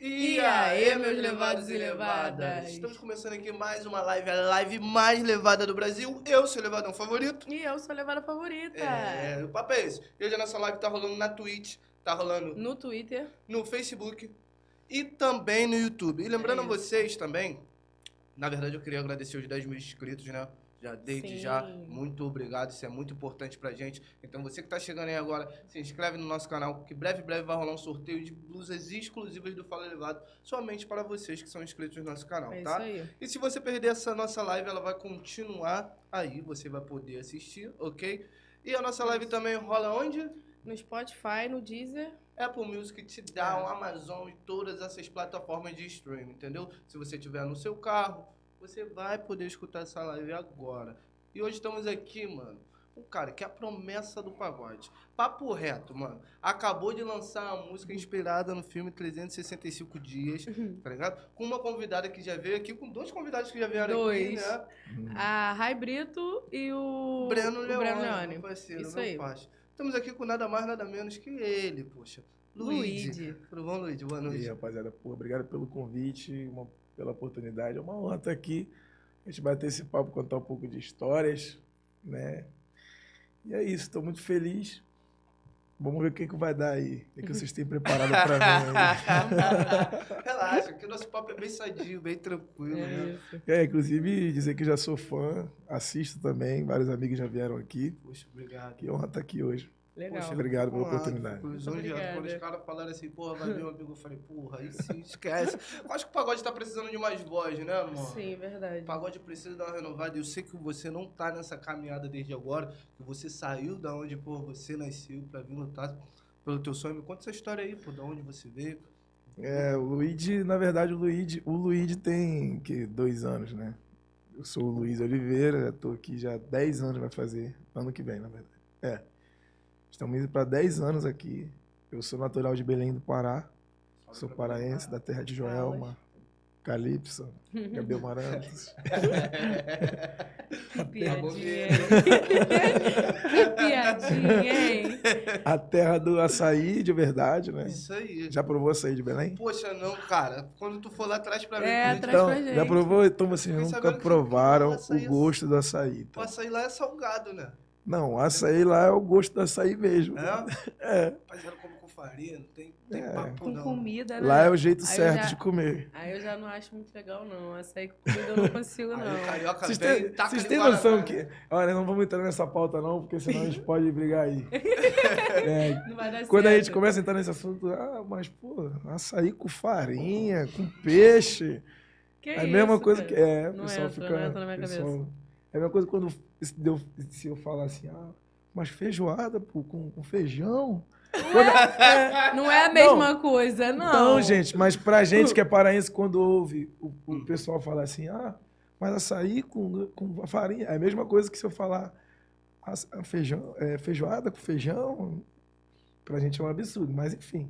E aí, meus levados e levadas? Estamos começando aqui mais uma live, a live mais levada do Brasil. Eu sou o levadão favorito. E eu sou a levada favorita. É, o papo é esse. E hoje a nossa live tá rolando na Twitch, tá rolando No Twitter. no Facebook e também no YouTube. E lembrando É a vocês também, na verdade eu queria agradecer os 10 mil inscritos, né? Já desde Sim. já, muito obrigado, isso é muito importante pra gente. Então você que tá chegando aí agora, se inscreve no nosso canal, que breve, breve vai rolar um sorteio de blusas exclusivas do Fala Elevado, somente para vocês que são inscritos no nosso canal, É tá? isso aí. E se você perder essa nossa live, ela vai continuar aí, você vai poder assistir, ok? E a nossa live também rola onde? No Spotify, no Deezer. Apple Music, Tidal, É. Amazon e todas essas plataformas de streaming, entendeu? Se você tiver no seu carro, você vai poder escutar essa live agora. E hoje estamos aqui, mano, um cara que é a promessa do pagode. Papo reto, mano. Acabou de lançar uma música inspirada no filme 365 Dias, tá ligado? Com uma convidada que já veio aqui, com dois convidados que já vieram Dois. aqui, né? A Rai Brito e o Breno o Leone, Breno Leone. meu parceiro, Isso meu aí. parceiro. Estamos aqui com nada mais, nada menos que ele, poxa. Luigi. Luigi. Tudo bom, Luigi? Boa E noite. aí, rapaziada, pô, obrigado pelo convite, uma- pela oportunidade. É uma honra estar aqui. A gente bater esse papo, contar um pouco de histórias, né? E é isso, estou muito feliz. Vamos ver o que, que vai dar aí. O que, que vocês têm preparado para mim aí. Relaxa, que o nosso papo é bem sadio, bem tranquilo, É né? isso. É, inclusive, dizer que já sou fã, assisto também, vários amigos já vieram aqui. Poxa, obrigado. Que honra estar aqui hoje. Legal. Poxa, Obrigado pela oportunidade. lisonjeado. Quando os caras falaram assim, porra, vai meu amigo, eu falei, porra, aí sim, esquece. Eu acho que o pagode tá precisando de mais voz, né, amor? Sim, verdade. O pagode precisa dar uma renovada. Eu sei que você não tá nessa caminhada desde agora, que você saiu da onde, pô, você nasceu pra vir lutar pelo teu sonho. Me conta essa história aí, pô, da onde você veio. É, o Luigi, na verdade, o Luigi, o Luigi tem que dois anos, né? Eu sou o Luiz Oliveira, já tô aqui já há 10 anos, vai fazer ano que vem, na verdade. É. Estamos indo para 10 anos aqui. Eu sou natural de Belém do Pará, sou paraense, da terra de Joelma, Calypso, Gabriel Marantos. Que piadinha, hein? que piadinha, hein? A terra do açaí de verdade, né? Isso aí. Já provou açaí de Belém? Poxa, não, cara. Quando tu for lá atrás pra mim, É, gente, Traz Então, pra gente. já provou? Então vocês Fiquei nunca provaram o o é- gosto do açaí. o Tá? açaí lá é salgado, né? Não, o açaí lá é o gosto do açaí mesmo. É? É. Rapaziada, come com farinha, não tem, tem É. papo Com não. comida, né? Lá é o jeito Aí certo já- de comer. Aí eu já não acho muito legal, não. Açaí com comida eu não consigo, Aí o não. carioca Vocês vem, têm, taca vocês têm noção que. Olha, não vamos entrar nessa pauta, não, porque senão a gente pode brigar aí. É, Não vai dar quando a certo. gente começa a entrar nesse assunto, ah, mas, pô, açaí com farinha, com peixe. Que é a mesma isso, coisa cara? que. É, o Não pessoal entra, fica. não entra na minha pessoal- cabeça. é a mesma coisa quando se eu, se eu falar assim, ah, mas feijoada, pô, com, com feijão. Quando- é, Não é a mesma coisa, não. Não, gente, mas pra gente que é paraense, quando ouve o, o pessoal falar assim, ah, mas açaí com, com farinha, é a mesma coisa que se eu falar aç- feijão, é, feijoada com feijão, pra gente é um absurdo, mas enfim.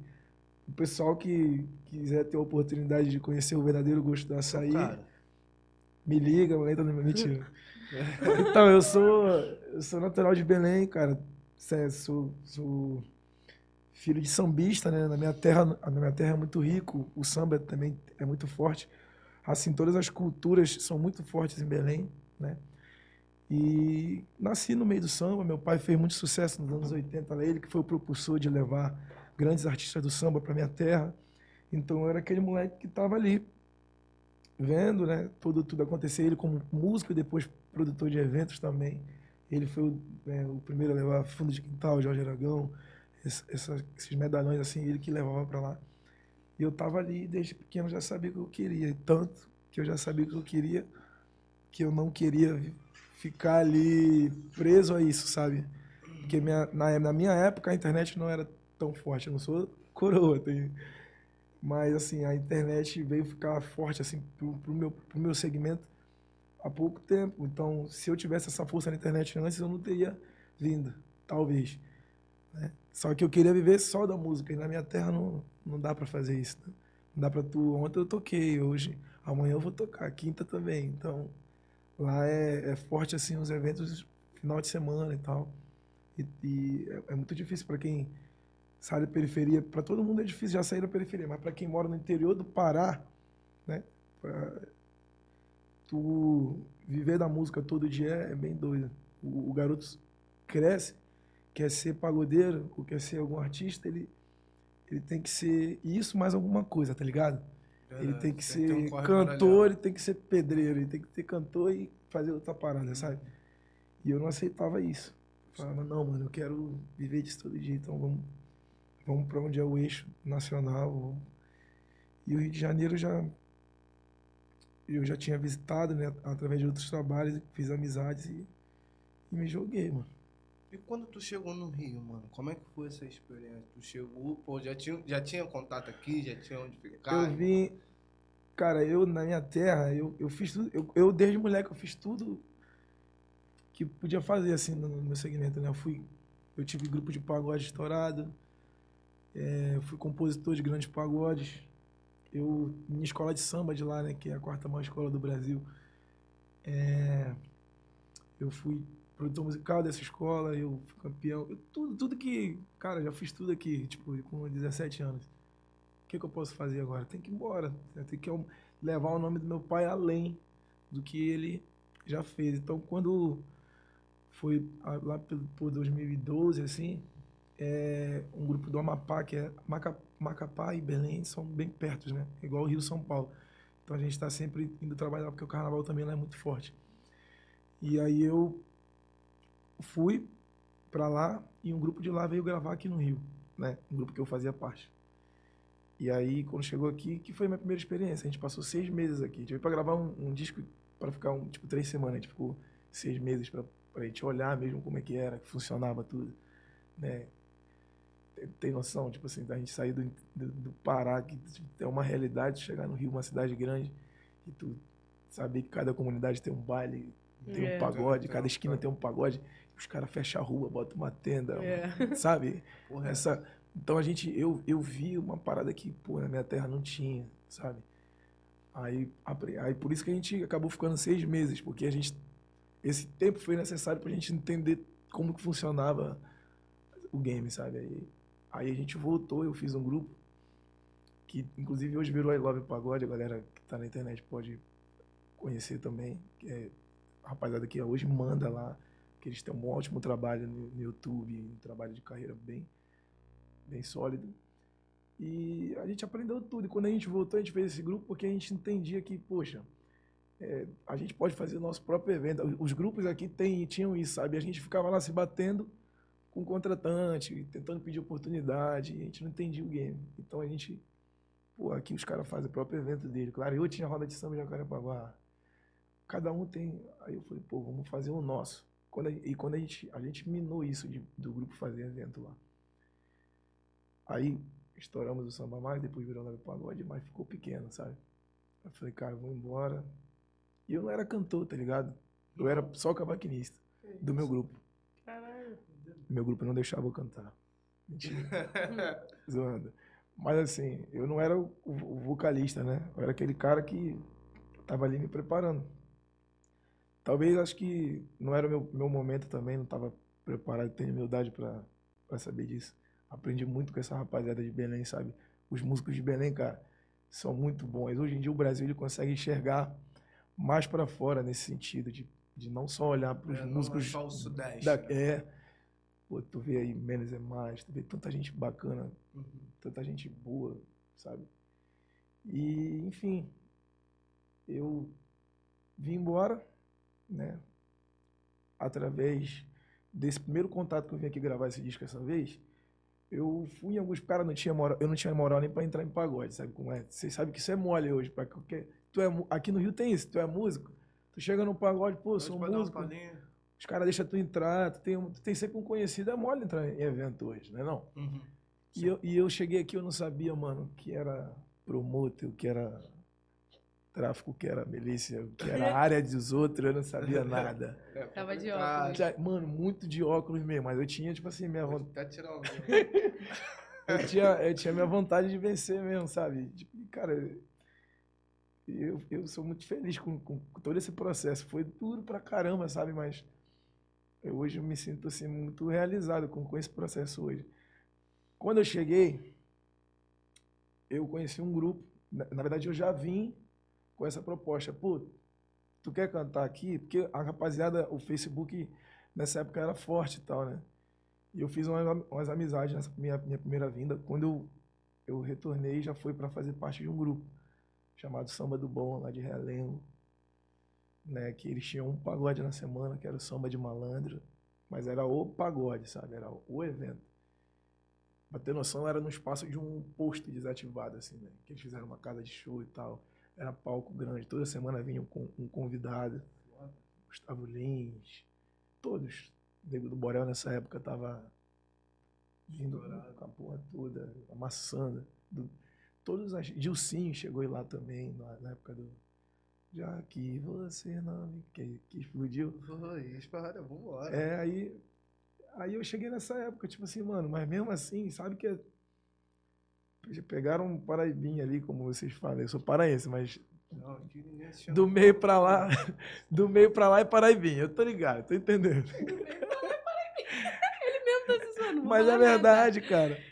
O pessoal que quiser ter a oportunidade de conhecer o verdadeiro gosto do açaí, Cara, me liga, entra no mentira. então, eu sou, eu sou natural de Belém, cara. Sou, sou filho de sambista, né? Na minha terra, na minha terra é muito rico, o samba também é muito forte. Assim, todas as culturas são muito fortes em Belém, né? E nasci no meio do samba, meu pai fez muito sucesso nos anos 80, lá, ele que foi o propulsor de levar grandes artistas do samba para minha terra. Então eu era aquele moleque que estava ali vendo, né, tudo tudo acontecer, ele como músico e depois produtor de eventos também. Ele foi o, é, o primeiro a levar fundo de quintal, Jorge Aragão, esse- esses medalhões assim, ele que levava para lá. E eu tava ali desde pequeno já sabia o que eu queria, tanto que eu já sabia o que eu queria, que eu não queria ficar ali preso a isso, sabe? Porque minha, na, na minha época a internet não era tão forte, eu não sou coroa, mas assim, a internet veio ficar forte assim pro, pro meu pro meu segmento há pouco tempo. Então, se eu tivesse essa força na internet antes, eu não teria vindo, talvez. né? Só que eu queria viver só da música e na minha terra não não dá para fazer isso. né? Não dá para tu. Ontem eu toquei, hoje, amanhã eu vou tocar, quinta também. Então, lá é, é forte assim os eventos final de semana e tal. E, e é, é muito difícil para quem sai da periferia, para todo mundo é difícil já sair da periferia, mas para quem mora no interior do Pará, né? Pra tu viver da música todo dia é bem doido. O, o garoto cresce, quer ser pagodeiro ou quer ser algum artista, ele, ele tem que ser isso mais alguma coisa, tá ligado? ele tem que ser ter um cantor, ele tem que ser pedreiro, ele tem que ser cantor e fazer outra parada, sabe? E eu não aceitava isso. Eu falava, não, mano, eu quero viver disso todo dia, então vamos, vamos para onde é o eixo nacional. vamos. E o Rio de Janeiro já eu já tinha visitado, né, através de outros trabalhos, fiz amizades e, e me joguei, mano. E quando tu chegou no Rio, mano, como é que foi essa experiência? Tu chegou, pô, já tinha, já tinha contato aqui, já tinha onde ficar? Eu vim. Cara, eu na minha terra, eu, eu fiz tudo. Eu, eu, desde moleque, eu fiz tudo que podia fazer, assim, no, no meu segmento, né? Eu fui. Eu tive grupo de pagode estourado. é, fui compositor de grandes pagodes. Eu, minha escola de samba de lá, né? Que é a quarta maior escola do Brasil. é, eu fui produtor musical dessa escola, eu fui campeão. Eu, tudo, tudo que. Cara, já fiz tudo aqui, tipo, com 17 anos. O que, que eu posso fazer agora? Tem que ir embora. né? Tem que levar o nome do meu pai além do que ele já fez. Então, quando foi lá por 2012, assim, é, um grupo do Amapá, que é Maca- Macapá e Belém, são bem perto, né? Igual o Rio São Paulo. Então a gente está sempre indo trabalhar, porque o carnaval também lá é muito forte. E aí eu fui para lá e um grupo de lá veio gravar aqui no Rio, né? Um grupo que eu fazia parte. E aí, quando chegou aqui, que foi a minha primeira experiência. A gente passou seis meses aqui. A gente veio pra gravar um, um disco para ficar, um, tipo, três semanas. A gente ficou seis meses pra, pra gente olhar mesmo como é que era, que funcionava tudo, né? Tem, tem noção, tipo assim, da gente sair do, do, do Pará, que tipo, é uma realidade, chegar no Rio, uma cidade grande, e tu saber que cada comunidade tem um baile, tem É. um pagode, Tem- cada esquina pagode. tem um pagode, os caras fecham a rua, botam uma tenda, É. sabe? Porra, Essa, então a gente, eu, eu vi uma parada que, pô, na minha terra não tinha, sabe? Aí, aí por isso que a gente acabou ficando seis meses, porque a gente, esse tempo foi necessário pra gente entender como que funcionava o game, sabe? Aí, aí a gente voltou, eu fiz um grupo, que inclusive hoje virou I Love Pagode, a galera que tá na internet pode conhecer também, que é, a rapaziada que hoje manda lá, que eles têm um ótimo trabalho no, no YouTube, um trabalho de carreira bem, bem sólido. E a gente aprendeu tudo. E quando a gente voltou, a gente fez esse grupo porque a gente entendia que, poxa, é, a gente pode fazer o nosso próprio evento. Os grupos aqui tem, tinham isso, sabe? A gente ficava lá se batendo com o contratante, tentando pedir oportunidade, e a gente não entendia o game. Então a gente, pô, aqui os caras fazem o próprio evento dele. Claro, eu tinha roda de samba em Jacarepaguá. Cada um tem. Aí eu falei, pô, vamos fazer o nosso. Quando a- e quando a gente, a gente minou isso de- do grupo fazer evento lá. Aí estouramos o samba mais, depois virou Nove Pagode, mas ficou pequeno, sabe? Eu falei, cara, eu vou embora. E eu não era cantor, tá ligado? Eu era só cavaquinista do meu grupo. Meu grupo não deixava eu cantar. Mentira. Zoando. Mas assim, eu não era o, o vocalista, né? Eu era aquele cara que tava ali me preparando. Talvez acho que não era o meu, meu momento também, não tava preparado, tenho humildade pra saber disso. Aprendi muito com essa rapaziada de Belém, sabe? Os músicos de Belém, cara, são muito bons. Hoje em dia o Brasil ele consegue enxergar mais pra fora nesse sentido, de, de não só olhar para os É, não é músicos só o Sudeste, da- né? é, pô, tu vê aí menos é mais, tu vê tanta gente bacana, Uhum. tanta gente boa, sabe? E, enfim, eu vim embora, né? Através desse primeiro contato que eu vim aqui gravar esse disco essa vez, eu fui em alguns caras, não tinha moral, eu não tinha moral nem pra entrar em pagode, sabe como é? Vocês sabem que isso é mole hoje, para qualquer. Tu é, aqui no Rio tem isso, tu é músico, tu chega no pagode, pô, eu sou Pode dar uma músico? Os caras deixam tu entrar, tu tem, tu tem sempre um conhecido, é mole entrar em evento hoje, não é não? Uhum. E eu, e eu cheguei aqui, eu não sabia, mano, que era promotor, que era tráfico, que era milícia, que era área dos outros, eu não sabia nada. É, Tava de óculos. Mano, muito de óculos mesmo, mas eu tinha, tipo assim, minha Vou vontade. até tirar o Eu tinha, eu tinha minha vontade de vencer mesmo, sabe? Tipo, cara, eu, eu sou muito feliz com, com todo esse processo. Foi duro pra caramba, sabe? Mas eu, hoje me sinto assim, muito realizado com, com esse processo hoje. Quando eu cheguei, eu conheci um grupo. Na, na verdade, eu já vim com essa proposta. Pô, tu quer cantar aqui? Porque a rapaziada, o Facebook nessa época era forte e tal, né? E eu fiz umas, umas amizades nessa minha, minha primeira vinda. Quando eu, eu retornei, já foi para fazer parte de um grupo chamado Samba do Bom, lá de Realengo. Né, que eles tinham um pagode na semana, que era o Samba de Malandro. Mas era o pagode, sabe? Era o evento. Pra ter noção, era no espaço de um posto desativado, assim, né? Que eles fizeram uma casa de show e tal. Era palco grande. Toda semana vinha um, um convidado. Gustavo Lins. Todos. O Nego do Borel nessa época tava vindo com a porra toda, amassando. Do, todos as. Gilcinho chegou lá também, na, na época do. Já que você não me. Que, que explodiu. Foi, espalhada, vambora. É, aí. Aí eu cheguei nessa época, tipo assim, mano, mas mesmo assim, sabe que. é- Pegaram um paraibinha ali, como vocês falam. Eu sou paraense, mas Não, do meio pra lá, do meio pra lá é paraibinha. Eu tô ligado, tô entendendo. Ele mesmo tá se zoando. Mas é verdade, cara.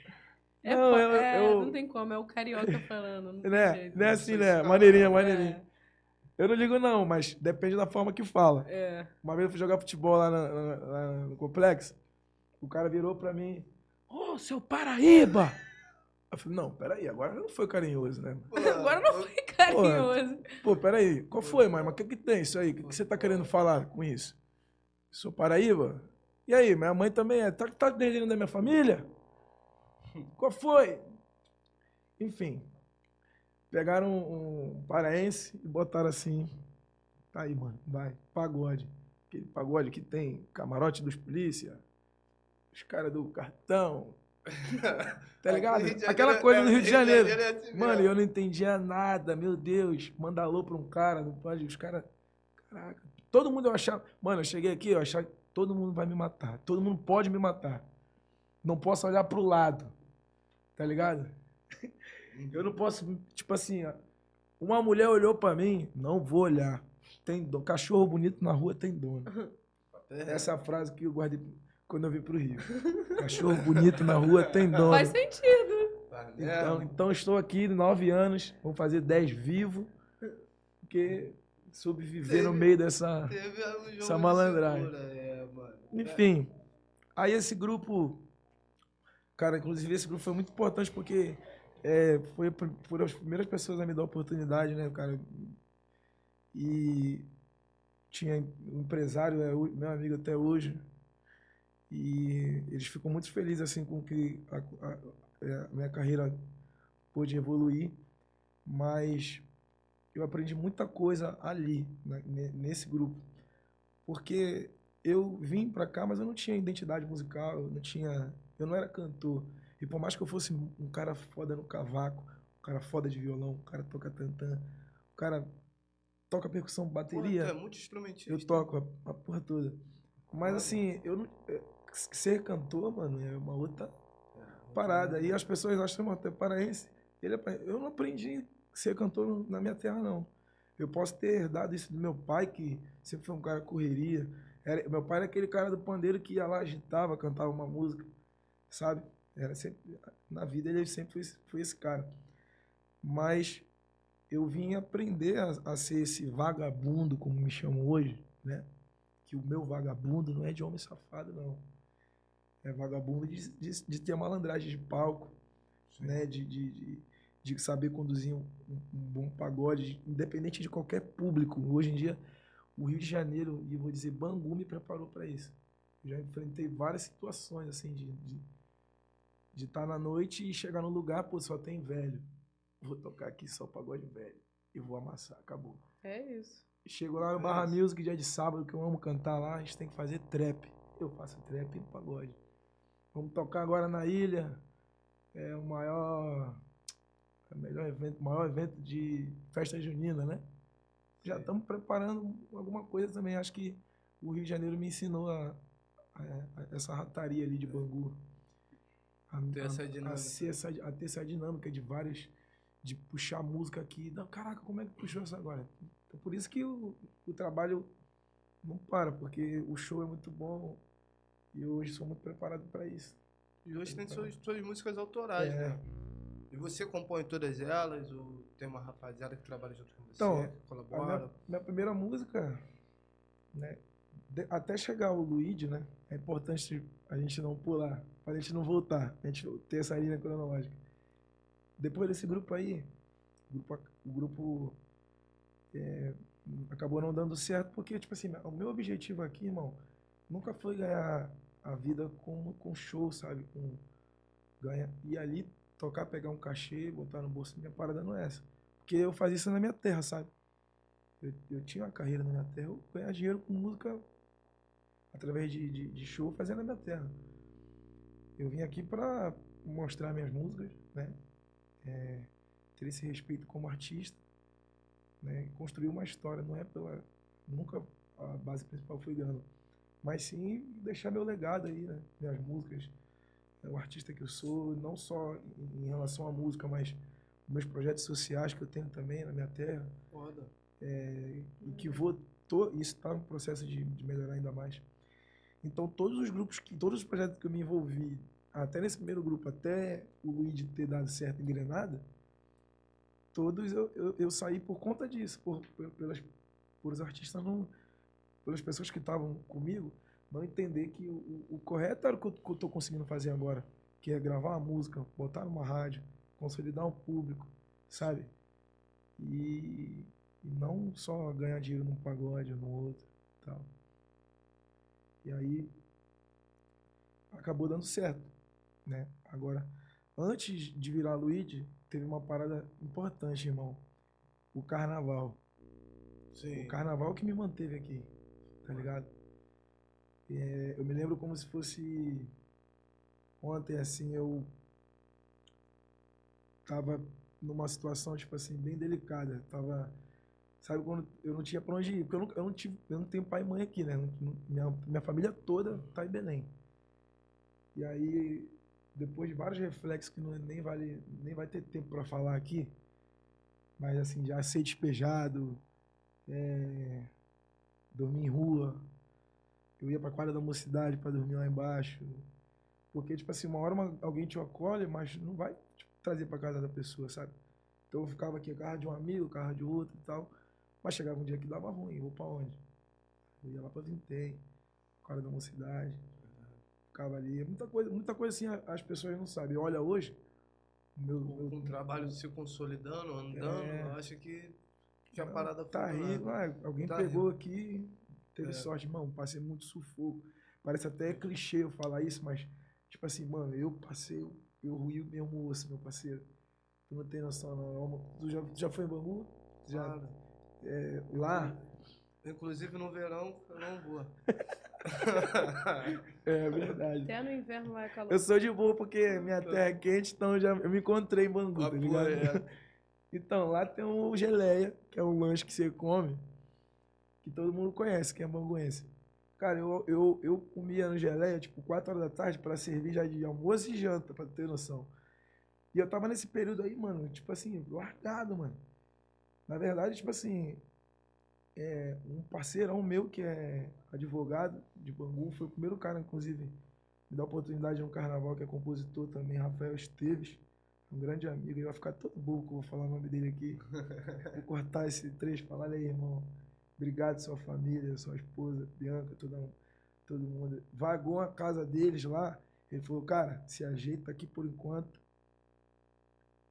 É, Não, eu- é, eu- não tem como, é o carioca falando. Não tem Né? jeito. Não é assim, né? Maneirinha, é. maneirinha. Eu não ligo não, mas depende da forma que fala. É. Uma vez eu fui jogar futebol lá, na- na- lá no complexo, o cara virou pra mim, ô, seu Paraíba! Eu falei, não, peraí, agora não foi carinhoso, né? Pô, Agora não foi carinhoso. Pô, peraí, qual foi, mãe? Mas o que que tem isso aí? O que, que você tá querendo falar com isso? Sou Paraíba? E aí, minha mãe também é. Tá, tá dentro da minha família? Qual foi? Enfim, pegaram um, um paraense e botaram assim. Tá aí, mano, vai, pagode. Aquele pagode que tem camarote dos polícia, os caras do cartão. Tá ligado? Aquela coisa do Rio de Janeiro. é assim Mano, eu não entendia nada, meu Deus. Manda alô pra um cara, não pode. Os caras. Caraca. Todo mundo eu achava. Mano, eu cheguei aqui, eu achava que todo mundo vai me matar. Todo mundo pode me matar. Não posso olhar pro lado. Tá ligado? Eu não posso. Tipo assim, uma mulher olhou pra mim, não vou olhar. Tem dono. Cachorro bonito na rua tem dono. Essa é a frase que eu guardei quando eu vim pro Rio. Cachorro bonito na rua tem dono. Faz sentido. Então, então estou aqui, nove anos, vou fazer dez vivo, porque soube viver no meio dessa. Teve um jogo essa de malandragem. É, mano. Enfim, aí esse grupo, cara, inclusive esse grupo foi muito importante porque é, foi por as primeiras pessoas a me dar oportunidade, né, cara? E tinha um empresário, é meu amigo até hoje, e eles ficam muito felizes assim com que a, a- é, a minha carreira pôde evoluir, mas eu aprendi muita coisa ali, né, ne- nesse grupo, porque eu vim pra cá, mas eu não tinha identidade musical, eu não tinha, eu não era cantor. E por mais que eu fosse um cara foda no cavaco, um cara foda de violão, um cara toca tantã, um cara toca percussão, Porra, bateria, tu é muito instrumentista. eu toco a, a porra toda. Mas assim, eu não, é, ser cantor, mano, é uma outra parada. E as pessoas acham até paraense. Ele é paraense. Eu não aprendi a ser cantor na minha terra, não. Eu posso ter herdado isso do meu pai, que sempre foi um cara correria. Era- meu pai era aquele cara do pandeiro que ia lá, agitava, cantava uma música, sabe? Era sempre, na vida ele sempre foi, esse- foi esse cara. Mas eu vim aprender a, a ser esse vagabundo, como me chamam hoje, né? Que o meu vagabundo não é de homem safado, não. É vagabundo de, de, de ter malandragem de palco, né? De, de, de, saber conduzir um, um- bom pagode, independente de qualquer público. Hoje em dia, o Rio de Janeiro, e vou dizer, Bangu me preparou para isso. Eu já enfrentei várias situações, assim, de de, de estar na noite e chegar num lugar, pô, só tem velho. Vou tocar aqui só pagode velho. E vou amassar, acabou. É isso. Chego lá no É Barra isso. Music, dia de sábado, que eu amo cantar lá, a gente tem que fazer trap. Eu faço trap e pagode. Vamos tocar agora na ilha. É o maior. É o melhor evento, o maior evento de festa junina, né? Já Sim. estamos preparando alguma coisa também. Acho que o Rio de Janeiro me ensinou a, a- a- essa rataria ali de Bangu. A, Ter essa dinâmica. A, ser essa, a ter essa dinâmica de vários. De puxar música aqui. Não, caraca, como é que puxou isso agora? Então, por isso que o, o trabalho não para, porque o show é muito bom e hoje sou muito preparado para isso. E hoje tem suas, suas músicas autorais, É. né? E você compõe todas elas, ou tem uma rapaziada que trabalha junto com você, Então, colabora? minha, minha primeira música, né? de- até chegar o Luigi, né? É importante a gente não pular, pra gente não voltar, a gente ter essa linha cronológica. Depois desse grupo aí, o grupo, o grupo é, acabou não dando certo, porque, tipo assim, o meu objetivo aqui, irmão, nunca foi ganhar a vida com, com show, sabe? Com ganhar, ir ali, tocar, pegar um cachê, botar no bolso. Minha parada não é essa. Porque eu fazia isso na minha terra, sabe? Eu, eu tinha uma carreira na minha terra, eu ganhava dinheiro com música através de, de, de show, fazendo na minha terra. Eu vim aqui para mostrar minhas músicas, né? É, ter esse respeito como artista, né? Construir uma história, não é pela. Nunca a base principal foi grana, mas sim deixar meu legado aí, né? Minhas músicas, é, o artista que eu sou, não só em, relação à música, mas meus projetos sociais que eu tenho também na minha terra Foda. é, e que vou to, isso está no processo de, de melhorar ainda mais. Então todos os grupos que todos os projetos que eu me envolvi até nesse primeiro grupo até o Luigi ter dado certo em Grenada todos eu, eu, eu saí por conta disso por por- pelas por os artistas não pelas pessoas que estavam comigo não entender que o, o- correto era o que eu, tô conseguindo fazer agora que é gravar uma música botar numa rádio consolidar um público sabe e e não só ganhar dinheiro num pagode ou no outro tal. E aí acabou dando certo, né? Agora, antes de virar Luigi, teve uma parada importante, irmão. O carnaval. Sim. O carnaval que me manteve aqui, tá ligado? É, eu me lembro como se fosse ontem, assim, eu tava numa situação, tipo assim, bem delicada. Tava, sabe, quando eu não tinha pra onde ir, porque eu não, eu não, tive, eu não tenho pai e mãe aqui, né? Minha, minha família toda tá em Belém. E aí, depois de vários reflexos que não, nem, vale, nem vai ter tempo pra falar aqui, mas assim, já ser despejado, é, dormir em rua. Eu ia pra quadra da mocidade pra dormir lá embaixo. Porque, tipo assim, uma hora uma- alguém te acolhe, mas não vai tipo, trazer pra casa da pessoa, sabe? Então eu ficava aqui, carro de um amigo, carro de outro e tal. Mas chegava um dia que dava ruim, eu vou pra onde? Eu ia lá pra Vintém, quadra da mocidade. Ficava ali. Muita coisa, muita coisa assim as pessoas não sabem. Olha hoje, o meu, Com, meu o trabalho se consolidando, andando, É. eu acho que, que a parada foi Tá do aí, alguém Tá pegou aqui, teve É. sorte, mano, passei muito sufoco. Parece até clichê eu falar isso, mas, tipo assim, mano, eu passei, eu, eu ruí o mesmo osso, meu parceiro. Tu não tem noção, não. Tu já, já foi em Bangu? Já, Claro. É, lá? Inclusive no verão eu não vou. É verdade. Até no inverno vai calor. Eu sou de boa porque minha terra é quente, então já, eu me encontrei em Bangu, tá ligado? reto. Então, lá tem o geleia, que é um lanche que você come, que todo mundo conhece, que é banguense. Cara, eu, eu, eu comia no geleia, tipo, 4 horas da tarde, pra servir já de almoço e janta, pra ter noção. E eu tava nesse período aí, mano, tipo assim, largado, mano. Na verdade, tipo assim, é, um parceirão meu que é advogado de Bangu, foi o primeiro cara, inclusive, me dá oportunidade no carnaval, que é compositor também, Rafael Esteves. Um grande amigo, ele vai ficar todo bobo que eu vou falar o nome dele aqui. Vou cortar esse trecho, falar aí, irmão. Obrigado, sua família, sua esposa, Bianca, todo, todo mundo. Vagou a casa deles lá. Ele falou, cara, se ajeita aqui por enquanto,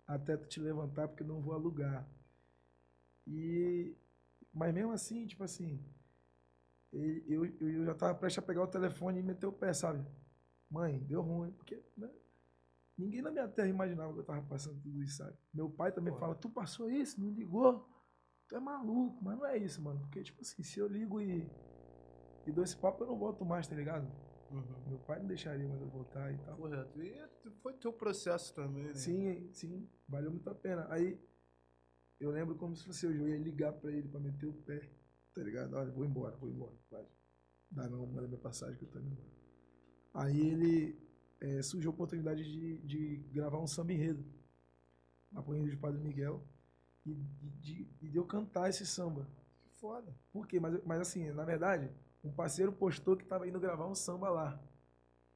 até tu te levantar, porque eu não vou alugar. E, mas mesmo assim, tipo assim, eu, eu, eu já tava prestes a pegar o telefone e meter o pé, sabe? Mãe, deu ruim, porque né, ninguém na minha terra imaginava que eu tava passando tudo isso, sabe? Meu pai também fala, tu passou isso, não ligou? Tu é maluco, mas não é isso, mano. Porque, tipo assim, se eu ligo e, e dou esse papo, eu não volto mais, tá ligado? Uhum. Meu pai não deixaria mais eu voltar e tal. Correto. E foi teu processo também, né? Sim, sim, valeu muito a pena. Aí eu lembro como se fosse eu, eu ia ligar pra ele pra meter o pé, tá ligado? Olha, vou embora, vou embora, vai. Dá não, manda minha passagem que eu tô indo embora. Aí ele é, surgiu a oportunidade de, de gravar um samba enredo na Corrida de Padre Miguel e de, de, de eu cantar esse samba. Que foda. Por quê? Mas, mas assim, na verdade, um parceiro postou que tava indo gravar um samba lá.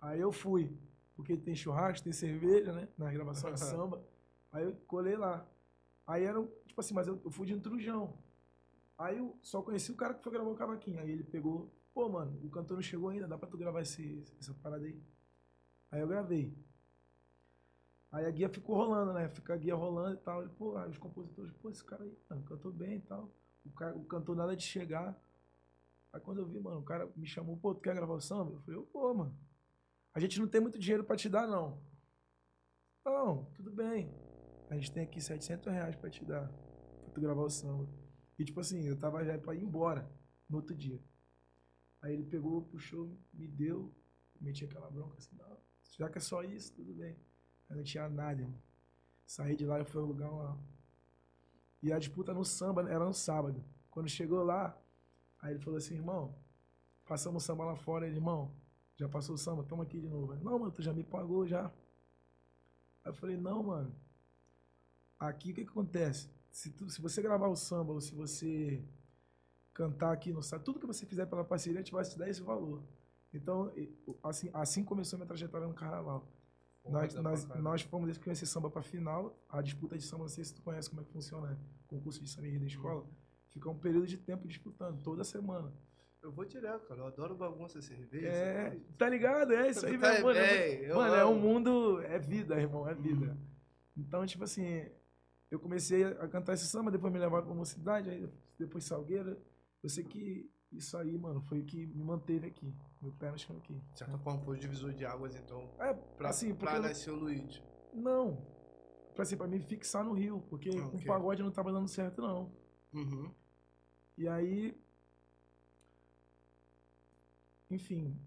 Aí eu fui. porque tem churrasco, tem cerveja, né? Na gravação de samba. Aí eu colei lá. Aí era, tipo assim, mas eu, eu fui de intrujão. Aí eu só conheci o cara que foi gravar o cavaquinho. Aí ele pegou, pô, mano, o cantor não chegou ainda, dá pra tu gravar esse, essa parada aí? Aí eu gravei. Aí a guia ficou rolando, né? Fica a guia rolando e tal. E, pô, aí os compositores, pô, esse cara aí, mano, cantou bem e tal. O, cara, o cantor nada de chegar. Aí quando eu vi, mano, o cara me chamou, pô, tu quer gravar o samba? Eu falei, pô, mano, a gente não tem muito dinheiro pra te dar, não. Não, tudo bem. A gente tem aqui 700 reais pra te dar, pra tu gravar o samba. E tipo assim, eu tava já pra ir embora no outro dia. Aí ele pegou, puxou, me deu, meti aquela bronca assim, não, já que é só isso, tudo bem. Aí não tinha nada, irmão. Saí de lá e fui alugar uma. E a disputa no samba era no sábado. Quando chegou lá, aí ele falou assim, irmão, passamos o samba lá fora, ele, irmão, já passou o samba, toma aqui de novo. Não, mano, tu já me pagou já. Aí eu falei, não, mano. Aqui o que, que acontece? Se, tu, se você gravar o samba ou se você cantar aqui no samba, tudo que você fizer pela parceria, a gente vai te dar esse valor. Então, assim, assim começou minha trajetória no carnaval. Nós, nós, nós fomos desde que conheci samba pra final. A disputa de samba, não sei se tu conhece como é que funciona, né? concurso de samba e da escola. Fica um período de tempo disputando, toda semana. Eu vou direto, cara. Eu adoro bagunça, cerveja. É, tá ligado? É isso aí Tá mano. eu Mano, é um mundo, é vida, irmão, é vida. Então, tipo assim, eu comecei a cantar esse samba, depois me levaram pra uma cidade, aí depois Salgueira. Eu sei que isso aí, mano, foi o que me manteve aqui. Meu pé no chão aqui. De certa forma, foi o divisor de águas, então. É, Pra, assim, pra eu- nascer o Luigi. não. Pra, assim, pra me fixar no Rio, porque Ah, o ok. pagode não tava dando certo, não. Uhum. E aí. Enfim.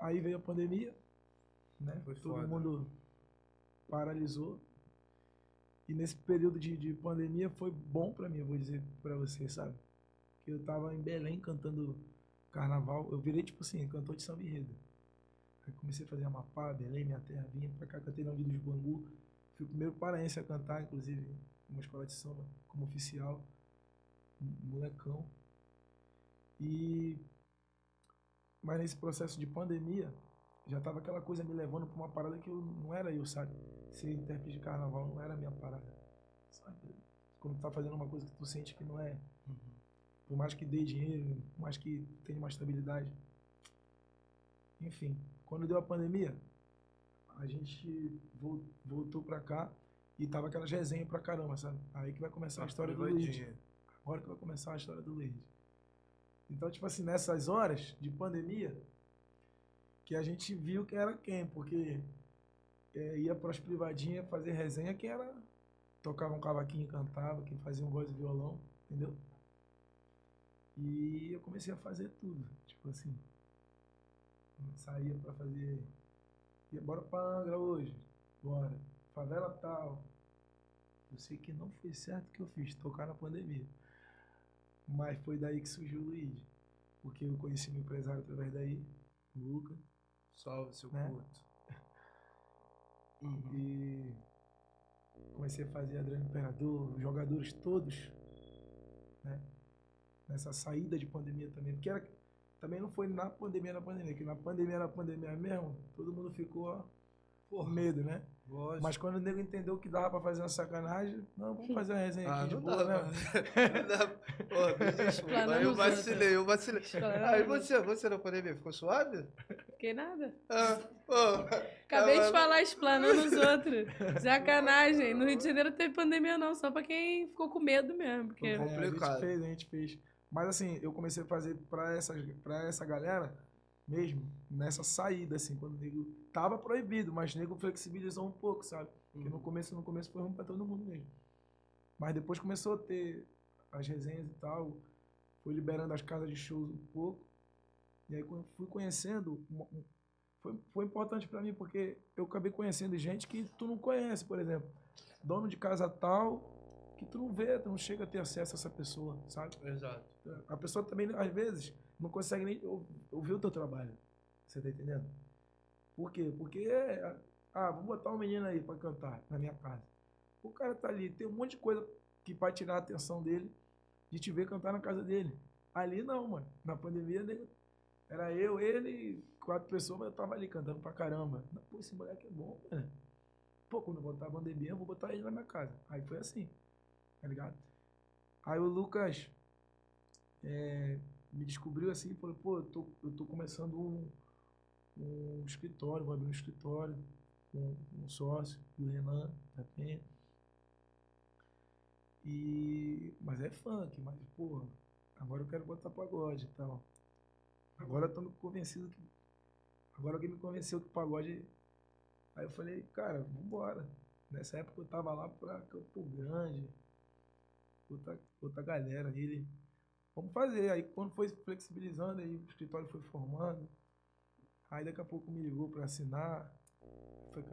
Aí veio a pandemia, né? Foi Todo foda. mundo paralisou. E nesse período de, de pandemia foi bom pra mim, eu vou dizer pra você, sabe? Que eu tava em Belém cantando carnaval. Eu virei, tipo assim, cantor de samba enredo. Aí comecei a fazer Amapá, Belém, minha terra, vinha pra cá, cantei na Vida dos Bangu. Fui o primeiro paraense a cantar, inclusive, uma escola de samba, como oficial. Molecão. E. Mas nesse processo de pandemia, já tava aquela coisa me levando pra uma parada que eu, não era eu, sabe? Ser intérprete de carnaval não era a minha parada. Sabe? Quando tu tá fazendo uma coisa que tu sente que não é. Por mais que dê dinheiro, por mais que tenha uma estabilidade. Enfim, quando deu a pandemia, a gente vol- voltou pra cá e tava aquelas resenhas pra caramba, sabe? Aí que vai começar a história do. Doidinha. Agora que vai começar a história do Luigi. Então, tipo assim, nessas horas de pandemia, que a gente viu que era quem, porque é, ia pras privadinhas fazer resenha, quem era. Tocava um cavaquinho e cantava, quem fazia um voz e violão, entendeu? E eu comecei a fazer tudo, tipo assim. Saía pra fazer. Ia bora pra Angra hoje. Bora. Favela tal. Eu sei que não foi certo o que eu fiz, tocar na pandemia. Mas foi daí que surgiu o Luigi. Porque eu conheci meu empresário através daí, o Luca. Salve, seu Né? puto. Uhum. E comecei a fazer Adriano Imperador, os jogadores todos, né? Nessa saída de pandemia também. Porque era, também não foi na pandemia, na pandemia, que na pandemia, na pandemia mesmo, todo mundo ficou por medo, né? Lógico. Mas quando o nego entendeu que dava pra fazer uma sacanagem, não, vamos fazer uma resenha Ah, aqui de não boa, dá, né? Não dá. Pô, me desculpa. Eu vacilei, eu vacilei. Aí você, você na pandemia ficou suave? Fiquei nada. Ah, pô. Acabei de falar explanando os outros. Sacanagem. No Rio de Janeiro não teve pandemia, não. Só pra quem ficou com medo mesmo. Porque É, a complicado. gente fez, a gente fez. Mas assim, eu comecei a fazer pra essa, pra essa galera mesmo, nessa saída, assim, quando o nego tava proibido, mas nego flexibilizou um pouco, sabe? Porque no começo, no começo foi ruim pra todo mundo mesmo. Mas depois começou a ter as resenhas e tal, foi liberando as casas de shows um pouco. E aí quando fui conhecendo, foi, foi importante pra mim, porque eu acabei conhecendo gente que tu não conhece, por exemplo. Dono de casa tal, que tu não vê, tu não chega a ter acesso a essa pessoa, sabe? Exato. A pessoa também, às vezes, não consegue nem ou- ouvir o teu trabalho. Você tá entendendo? Por quê? Porque, ah, vou botar um menino aí pra cantar na minha casa. O cara tá ali, tem um monte de coisa que vai tirar a atenção dele de te ver cantar na casa dele. Ali não, mano. Na pandemia, nego, Era eu, ele, quatro pessoas, mas eu tava ali cantando pra caramba. Pô, esse moleque é bom, mano. Pô, quando eu botar a pandemia, eu vou botar ele na minha casa. Aí foi assim, tá ligado? Aí o Lucas é, me descobriu assim, falou, pô, eu tô, eu tô começando um, um escritório, vou abrir um escritório com um sócio, o Renan da Penha. E, mas é funk, mas, pô, agora eu quero botar pagode e tal. Agora eu tô convencido que. Agora alguém me convenceu que pagode. Aí eu falei, cara, vambora. Nessa época eu tava lá pra Campo Grande, outra, outra galera ali. Vamos fazer. Aí quando foi flexibilizando, aí o escritório foi formando. Aí daqui a pouco me ligou pra assinar. Foi,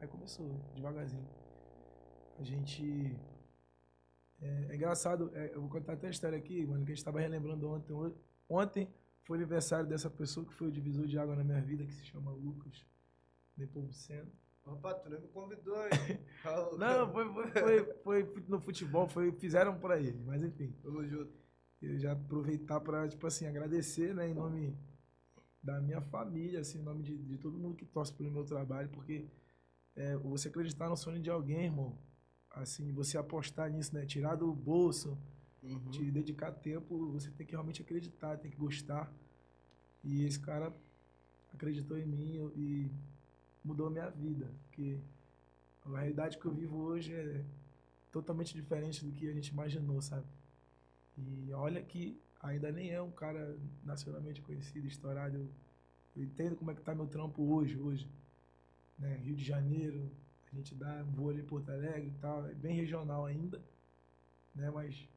aí começou, devagarzinho. A gente. É, é engraçado, é, eu vou contar até a história aqui, mano, que a gente tava relembrando ontem. Ontem foi aniversário dessa pessoa que foi o divisor de água na minha vida, que se chama Lucas Nepomuceno. Rapaz, tu nem me convidou, hein? Não, foi, foi, foi, foi, no futebol, foi, fizeram pra ele, mas enfim. Tamo junto. Eu já aproveitar pra, tipo assim, agradecer, né, em nome da minha família, assim, em nome de, de todo mundo que torce pelo meu trabalho, porque é, você acreditar no sonho de alguém, irmão, assim, você apostar nisso, né, tirar do bolso, uhum. te dedicar tempo, você tem que realmente acreditar, tem que gostar. E esse cara acreditou em mim e mudou a minha vida, porque a realidade que eu vivo hoje é totalmente diferente do que a gente imaginou, sabe? E olha que ainda nem é um cara nacionalmente conhecido, estourado. Eu, eu entendo como é que tá meu trampo hoje, hoje. Né? Rio de Janeiro, a gente dá um voo ali em Porto Alegre e tal, é bem regional ainda, né? Mas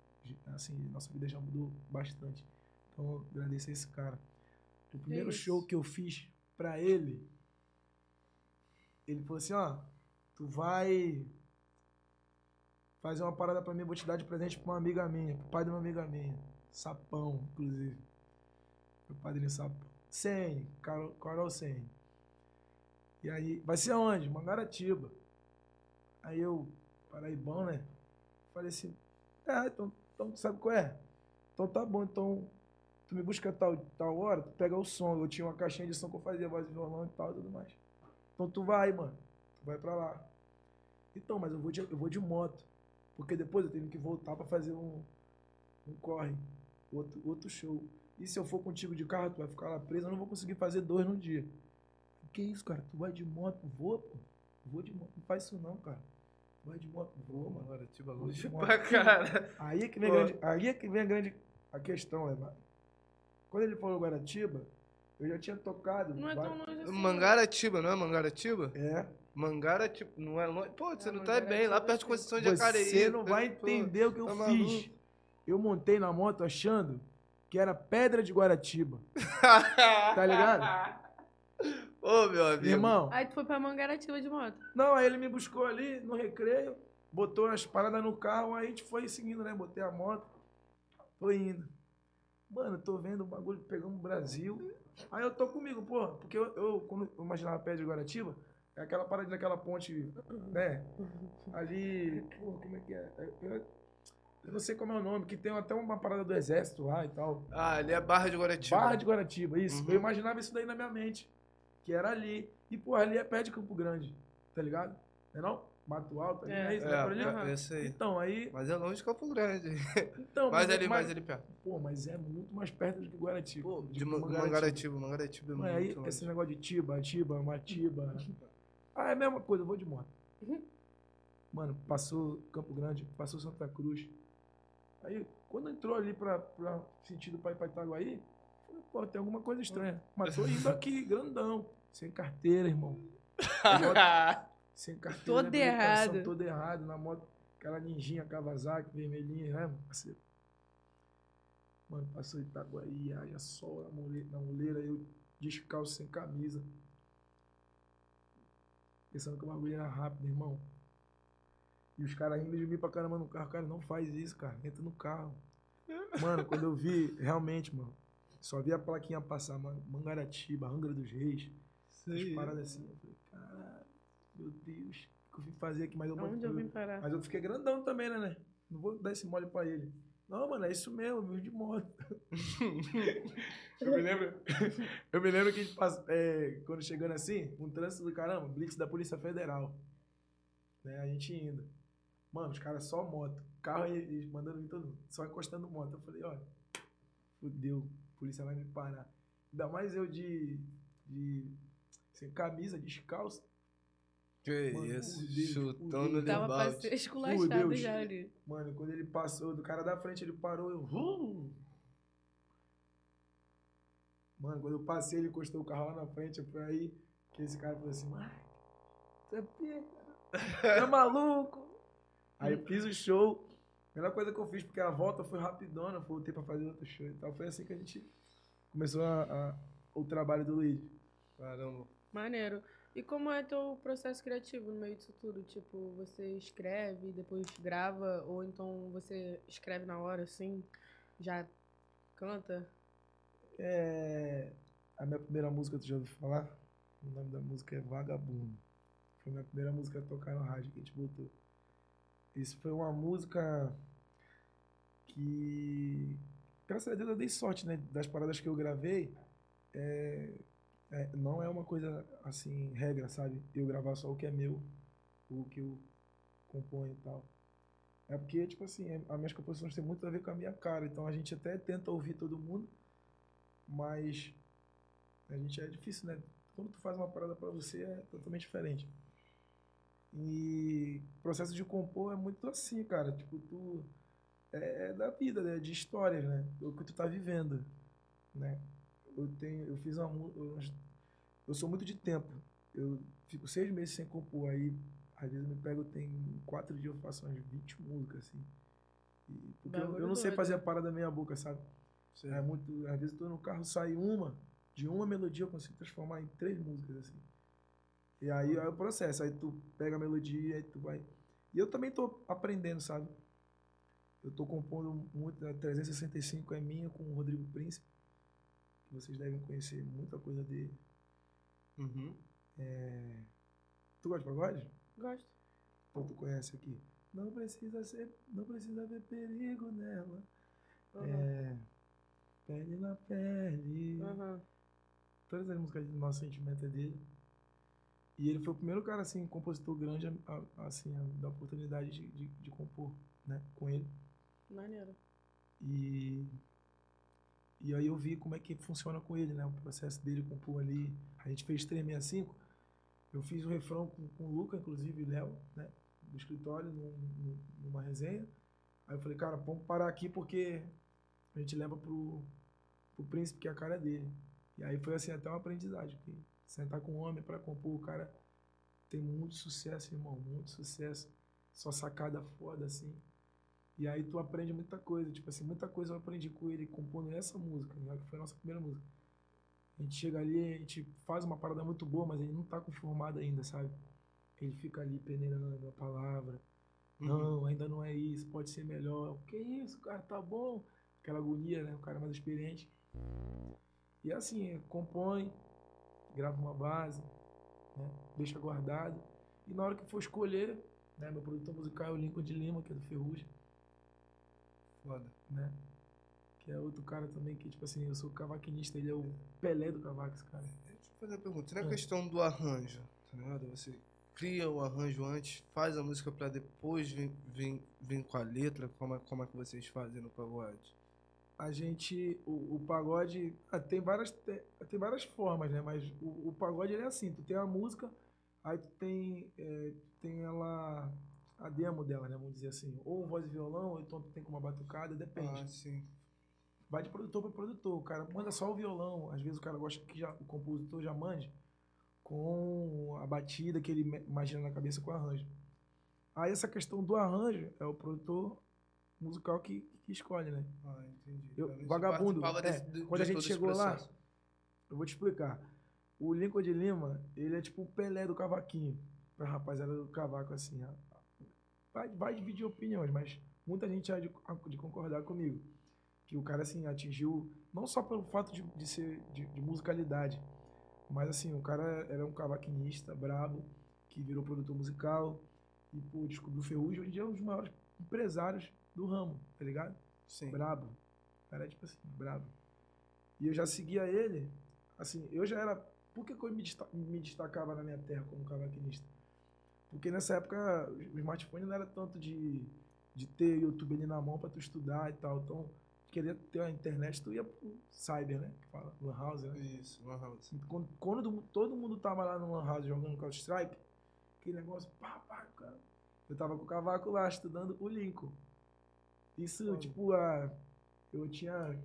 assim, nossa vida já mudou bastante. Então, agradecer esse cara. O primeiro show que eu fiz pra ele, ele falou assim, ó, tu vai fazer uma parada pra mim, vou te dar de presente pra uma amiga minha, pro pai de uma amiga minha. Sapão, inclusive. Meu padrinho Sapão. 100, Carol, Carol 100. E aí, vai ser aonde? Mangaratiba. Aí eu, paraibão, né? Falei assim, é, então então, sabe qual é? Então tá bom, então tu me busca tal, tal hora, tu pega o som. Eu tinha uma caixinha de som que eu fazia voz de violão e tal e tudo mais. Então tu vai, mano. Tu vai pra lá. Então, mas eu vou de, eu vou de moto. Porque depois eu tenho que voltar para fazer um, um corre, outro, outro show. E se eu for contigo de carro, tu vai ficar lá preso, eu não vou conseguir fazer dois no dia. Que isso, cara? Tu vai de moto? Voa, pô. Vou de moto. Não faz isso não, cara. Vai de moto, voa, mano. Agora, tipo, longe pra cara. Aí é que vem, grande, aí é que vem a grande a questão, Levar. Quando ele falou Guaratiba, eu já tinha tocado. Não é tão longe assim. Mangaratiba, não é Mangaratiba? É. Mangaratiba, não é longe. Pô, você é, não tá bem, lá perto de Conceição de Jacareí. Você não vai entender pô, o que eu tá fiz. Maluco. Eu montei na moto achando que era Pedra de Guaratiba. tá ligado? Ô, meu amigo. Irmão. Aí tu foi pra Mangaratiba de moto. Não, aí ele me buscou ali no recreio, botou as paradas no carro, aí a gente foi seguindo, né? Botei a moto, foi indo. Mano, tô vendo o bagulho pegando o Brasil. Aí eu tô comigo, porra, porque eu, eu quando eu imaginava pé de Guaratiba, é aquela parada daquela ponte, né? Ali, porra, como é que é? Eu, eu não sei como é o nome, que tem até uma parada do exército lá e tal. Ah, ali é Barra de Guaratiba. Barra de Guaratiba, isso. Uhum. Eu imaginava isso daí na minha mente que era ali. E, pô, ali é pé de Campo Grande, tá ligado? Não é não? Mato Alto, ali, é, é isso, é, por ali? É, esse aí. Então, aí... Mas é longe de Campo Grande. Então, mas, mas ali, mais ali perto. Pô, mas é muito mais perto do que Guaratiba. Pô, de, de Mangaratiba. Mangaratiba, é muito aí, longe. Esse negócio de Tiba, Tiba, Matiba... ah, é a mesma coisa, eu vou de moto. Uhum. Mano, passou Campo Grande, passou Santa Cruz. Aí, quando entrou ali pra, pra sentido pra ir pra Itaguaí, falei, pô, tem alguma coisa estranha. Mas tô indo aqui, grandão. Sem carteira, irmão. sem carteira. Todo errado. Todo errado. Na moto, aquela ninjinha Kawasaki, vermelhinha, né, parceiro? Mano, passou Itaguaí, haja sol na muleira, na muleira, eu descalço sem camisa. Pensando que o bagulho era rápido, irmão. E os caras rindo de mim pra caramba no carro. Cara, não faz isso, cara. Entra no carro. Mano, quando eu vi, realmente, mano, só vi a plaquinha passar, mano, Mangaratiba, Angra dos Reis. Sei. paradas assim. Eu falei, caralho, meu Deus, o que eu vim fazer aqui? Mas eu, Onde eu vim parar? Mas eu fiquei grandão também, né, né? Não vou dar esse mole pra ele. Não, mano, é isso mesmo, eu vivo de moto. eu me lembro. Eu me lembro que a gente passa, é, quando chegando assim, um trânsito do caramba, blitz da Polícia Federal. Né, a gente indo. Mano, os caras só moto. Carro eles mandando vir todo mundo. Só encostando moto. Eu falei, olha, fudeu, a polícia vai me parar. Ainda mais eu de. de sem camisa, descalço. Que Mano, isso, por Deus, chutando por Deus. Tava pra ser Por esculachado já ali. Mano, quando ele passou, do cara da frente, ele parou, eu. "Uh!" Mano, quando eu passei, ele encostou o carro lá na frente, foi aí que esse cara falou assim, mano, você é pica, você é maluco. Aí eu fiz o show. Melhor coisa que eu fiz, porque a volta foi rapidona, voltei pra fazer outro show e tal. Foi assim que a gente começou a, a- o trabalho do Luiz. Caramba. Maneiro. E como é teu processo criativo no meio disso tudo? Tipo, você escreve, depois grava, ou então você escreve na hora, assim, já canta? É, a minha primeira música, tu já ouviu falar? O nome da música é Vagabundo. Foi a minha primeira música a tocar no rádio que a gente botou. Isso foi uma música que, graças a Deus, eu dei sorte, né? Das paradas que eu gravei, é, é, não é uma coisa assim, regra, sabe? Eu gravar só o que é meu, o que eu componho e tal. É porque, tipo assim, é- as minhas composições têm muito a ver com a minha cara, então a gente até tenta ouvir todo mundo, mas a gente é difícil, né? Quando tu faz uma parada pra você é totalmente diferente. E o processo de compor é muito assim, cara. Tipo, tu. É, é da vida, né? De histórias, né? O que tu tá vivendo, né? Eu tenho. Eu fiz uma. Eu, eu sou muito de tempo. Eu fico seis meses sem compor. Aí, às vezes, eu me pego, tem quatro dias eu faço umas 20 músicas, assim. E- porque eu, eu não sei fazer a parada meia boca, sabe? É muito. Às vezes eu tô no carro, sai uma, de uma melodia eu consigo transformar em três músicas, assim. E aí é o processo, aí tu pega a melodia, aí tu vai. E eu também tô aprendendo, sabe? Eu tô compondo muito, a 365 é minha com o Rodrigo Príncipe, que vocês devem conhecer muita coisa dele. Uhum. Tu gosta de pagode? Gosto. Então tu conhece aqui. Não precisa ser, não precisa ver perigo nela. Aham. É, pele na pele. Aham. Todas as músicas do nosso sentimento é dele. E ele foi o primeiro cara, assim, compositor grande, a- a- assim, a dar oportunidade de, de, de compor, né, com ele. Maneiro. E, e aí eu vi como é que funciona com ele, né, o processo dele compor ali. A gente fez 365, eu fiz o refrão com, com o Luca, inclusive, e Léo, né, do escritório, num- num- numa resenha. Aí eu falei, cara, vamos parar aqui porque a gente leva pro, pro príncipe, que é a cara dele. E aí foi assim até uma aprendizagem, porque sentar com um homem para compor, o cara tem muito sucesso, irmão, muito sucesso. Só sacada foda, assim. E aí tu aprende muita coisa, tipo assim, muita coisa eu aprendi com ele compondo essa música, né, que foi a nossa primeira música. A gente chega ali, a gente faz uma parada muito boa, mas ele não tá conformado ainda, sabe? Ele fica ali peneirando a palavra. Não, ainda não é isso, pode ser melhor. O que é isso, cara? Tá bom. Aquela agonia, né? O cara mais experiente. E assim, compõe, grava uma base, né? deixa guardado. E na hora que for escolher, né? meu produtor musical é o Lincoln de Lima, que é do Ferrugem, Foda. né? Que é outro cara também que, tipo assim, eu sou cavaquinista, ele é o Pelé do cavaco, esse cara. Deixa eu fazer uma pergunta. Na É. questão do arranjo, tá ligado? Você cria o arranjo antes, faz a música pra depois vir, vir, vir com a letra. Como é, como é que vocês fazem no pagode? A gente o, o pagode ah, tem várias tem, tem várias formas né? Mas o, o pagode ele é assim tu tem a música aí tu tem é, tem ela a demo dela né? Vamos dizer assim ou voz e violão ou então tu tem com uma batucada depende. Ah, sim. vai de produtor para produtor o cara manda só o violão às vezes o cara gosta que já o compositor já mande com a batida que ele imagina na cabeça com o arranjo. Aí essa questão do arranjo é o produtor musical que, que escolhe né Ah, entendi. Eu- você vagabundo, é, desse- de- quando a gente chegou lá. Eu vou te explicar. O Lincoln de Lima, ele é tipo o Pelé do cavaquinho. Pra rapaziada do cavaco, assim. Vai, vai dividir opiniões, mas muita gente há de, de concordar comigo. Que o cara, assim, atingiu, não só pelo fato de, de ser de, de musicalidade, mas, assim, o cara era um cavaquinista brabo, que virou produtor musical, e, pô, descobriu o Ferrugem. Hoje em dia é um dos maiores empresários do ramo, tá ligado? Sim. brabo. O cara é tipo assim, brabo. E eu já seguia ele, assim, eu já era. Por que, que eu me, desta- me destacava na minha terra como cavaquinista? Porque nessa época o smartphone não era tanto de, de ter YouTube ali na mão pra tu estudar e tal. Então, queria ter a internet, tu ia pro cyber, né? Que fala, Lan House, né? Isso, Lan House. Quando, quando todo mundo tava lá no Lan House jogando Counter Strike, aquele negócio, pá, pá, cara. Eu tava com o cavaco lá estudando o Lincoln. Isso, Foda. tipo, a, eu tinha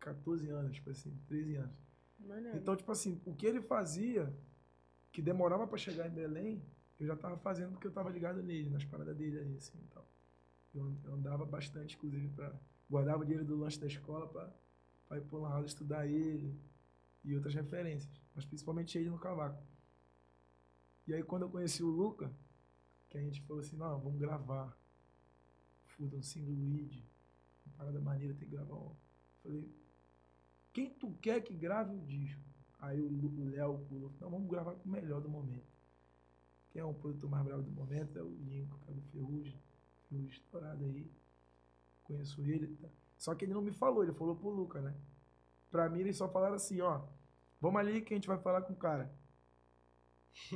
14 anos, tipo assim, 13 anos. Maneiro. Então, tipo assim, o que ele fazia, que demorava pra chegar em Belém, eu já tava fazendo porque eu tava ligado nele, nas paradas dele aí, assim, e tal. Eu, eu andava bastante, inclusive, pra... Guardava o dinheiro do lanche da escola pra, pra ir pro House estudar ele e outras referências. Mas principalmente ele no cavaco. E aí, quando eu conheci o Luca, que a gente falou assim, não, vamos gravar. Fuda um single lead. Uma parada maneira, tem que gravar um. Falei, quem tu quer que grave o disco? Aí o Lu- o Léo pulou, não, vamos gravar com o melhor do momento. Quem é o produtor mais bravo do momento é o Lincoln, que é do Ferrugem. Ferrugem estourado aí. Conheço ele. Tá? Só que ele não me falou, ele falou pro Luca, né? Pra mim, eles só falaram assim, ó. Vamos ali que a gente vai falar com o cara.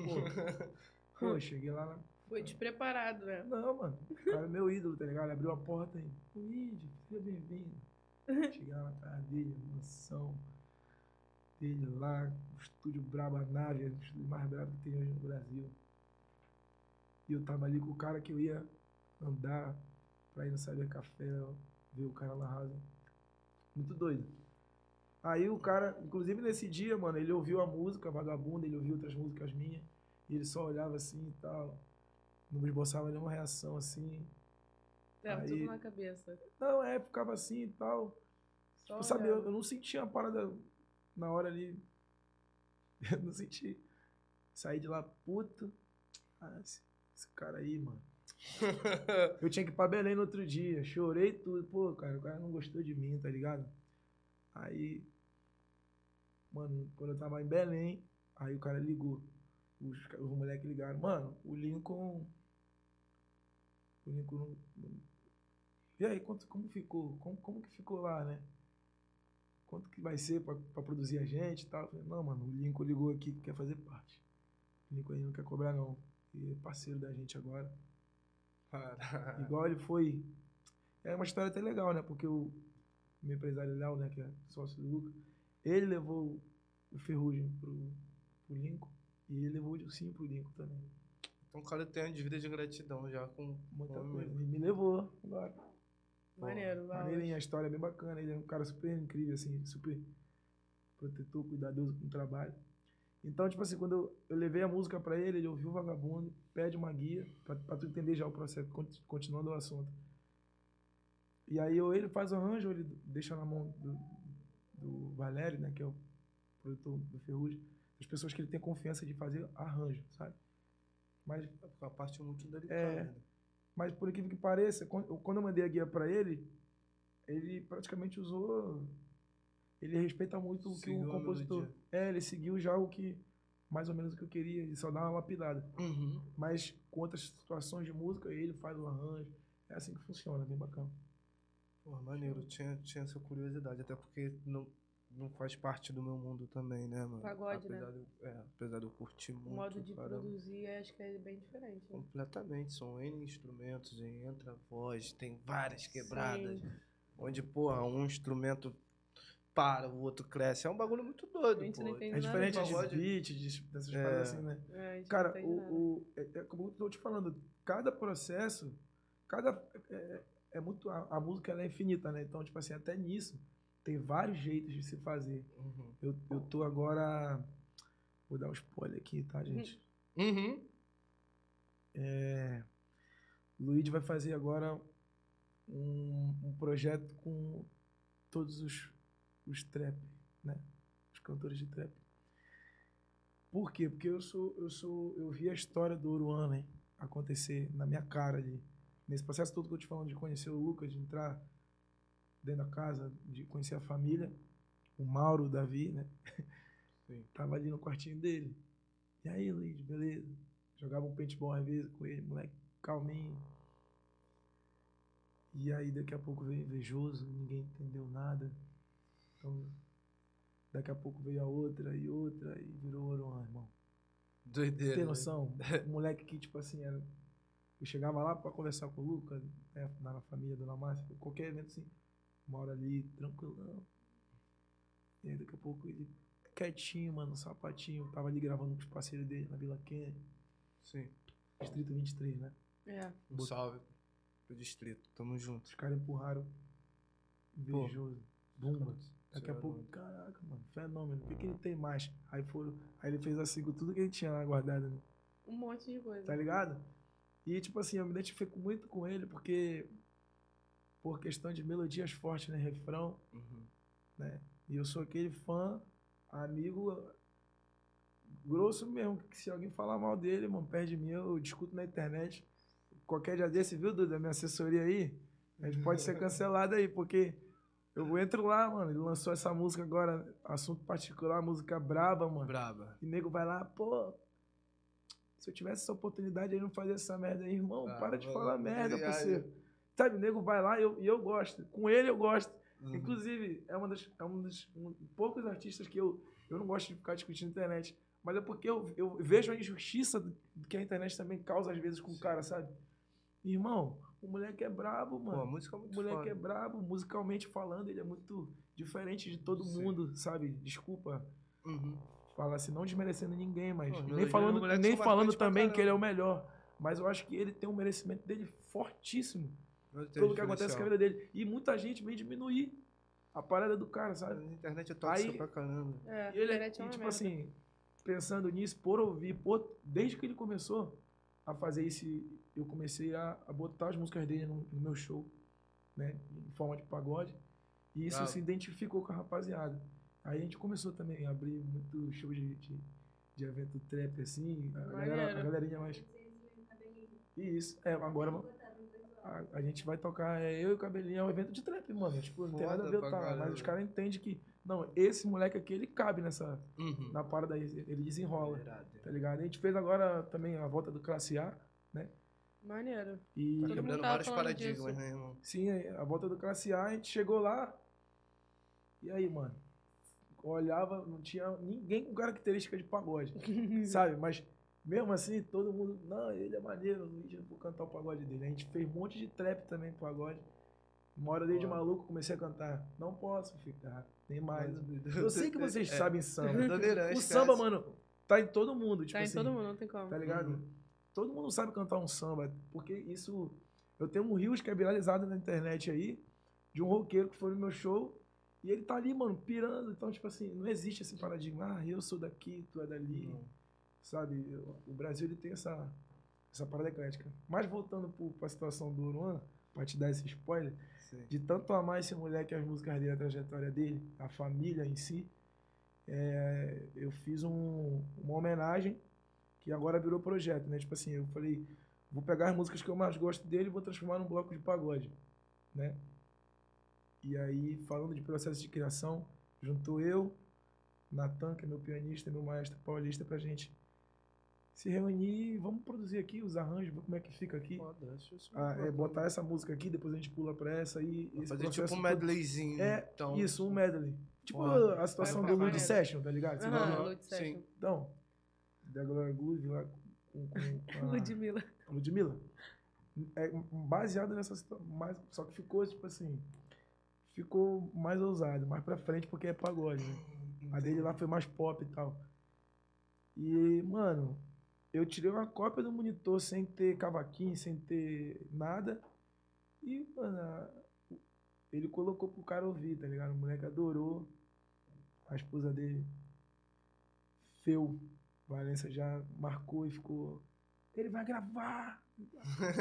Pô, pô cheguei lá na, Foi despreparado, né? não, mano. O cara é meu ídolo, tá ligado? Ele abriu a porta aí. Luigi, seja bem-vindo. Lá na casa dele, mansão dele lá, o estúdio brabo, a nave, o estúdio mais brabo que tem hoje no Brasil. E eu tava ali com o cara que eu ia andar pra ir no Cyber Café, ver o cara na house. Muito doido. Aí o cara, inclusive nesse dia, mano, ele ouviu a música Vagabunda, ele ouviu outras músicas minhas, e ele só olhava assim e tal. Não esboçava nenhuma reação assim. Tava Aí- tudo na cabeça. Não, é, ficava assim e tal. Só Tipo, sabe, eu, eu não sentia a parada na hora ali. Eu não senti. Saí de lá, puto. Ah, esse, esse cara aí, mano. Eu tinha que ir pra Belém no outro dia. Chorei tudo. Pô, cara, o cara não gostou de mim, tá ligado? Aí. Mano, quando eu tava em Belém, aí o cara ligou. Os, os moleques ligaram. Mano, o Lincoln. O Lincoln não. não- e aí, quanto, como ficou? Como, como que ficou lá, né? Quanto que vai ser pra, pra produzir a gente e tal? Falei, não, mano, o Lincoln ligou aqui que quer fazer parte. O Lincoln aí não quer cobrar, não. E é parceiro da gente agora. Caralho. Igual ele foi. É uma história até legal, né? Porque o meu empresário Léo, né, que é sócio do Luca, ele levou o Ferrugem pro, pro Lincoln e ele levou o Dilcinho pro Lincoln também. Então o cara tem uma dívida de gratidão já com Muita com o coisa. me levou agora. Maneiro, vai. Maneirinha, a história é bem bacana. Ele é um cara super incrível, assim, super protetor, cuidadoso com o trabalho. Então, tipo assim, quando eu, eu levei a música pra ele, ele ouviu o Vagabundo, pede uma guia, pra, pra tu entender já o processo, conti- continuando o assunto. E aí ou ele faz o arranjo, ou ele deixa na mão do, do Valério, né, que é o produtor do Ferrugem, as pessoas que ele tem confiança de fazer arranjo, sabe? Mas a parte muito delicada. É. né? mas por incrível que pareça, quando eu- mandei a guia pra ele, ele praticamente usou. Ele respeita muito o que o compositor. É, ele seguiu já o que. Mais ou menos o que eu queria, ele só dá uma lapidada. Uhum. Mas com outras situações de música, ele faz o arranjo. É assim que funciona, bem bacana. Pô, maneiro, tinha, tinha essa curiosidade, até porque não, não faz parte do meu mundo também, né, mano? Pagode, né? apesar De, eu- é, apesar de eu curtir muito. O modo de caramba. produzir acho que é bem diferente. né? Completamente, são N instrumentos, e entra voz, tem várias quebradas. Sim. Onde, porra, um instrumento para, o outro cresce. É um bagulho muito doido, A gente pô. É diferente nada. de Pagode. beat, de, dessas É. paradas assim, né? É, a Cara, o, o, é, é como eu tô te falando, cada processo, cada. É, é muito. A, a música ela é infinita, né? Então, tipo assim, até nisso, tem vários jeitos de se fazer. Uhum. Eu, eu tô agora. Vou dar um spoiler aqui, tá, gente? Uhum. O Luigi vai fazer agora um, um projeto com todos os, os trap, né? Os cantores de trap. Por quê? Porque eu sou, eu sou, eu vi a história do Oruana hein, acontecer na minha cara ali. Nesse processo todo que eu te falando de conhecer o Lucas, de entrar dentro da casa, de conhecer a família, o Mauro, o Davi, né? Sim. Tava ali no quartinho dele. E aí, Luiz, beleza? Jogava um paintball às vezes com ele, moleque calminho. E aí daqui a pouco veio invejoso, ninguém entendeu nada. Então, daqui a pouco veio a outra e outra e virou Oruan, irmão. Doideira. Tem né? noção? Um moleque que, tipo assim, era. Eu chegava lá pra conversar com o Lucas, né, na família, Dona Márcia, qualquer evento assim, uma hora ali, tranquilão. E aí daqui a pouco ele quietinho, mano, no sapatinho, tava ali gravando com os parceiros dele na Vila Kennedy, Sim. Distrito 23, né? É. Um salve pro distrito. Tamo junto. Os caras empurraram. Invejoso. Bumba. Daqui a é pouco, caraca, mano, fenômeno. O que, que ele tem mais? Aí foram. Aí ele fez assim com tudo que ele tinha lá guardado, né? Um monte de coisa. Tá ligado? E, tipo assim, eu me identifico muito com ele porque. Por questão de melodias fortes, né? Refrão, Uhum. né? E eu sou aquele fã, amigo grosso mesmo, que se alguém falar mal dele, mano, perto de mim, eu discuto na internet. Qualquer dia desse, viu, Duda, minha assessoria aí? A gente pode ser cancelado aí, porque eu entro lá, mano, ele lançou essa música agora, assunto particular, música braba, mano. Braba. E nego vai lá, pô, se eu tivesse essa oportunidade aí, não fazia essa merda aí, irmão, Ah, para de falar merda, viagem. parceiro. Sabe, o nego vai lá e eu, e eu gosto. Com ele eu gosto. Uhum. Inclusive, é, uma das, é um dos um, poucos artistas que eu, eu não gosto de ficar discutindo na internet. Mas é porque eu, eu vejo a injustiça que a internet também causa às vezes com o cara, sabe? Irmão, o moleque é brabo, Pô, mano. a música é O muito moleque foda. é brabo, musicalmente falando, ele é muito diferente de todo Sim. mundo, sabe? Desculpa Uhum. falar assim, não desmerecendo ninguém, mas Pô, nem falando, o nem falando também que ele é o melhor. Mas eu acho que ele tem um merecimento dele fortíssimo pelo que acontece com a vida dele. E muita gente vem diminuir a parada do cara, sabe? A internet é tóxica Aí- pra caramba. É, E ele, internet é e, uma tipo merda. assim, pensando nisso, por ouvir, por, desde que ele começou a fazer isso, eu comecei a, a botar as músicas dele no, no meu show, né? Em forma de pagode. E isso Ah. se identificou com a rapaziada. Aí a gente começou também a abrir muito show de, de, de evento trap, assim. A, galera, a galerinha mais. Isso, é, agora a, a gente vai tocar, é, eu e o Cabelinho, é um evento de trap, mano. Tipo, não tem nada a ver, tá, mas os caras entendem que, não, esse moleque aqui, ele cabe nessa, Uhum. na parada aí, ele desenrola, Irado. tá ligado? A gente fez agora também a volta do Classe A, né? Maneiro. E, Tá quebrando vários paradigmas, disso. né, irmão? sim, a volta do Classe A, a gente chegou lá, e aí, mano, olhava, não tinha ninguém com característica de pagode, sabe? Mas, mesmo assim, todo mundo, não, ele é maneiro, Luiz, eu vou cantar o pagode dele. A gente fez um monte de trap também, pagode. Uma hora dele de maluco, comecei a cantar. Não posso ficar, nem mais. Eu sei que vocês É, sabem samba. Bandeirante, O esquece. samba, mano, tá em todo mundo. Tipo tá em assim, todo mundo, não tem como. Tá ligado? Uhum. Todo mundo sabe cantar um samba, porque isso. Eu tenho um rios que é viralizado na internet aí, de um roqueiro que foi no meu show, e ele tá ali, mano, pirando. Então, tipo assim, não existe esse paradigma, ah, eu sou daqui, tu é dali, Não. Sabe? O Brasil, ele tem essa, essa parada eclética. Mas voltando pro, pra situação do Uruan, pra te dar esse spoiler, Sim. de tanto amar esse moleque, as músicas dele, a trajetória dele, a família em si, é, eu fiz um- uma homenagem que agora virou projeto, né? Tipo assim, eu falei, vou pegar as músicas que eu mais gosto dele e vou transformar num bloco de pagode, né? E aí, falando de processo de criação, juntou eu, Natan, que é meu pianista, meu maestro paulista, pra gente se reunir e vamos produzir aqui os arranjos, ver como é que fica aqui. Foda, Ah, é, botar essa música aqui, depois a gente pula pra essa e esse Fazer processo tipo um medleyzinho. É, então, isso, um medley. Tipo Foda. a situação do Lud. Session, tá ligado? Aham, Lud Session. Então, da Glória Groove lá com, com, com a Ludmilla. Ludmilla. É baseado nessa situação, mais, só que ficou, tipo assim, ficou mais ousado, mais pra frente, porque é pagode, né? A dele lá foi mais pop e tal. E, mano, eu tirei uma cópia do monitor sem ter cavaquinho, sem ter nada. E, mano, ele colocou pro cara ouvir, tá ligado? O moleque adorou. A esposa dele, Feu, Valência já marcou e ficou. Ele vai gravar!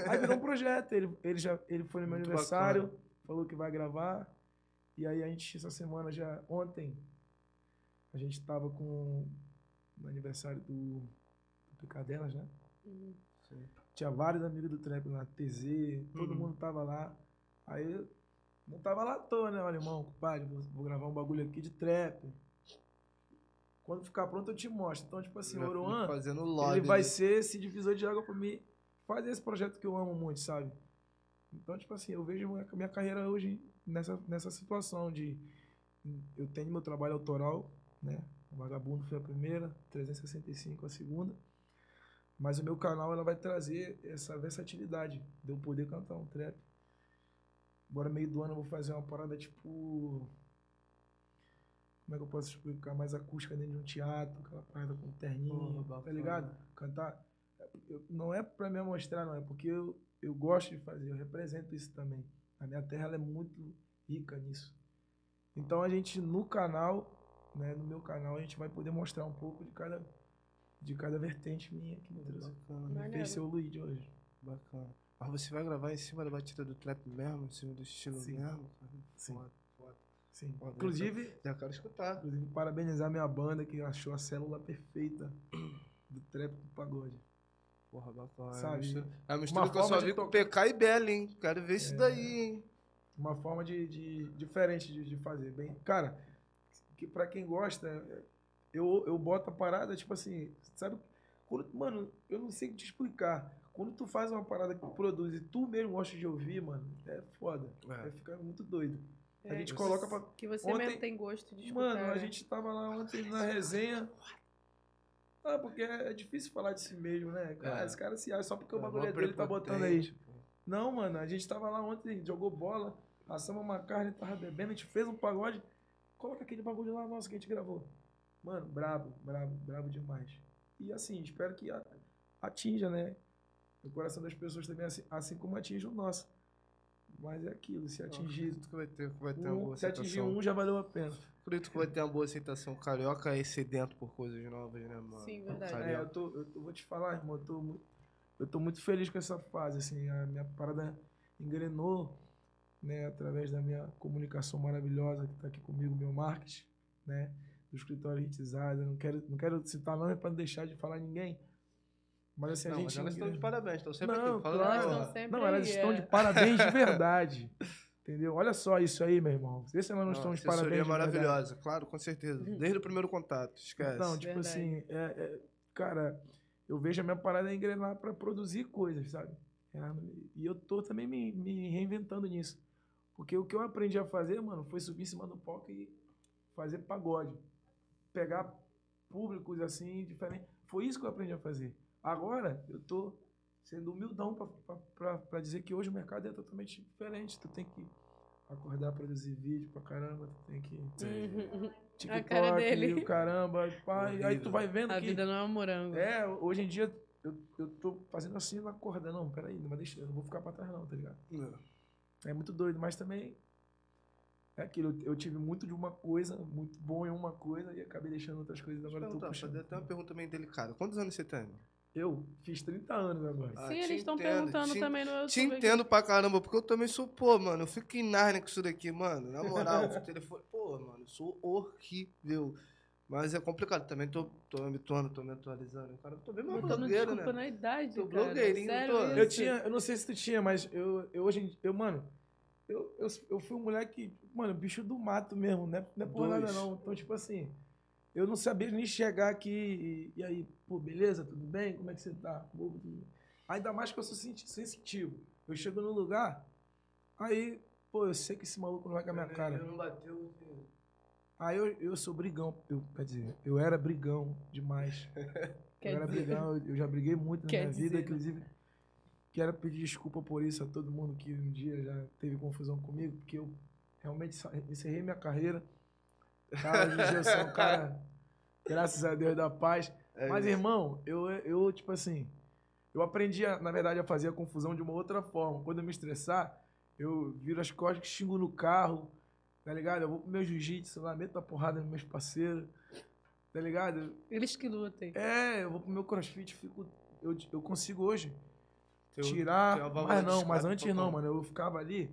Aí virou um projeto. Ele, ele, já, ele foi no meu Muito aniversário, bacana. falou que vai gravar. E aí a gente, essa semana já, ontem, a gente tava com no aniversário do, do Picadelas, né? Uhum. Sim. Tinha vários amigos do trap lá, TZ, todo Uhum. mundo tava lá. Aí eu não tava lá à toa, né? Olha, irmão, compadre, vou, vou gravar um bagulho aqui de trap. Quando ficar pronto eu te mostro. Então, tipo assim, o Oruan, Fazendo lobby. ele vai né? ser esse divisor de água pra mim fazer esse projeto que eu amo muito, sabe? Então, tipo assim, eu vejo a minha carreira hoje nessa, nessa situação de eu tenho meu trabalho autoral, né? O Vagabundo foi a primeira, 365 a segunda. Mas o meu canal ela vai trazer essa versatilidade de eu poder cantar um trap. Agora, meio do ano, eu vou fazer uma parada tipo. Como é que eu posso explicar? Mais acústica dentro de um teatro, aquela parada com terninho, Porra, tá ligado? Cantar. Eu- não é pra me mostrar, não, é porque eu, eu gosto de fazer, eu represento isso também. A minha terra ela é muito rica nisso. Então a gente no canal, né, no meu canal, a gente vai poder mostrar um pouco de cada, de cada vertente minha que me trouxe. Bacana, Me Maneiro. fez ser o Luiz de hoje. bacana. Mas você vai gravar em cima da batida do trap mesmo, em cima do estilo Sim. mesmo? cara? Sim. Foda, foda. Sim. Pô, Inclusive, Já quero escutar. inclusive, parabenizar minha banda que achou a célula perfeita do trap do pagode. Porra, bacana. Sabe? É a mistura, é mistura Uma que eu só vi com. PK e Belly, hein? Quero ver isso É. daí, hein? Uma forma de, de diferente de, de fazer. Bem, cara, que para quem gosta, eu, eu boto a parada, tipo assim, sabe? Quando, mano, eu não sei te explicar. Quando tu faz uma parada que produz e tu mesmo gosta de ouvir, mano, é foda. É. Vai ficar muito doido. A É, gente que coloca pra. Que você Ontem- mesmo tem gosto de escutar. Mano, a né? gente tava lá ontem na resenha. Ah, porque é difícil falar de si mesmo, né? Cara, É. esse cara se acha só porque o É, bagulho é dele tá botando aí. Não, mano, a gente tava lá ontem, jogou bola, assamos uma carne, tava bebendo, a gente fez um pagode. Coloca aquele bagulho lá, nossa, que a gente gravou. Mano, brabo, brabo, brabo demais. E assim, espero que atinja, né? O coração das pessoas também, assim, assim como atinge o nosso. Mas é aquilo, se atingir, que vai ter, que vai ter uma um, boa se atingir aceitação. um, já valeu a pena. Acredito que vai ter uma boa aceitação. Carioca é sedento por coisas novas, né, mano? Sim, verdade. É, eu, tô, eu tô- vou te falar, irmão, eu tô, mu- eu tô muito feliz com essa fase, assim, a minha parada engrenou, né, através da minha comunicação maravilhosa que tá aqui comigo, meu marketing, né, do escritório Hitizada, não quero, não quero citar nome para não deixar de falar ninguém, mas assim, Não, a mas gente... elas estão de parabéns, estão sempre Não, aqui. Claro. Elas estão sempre Não, elas aí, estão é. de parabéns de verdade, entendeu? Olha só isso aí, meu irmão, vê se elas não, Não, estão de parabéns de verdade. maravilhosa, claro, com certeza. Desde o primeiro contato, esquece. Então, tipo Verdade. assim, é, é, cara, eu vejo a minha parada engrenar pra produzir coisas, sabe? É, e eu tô também me, me reinventando nisso. Porque o que eu aprendi a fazer, mano, foi subir em cima do palco e fazer pagode. Pegar públicos assim, diferentes. Foi isso que eu aprendi a fazer. Agora, eu tô sendo humildão pra dizer que hoje o mercado é totalmente diferente. Tu tem que acordar, produzir vídeo pra caramba, tu tem que. Uhum. TikTok, cara dele. o caramba, pá, e aí tu vai vendo A que. vida não é um morango. É, hoje em dia eu, eu tô fazendo assim na corda. Não, peraí, não vai deixar, eu não vou ficar pra trás, não, tá ligado? É muito doido, mas também. É aquilo, eu, tive muito de uma coisa, muito bom em uma coisa, e acabei deixando outras coisas. Agora eu tô puxando. até uma pergunta meio delicada. Quantos anos você tem? Eu fiz 30 anos agora. Ah, Sim, eles estão perguntando te- também no Te YouTube. entendo pra caramba, porque eu também sou, pô, mano, eu fico em Narnia com isso daqui, mano. Na moral, o telefone, pô, mano, eu sou horrível. Mas é complicado, também tô, tô me habituando, tô me atualizando. Cara, eu tô bem mais blogueiro, desculpa né? na idade, Tô cara. blogueirinho, Sério tô. isso? Eu tinha, eu não sei se tu tinha, mas eu, eu hoje, eu, mano, eu, eu, eu fui um moleque, mano, bicho do mato mesmo, não é, não é por Dois. nada não. Então, tipo assim, eu não sabia nem chegar aqui e, e aí, pô, beleza, tudo bem? Como é que você tá? Pô. Ainda mais que eu sou senti- sensitivo. Eu chego no lugar, aí, pô, eu sei que esse maluco não vai com a minha cara. Não bateu. Aí eu, eu sou brigão, eu, quer dizer, eu era brigão demais. Quer eu era dizer- brigão, eu, já briguei muito na Quer minha vida, dizer, né? Quero pedir desculpa por isso a todo mundo que um dia já teve confusão comigo, porque eu realmente encerrei minha carreira. Tá? Hoje em dia eu sou um cara, graças a Deus, da paz. É Mas, isso. irmão, eu, eu, tipo assim, eu aprendi, a, na verdade, a fazer a confusão de uma outra forma. Quando eu me estressar, eu viro as costas, xingo no carro, tá ligado? Eu vou pro meu jiu-jitsu lá, meto a porrada nos meus parceiros, tá ligado? Eles que lutem. É, eu vou pro meu crossfit, fico, eu, eu consigo hoje Teu- tirar, válvula mas não, mas antes total. não, mano, eu ficava ali,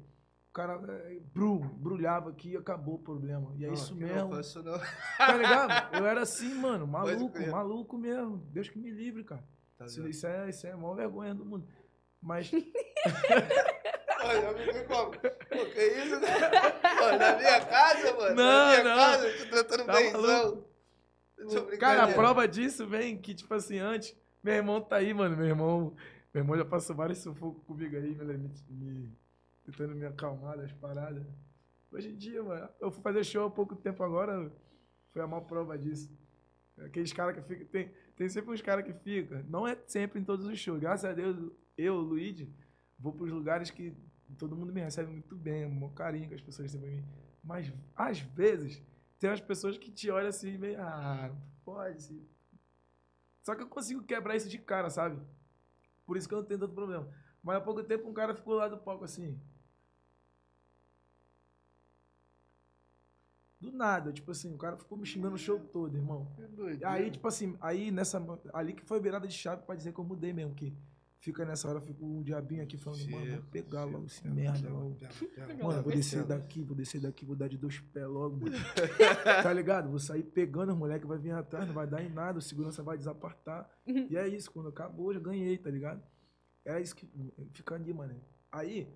o cara é, brum, brulhava aqui e acabou o problema. E é Não, isso mesmo, Não faço não. tá ligado? Eu era assim, mano, maluco, maluco mesmo. Deus que me livre, cara. Tá Isso, isso é, isso é a maior vergonha do mundo. Mas, Olha, me como? Pô, que isso, né? Pô, na minha casa, mano. Não, na minha não. casa, eu tô tratando Tá benzão. cara, a prova disso vem que, tipo assim, antes, meu irmão tá aí, mano. Meu irmão, meu irmão já passou vários sufocos comigo aí, me, me, me, tentando me acalmar das paradas. Hoje em dia, mano, eu fui fazer show há pouco tempo agora, foi a maior prova disso. Aqueles caras que ficam. Tem, tem sempre uns caras que ficam. Não é sempre em todos os shows. Graças a Deus, eu, Luigi, vou pros lugares que todo mundo me recebe muito bem, um carinho que as pessoas recebem mim. Mas, às vezes, tem umas pessoas que te olham assim, meio. Ah, não pode. Sim. Só que eu consigo quebrar isso de cara, sabe? Por isso que eu não tenho tanto problema. Mas há pouco tempo um cara ficou lá do palco assim. Do nada, tipo assim, o cara ficou me xingando o show todo, irmão. Doido. Aí, tipo assim, aí nessa. Ali que foi virada de chave pra dizer que eu mudei mesmo, que fica nessa hora, fica o diabinho aqui falando, mano, vou pegar logo esse merda logo. Mano, vou descer daqui, vou descer daqui, vou dar de dois pés logo, mano. tá ligado? Vou sair pegando os moleques, vai vir atrás, não vai dar em nada, o segurança vai desapartar. e é isso, quando acabou, já ganhei, tá ligado? É isso que fica ali, mano. Aí,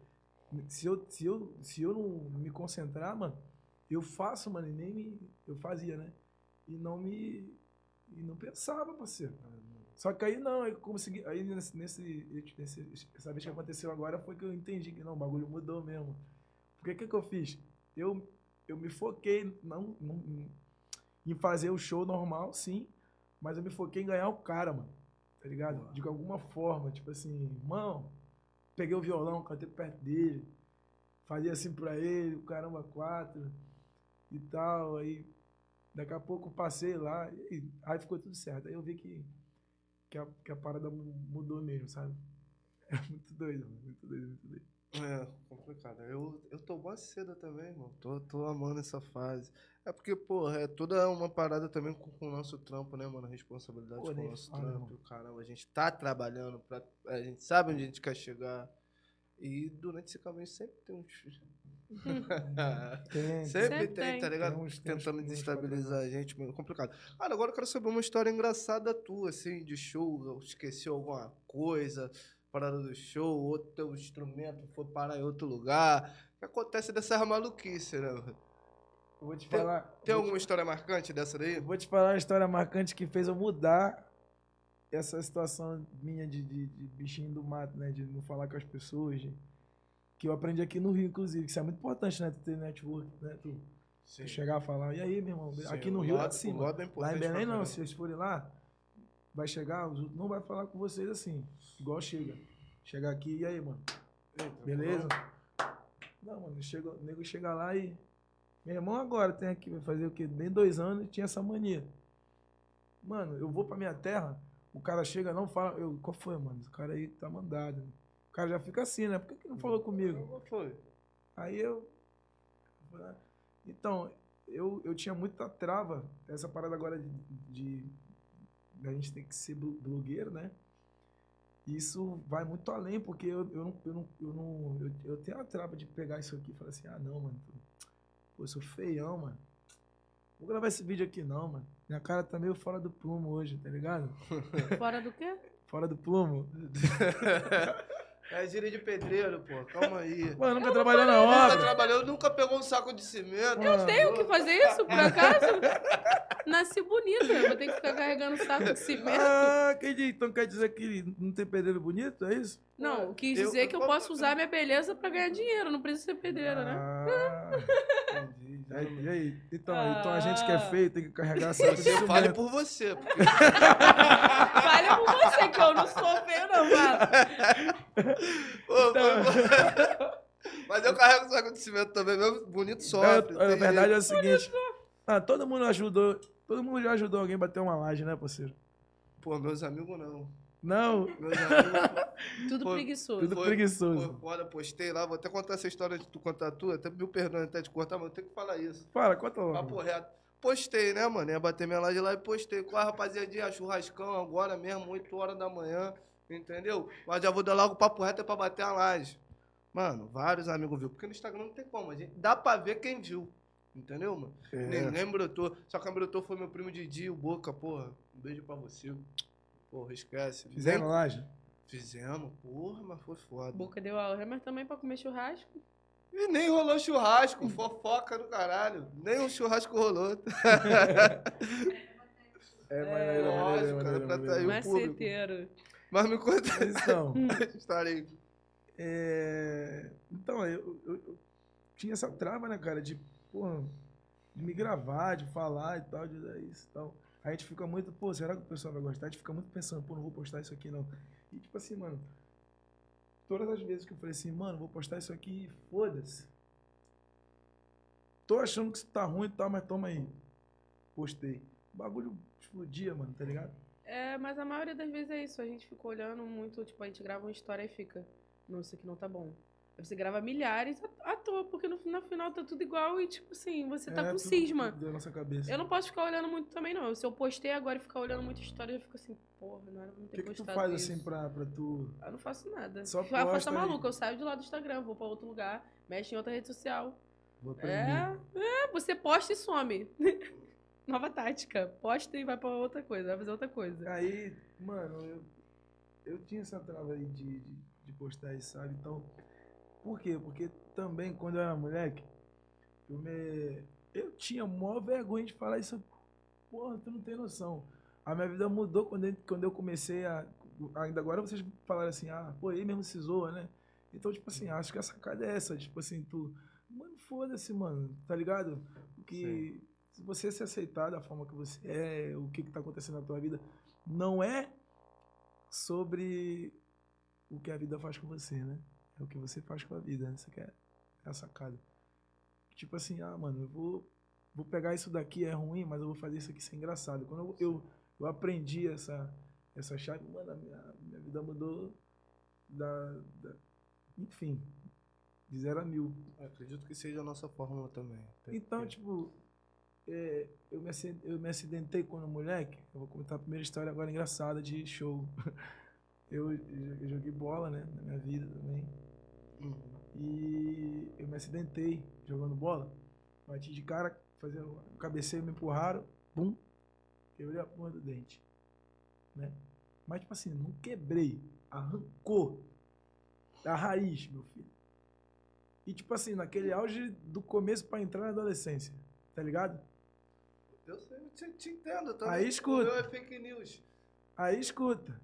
se eu, se eu, se eu não me concentrar, mano, eu faço, mano, e nem me. Eu fazia, né? E não me. E não pensava, parceiro. Só que aí não, eu consegui. Aí nesse, nesse, nesse, essa vez que aconteceu agora foi que eu entendi que não, o bagulho mudou mesmo. Porque o que, que eu fiz? Eu, eu me foquei não, não, em fazer o show normal, sim, mas eu me foquei em ganhar o cara, mano. Tá ligado? De alguma forma, tipo assim, mano, peguei o violão, cantei perto dele, fazia assim pra ele, o caramba, quatro e tal. Aí daqui a pouco passei lá, e aí ficou tudo certo. Aí eu vi que que a, que a parada mudou mesmo, sabe? É muito doido, mano. Muito doido, muito doido. É, complicado. Eu, eu tô boa cedo também, irmão. Tô, tô amando essa fase. É porque, pô, é toda uma parada também com, com o nosso trampo, né, mano? A responsabilidade pô, com o nosso fala, trampo. Mano. Caramba, a gente tá trabalhando, pra, a gente sabe onde a gente quer chegar. E durante esse caminho sempre tem uns. tem, sempre, sempre tem, tá ligado? Tem uns, Tentando uns, desestabilizar uns a gente, meio complicado. Ah, agora eu quero saber uma história engraçada tua, assim, de show. Esqueceu alguma coisa, parada do show, outro teu instrumento foi parar em outro lugar. O que acontece dessas maluquices, né? vou te tem, falar. Tem alguma te... história marcante dessa daí? Vou te falar uma história marcante que fez eu mudar essa situação minha de, de, de, bichinho do mato, né? De não falar com as pessoas. De, que eu aprendi aqui no Rio, inclusive. Que isso é muito importante, né? Tu ter network, né? Tu, tu chegar a falar, e aí, meu irmão? Sim, aqui no Rio lado, é assim. É lá em Belém, não. Se vocês forem lá, vai chegar, os outros não vai falar com vocês assim. Igual chega. Chegar aqui, e aí, mano? Eita, Beleza? Não, mano, chega, o nego chega lá e. Meu irmão agora tem aqui, vai fazer o quê? Nem dois anos e tinha essa mania. Mano, eu vou pra minha terra, o cara chega, não fala. Eu, qual foi, mano? O cara aí tá mandado. O cara já fica assim, né? Por que, que não falou comigo? Qual foi? Aí eu. Então, eu, eu tinha muita trava, essa parada agora de, de, de a gente tem que ser blogueiro, né? Isso vai muito além, porque eu, eu, não, eu, não, eu, não, eu, eu tenho a trava de pegar isso aqui e falar assim, ah não, mano, pô, eu sou feião, mano. Vou gravar esse vídeo aqui não, mano. Minha cara tá meio fora do plumo hoje, tá ligado? Fora do quê? Fora do plumo. É gíria de pedreiro, pô. Calma aí. Mano, nunca trabalhou na obra. Nunca trabalhou, nunca pegou um saco de cimento. Eu tenho que fazer isso, por acaso? Nasci bonita, vou ter que ficar carregando saco de cimento. Ah, então quer dizer que não tem pedreiro bonito, é isso? Não, quis dizer eu, que eu posso usar minha beleza pra ganhar dinheiro, não precisa ser pedreiro, né? Ah, entendi. E aí? Então, ah. então a gente que é feio tem que carregar de cimento. Fale por você. Porque... Fale por você, que eu não sou feio, não, mano. Então... Mas eu carrego saco de cimento também, meu bonito sofre. É, a verdade é o seguinte. Ah, todo mundo ajudou. Todo mundo já ajudou alguém a bater uma laje, né, parceiro? Pô, meus amigos não. Não. Tudo foi, preguiçoso. Tudo foi, preguiçoso. Foi foda, postei lá. Vou até contar essa história de tu contar a tua. Até me perdoe até de cortar, mas eu tenho que falar isso. Fala, conta logo. Papo reto. Postei, né, mano? Ia bater minha laje lá e postei. Com a rapaziadinha, churrascão agora mesmo, 8 horas da manhã. Entendeu? Mas já vou dar logo o papo reto é pra bater a laje. Mano, vários amigos viu. Porque no Instagram não tem como. Gente, dá pra ver quem viu. Entendeu, mano? É. Ninguém brotou. Só que brotou foi meu primo Didi, o Boca, porra. Um beijo pra você. Porra, esquece. Fizeram laje? Fizemos, porra, mas foi foda. Boca deu a mas também pra comer churrasco. E nem rolou churrasco, fofoca do caralho. Nem um churrasco rolou. é, maneiro, é, lógico, cara, pra atrair o público. Mas me conta então, história aí. É, Então, eu, eu- eu tinha essa trava, né, cara, de, pô, de me gravar, de falar e tal, de dar isso e tal. A gente fica muito, pô, será que o pessoal vai gostar? A gente fica muito pensando, pô, não vou postar isso aqui não. E tipo assim, mano, todas as vezes que eu falei assim, mano, vou postar isso aqui, foda-se. Tô achando que isso tá ruim e tal, mas toma aí. Postei. O bagulho explodia, mano, tá ligado? É, mas a maioria das vezes é isso. A gente fica olhando muito, tipo, a gente grava uma história e fica, não, isso aqui não tá bom. Você grava milhares à toa, porque no, no final tá tudo igual e, tipo assim, você tá É, com tudo- cisma. tudo Da nossa cabeça. Eu não posso ficar olhando muito também, não. Se eu postei agora e ficar olhando muita história, eu fico assim, porra, não era pra não O ter que, que tu faz isso. assim pra, pra tu. Eu não faço nada. Só eu faço posta a aí. maluca, eu saio de lá do Instagram, vou pra outro lugar, mexe em outra rede social. Vou aprender. É, é, você posta e some. Nova tática. Posta e vai pra outra coisa, vai fazer outra coisa. Aí, mano, eu, eu tinha essa trava aí de, de, de postar isso, sabe? Então, por quê? Porque também, quando eu era moleque, eu me. Eu tinha maior vergonha de falar isso. Porra, tu não tem noção. A minha vida mudou quando eu, quando eu comecei a. Ainda agora vocês falaram assim, ah, pô, aí mesmo se zoa, né? Então, tipo assim, acho que a sacada é essa. Tipo assim, tu. Mano, foda-se, mano, tá ligado? Que se você se aceitar da forma que você é, o que, que tá acontecendo na tua vida, não é sobre o que a vida faz com você, né? É o que você faz com a vida, né? Isso que é a sacada. Tipo assim, ah, mano, eu vou, vou pegar isso daqui, é ruim, mas eu vou fazer isso aqui ser engraçado. Quando eu, eu, eu aprendi essa, essa chave, mano, a minha, minha vida mudou da, da- Enfim, de zero a mil. Eu acredito que seja a nossa fórmula também. Então, tipo, é, eu, me, eu me acidentei quando moleque. Eu vou contar a primeira história agora engraçada de show. Eu, eu joguei bola, né, na minha vida também. E eu me acidentei jogando bola. Bati de cara, fazendo um cabeceio, me empurraram, bum, quebrei a porra do dente. Né? Mas, tipo assim, não quebrei, arrancou da raiz, meu filho. E, tipo assim, naquele auge do começo pra entrar na adolescência, tá ligado? Eu sei, eu te, te entendo também. Aí escuta. O meu é fake news. Aí escuta.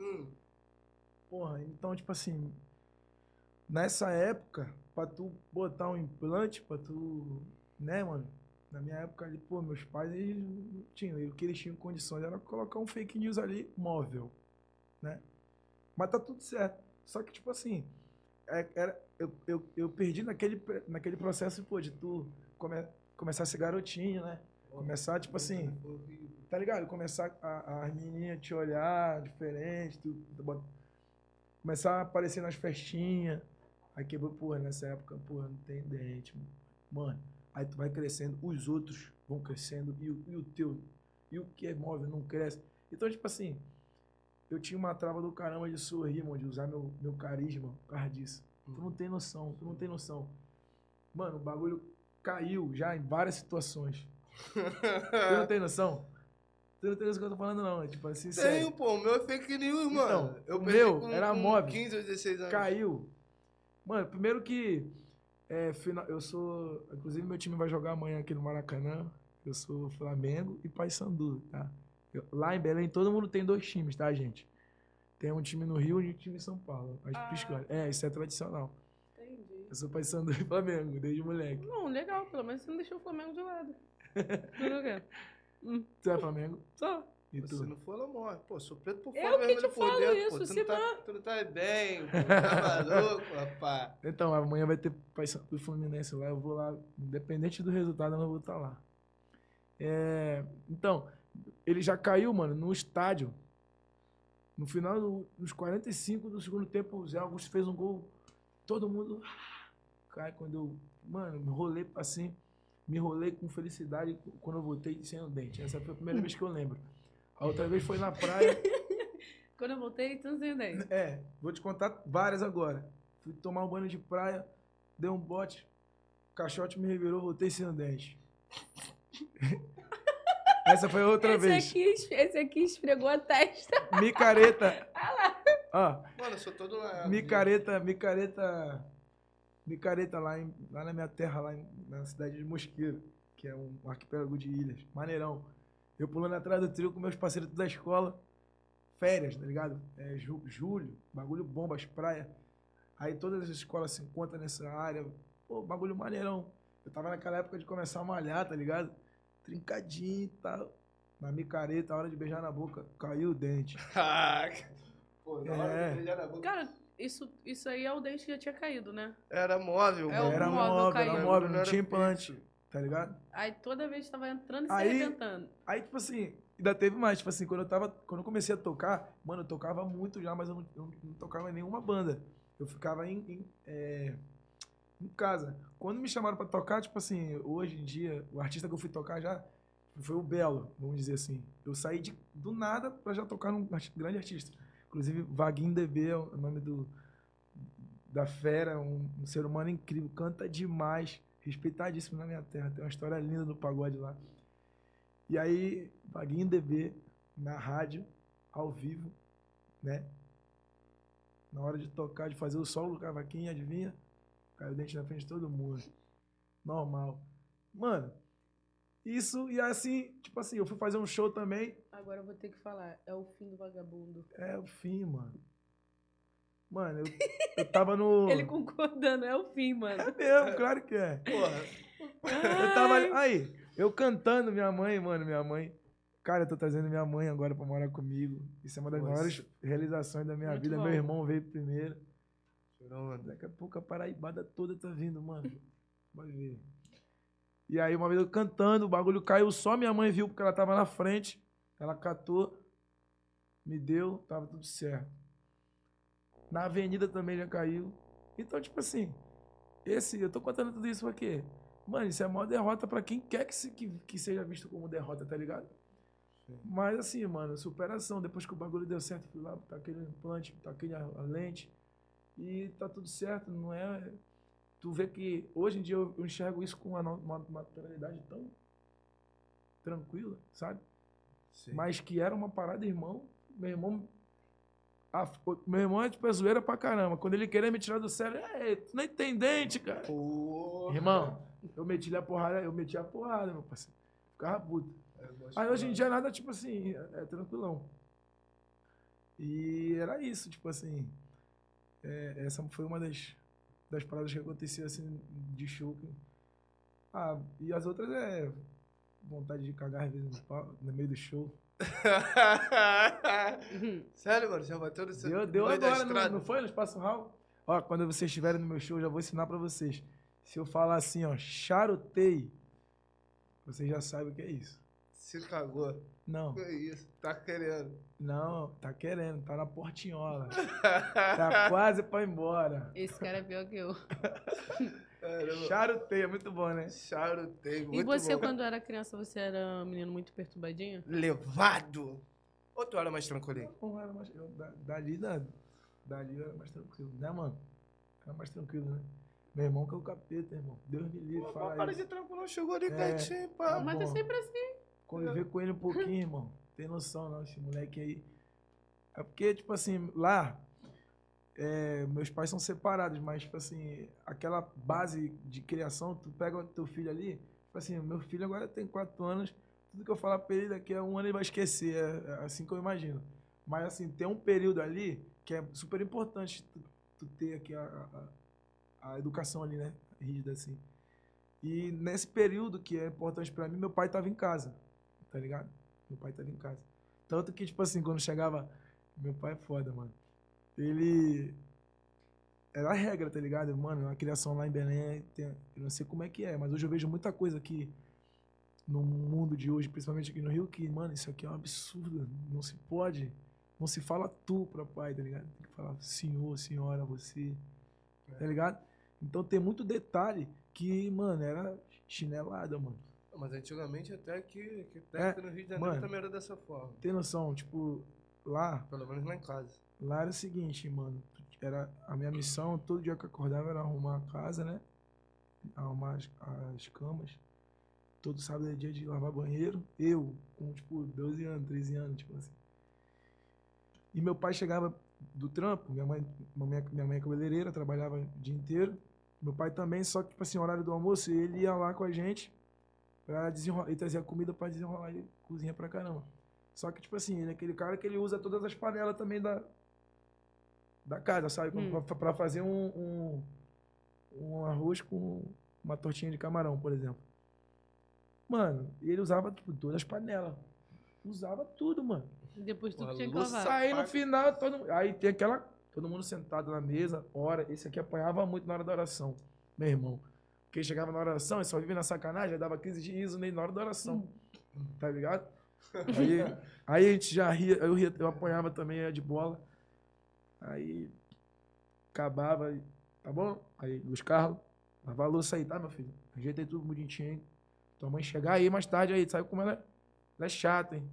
Hum. Porra, então, tipo assim, nessa época, pra tu botar um implante, pra tu, né, mano? Na minha época ali, pô, meus pais, eles não tinham, o que eles tinham condições era colocar um fake news ali, móvel, né? Mas tá tudo certo. Só que, tipo assim, é- era, eu, eu, eu perdi naquele, naquele processo, pô, de tu come, começar a ser garotinho, né? Começar, tipo assim, tá ligado? Começar a, as menininhas te olhar diferente, tu, tu começar a aparecer nas festinhas. Aí quebrou, porra, nessa época, porra, não tem dente, mano. Aí tu vai crescendo, os outros vão crescendo e o, e o teu, e o que é móvel não cresce. Então, tipo assim, eu tinha uma trava do caramba de sorrir, mano, de usar meu, meu carisma por causa disso. Tu não tem noção, tu não tem noção. Mano, o bagulho caiu já em várias situações. Tu não tem noção? Tu não tem noção do que eu tô falando, não. É tipo assim, Tenho, sério. pô. O meu é fake news, mano. Então, eu o meu com, era com móvel. 15 ou 16 anos. Caiu. Mano, primeiro que. É, final, eu sou. Inclusive, meu time vai jogar amanhã aqui no Maracanã. Eu sou Flamengo e Paysandu, tá? Eu- lá em Belém, todo mundo tem dois times, tá, gente? Tem um time no Rio e um time em São Paulo. Acho Ah. que escolhe. É, isso é tradicional. Entendi. Eu sou Paysandu e Flamengo, desde moleque. Não, legal, pelo menos você não deixou o Flamengo de lado. Tudo quê? Hum, Tu é Flamengo? só. E Se tu? não for, ela morre. Pô, sou preto por Eu fora, que te falo dentro, isso, pô. Tu não, tá, não- tu não tá bem, pô. Tá maluco, rapaz. Então, amanhã vai ter Paysandu e Fluminense lá. Eu vou lá, independente do resultado, eu não vou estar lá. É, então, ele já caiu, mano, no estádio. No final, do- nos 45 do segundo tempo, o Zé Augusto fez um gol. Todo mundo ah, cai quando eu, mano, me rolei assim, me rolei com felicidade quando eu voltei sem o dente. Essa foi a primeira vez que eu lembro. A outra vez foi na praia. Quando eu voltei, tu não entendeu. É, vou te contar várias agora. Fui tomar um banho de praia, dei um bote, o caixote me revirou, voltei sem o dente. Essa foi outra esse, vez. Aqui, esse aqui esfregou a testa. Micareta. Ó, Mano, eu sou todo lá. micareta, micareta, micareta lá, em- lá na minha terra, lá em- na cidade de Mosqueiro, que é um arquipélago de ilhas. Maneirão. Eu pulando atrás do trio com meus parceiros da escola. Férias, tá ligado? É, ju- julho, bagulho bomba, as praias. Aí todas as escolas se encontram nessa área. Pô, bagulho maneirão. Eu tava naquela época de começar a malhar, tá ligado? Trincadinho e tal. Na micareta, a hora de beijar na boca, caiu o dente. Pô, na hora É. de beijar na boca. Cara, isso, isso aí é o dente que já tinha caído, né? Era móvel, É era móvel móvel, era móvel, Não não tinha implante. Tá ligado? Aí toda vez que tava entrando e se Aí- arrebentando. Aí, tipo assim, ainda teve mais, tipo assim, quando eu tava. Quando eu comecei a tocar, mano, eu tocava muito já, mas eu não, eu não- tocava em nenhuma banda. Eu ficava em, em, é, em casa. Quando me chamaram pra tocar, tipo assim, hoje em dia, o artista que eu fui tocar já foi o Belo, vamos dizer assim. Eu saí de, do nada pra já tocar num grande artista. Inclusive, Vaguinho DB é o nome do, da fera, um, um ser humano incrível, canta demais, respeitadíssimo na minha terra. Tem uma história linda no pagode lá. E aí, Vaguinho DB, na rádio, ao vivo, né? Na hora de tocar, de fazer o solo do cavaquinho, adivinha? Caiu o dente na frente de todo mundo. Normal. Mano, isso, e assim, tipo assim, eu fui fazer um show também, Agora eu vou ter que falar. É o fim do vagabundo. é o fim, mano. Mano, eu, eu tava no... Ele concordando, é o fim, mano. É mesmo, claro que é. Porra. Eu tava aí, eu cantando minha mãe, mano, minha mãe. Cara, eu tô trazendo minha mãe agora pra morar comigo. Isso é uma das Nossa. maiores realizações da minha Muito vida. bom. Meu irmão veio primeiro. Mano. Daqui a pouco a paraibada toda tá vindo, mano. Vai ver. E aí, uma vez eu cantando, o bagulho caiu, só minha mãe viu, porque ela tava na frente. Ela catou, me deu, tava tudo certo. Na avenida também já caiu. Então, tipo assim, esse, eu tô contando tudo isso pra quê? Mano, isso é a maior derrota pra quem quer que, se, que, que seja visto como derrota, tá ligado? Mas assim, mano, superação. Depois que o bagulho deu certo, fui lá, tá aquele implante, tá aquele a, a lente. E tá tudo certo, não é. Tu vê que hoje em dia eu eu enxergo isso com uma, uma naturalidade tão tranquila, sabe? Sim. Mas que era uma parada, irmão. Meu irmão. A- o- meu irmão é tipo é zoeira pra caramba. Quando ele queria me tirar do sério, é, tu nem tem dente, cara. Porra. Irmão, eu meti a porrada, eu meti a porrada, meu parceiro. Ficava puto. É, Aí hoje em dia nada, tipo assim, é, é tranquilão. E era isso, tipo assim. é, essa foi uma das, das paradas que aconteceu assim de show. que- Ah, e as outras é vontade de cagar às vezes no, pau- no meio do show. Sério, mano? Já bateu nesse Deu, deu no da agora, não, estrada? não foi no Espaço Hall? Ó, quando vocês estiverem no meu show, eu já vou ensinar pra vocês. Se eu falar assim, ó, charutei, vocês já sabem o que é isso. Se cagou. Não, Que isso? Tá querendo. não, tá querendo, tá na portinhola. Tá quase pra ir embora. Esse cara é pior que eu. Caramba. Charutei, é muito bom, né? Charutei, muito e você, bom. quando era criança, você era um menino muito perturbadinho? Levado. Ou tu era mais tranquilinho? Não era mais, eu, da- dali, da, dali eu era mais tranquilo, né, mano? Era mais tranquilo, né? Meu irmão que é o capeta, irmão. Deus me livre, Pô, fala para de não, chegou ali É. quietinho, pá. Mas é bom. sempre assim. Conviver com ele um pouquinho, irmão. Tem noção, não, esse moleque aí. É porque, tipo assim, lá, é, meus pais são separados, mas, tipo assim, aquela base de criação, tu pega o teu filho ali, tipo assim, meu filho agora tem quatro anos, tudo que eu falar pra ele daqui a um ano ele vai esquecer, é, é assim que eu imagino. Mas, assim, tem um período ali que é super importante tu, tu ter aqui a, a, a educação ali, né? Rígida, assim. E nesse período que é importante pra mim, meu pai tava em casa, tá ligado? Meu pai tava em casa. Tanto que, tipo assim, quando chegava. Meu pai é foda, mano. Ele. Era a regra, tá ligado? Mano, a criação lá em Belém, tem- eu não sei como é que é, mas hoje eu vejo muita coisa aqui no mundo de hoje, principalmente aqui no Rio, que, mano, isso aqui é um absurdo. Não se pode. Não se fala tu pra pai, tá ligado? Tem que falar senhor, senhora, você. Tá ligado? Então tem muito detalhe que, mano, era chinelada, mano. Mas antigamente até que, que até É, no Rio de Janeiro mano. também era dessa forma. Tem noção, tipo, lá, Pelo menos lá em casa. Lá era o seguinte, mano. Era a minha missão, todo dia que eu acordava era arrumar a casa, né? Arrumar as, as camas. Todo sábado é dia de lavar banheiro. Eu, com, tipo, 12 anos, 13 anos, tipo assim. E meu pai chegava do trampo, minha mãe, minha, minha mãe é cabeleireira, trabalhava o dia inteiro. Meu pai também, só que, tipo assim, horário do almoço, ele ia lá com a gente pra desenrolar. Ele trazia comida pra desenrolar e cozinha pra caramba. Só que, tipo assim, ele é aquele cara que ele usa todas as panelas também da, da casa, sabe? Hum. Pra, pra fazer um, um, um arroz com uma tortinha de camarão, por exemplo. Mano, ele usava tipo, todas as panelas. Usava tudo, mano. Depois tu Pô, que tinha que lavar. Aí no final, todo, aí tem aquela. Todo mundo sentado na mesa, ora. Esse aqui apanhava muito na hora da oração, meu irmão. Porque chegava na hora oração, ele só vivia na sacanagem, já dava crise de riso nele na hora da oração. Tá ligado? Aí, aí a gente já ria, eu, ria, eu apanhava também de bola. Aí acabava, e, tá bom? Aí Luiz Carlos, lavar a louça aí, tá, meu filho? Ajeitei tudo bonitinho. hein? Tua mãe chegar aí mais tarde aí, sabe como ela é? Ela é chata, hein?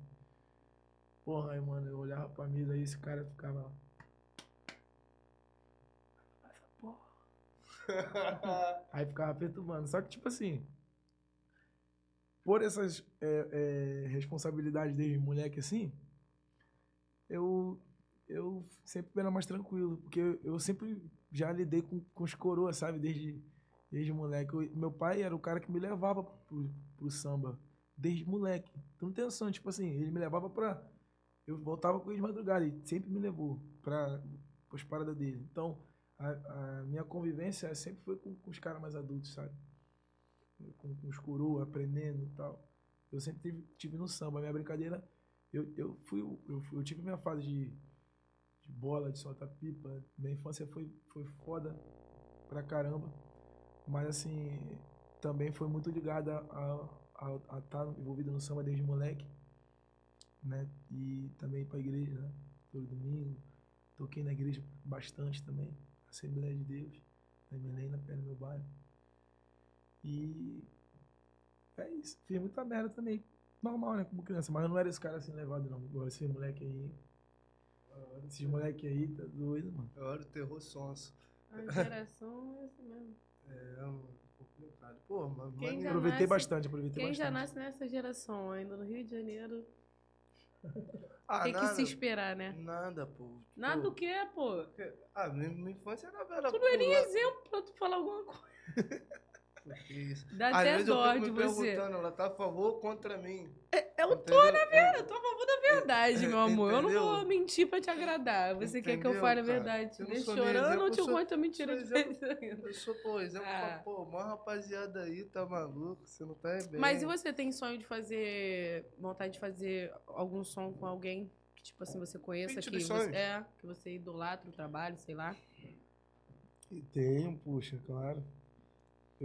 Porra, aí, mano, eu olhava pra mesa aí, esse cara ficava lá. Essa porra. Aí ficava perturbando. Só que, tipo assim, por essas é, é, responsabilidades desde moleque assim, eu, eu sempre era mais tranquilo. Porque eu, sempre já lidei com, com os coroas, sabe? Desde, desde moleque. Eu- meu pai era o cara que me levava pro, pro samba desde moleque. Tem noção, tipo assim, ele me levava pra. Eu voltava com ele de madrugada, ele sempre me levou pra, pras paradas dele. Então, a, a minha convivência sempre foi com, com os caras mais adultos, sabe? Com, com os coroas, aprendendo e tal. Eu sempre tive, tive no samba. A minha brincadeira, eu, eu, fui, eu, fui- eu tive minha fase de, de bola, de soltar pipa. Minha infância foi, foi foda pra caramba. Mas, assim, também foi muito ligada a estar envolvido no samba desde moleque. Né? E também pra igreja, né? Todo domingo. Toquei na igreja bastante também. Assembleia de Deus. Na Melena, perto do meu bairro. E é isso. Fiz muita merda também. Normal, né? Como criança. Mas eu não era esse cara assim levado, não. Igual esse moleque aí. Esses moleque aí, tá doido, mano. É hora do terror sonso. A interação é assim mesmo. É, mano, complicado. Pô, mas Quem já Aproveitei nasce- bastante, aproveitei Quem já bastante. nasce nessa geração, ainda no Rio de Janeiro, Ah, tem que nada, se esperar, né? Nada, pô. Nada do que, pô? Ah, minha, minha infância era... era Tu não é nem pular- exemplo pra tu falar alguma coisa. Isso. Dá Às até vezes eu dó fico de me você. perguntando, ela tá a favor ou contra mim? Eu tô, Entendeu? na verdade, eu tô a favor da verdade, meu amor. Eu não Entendeu? vou mentir pra te agradar. Você quer que eu Entendeu, fale a verdade? Eu chorando ou te eu conto a mentira de? Eu sou, pô, exemplo, Ah. pô, uma rapaziada aí tá maluco, você não tá bem. Mas e você tem sonho de fazer, vontade de fazer algum som com alguém que, tipo assim, você conheça, tido que você, é, que você idolatra o trabalho, sei lá? E Tenho, puxa, claro.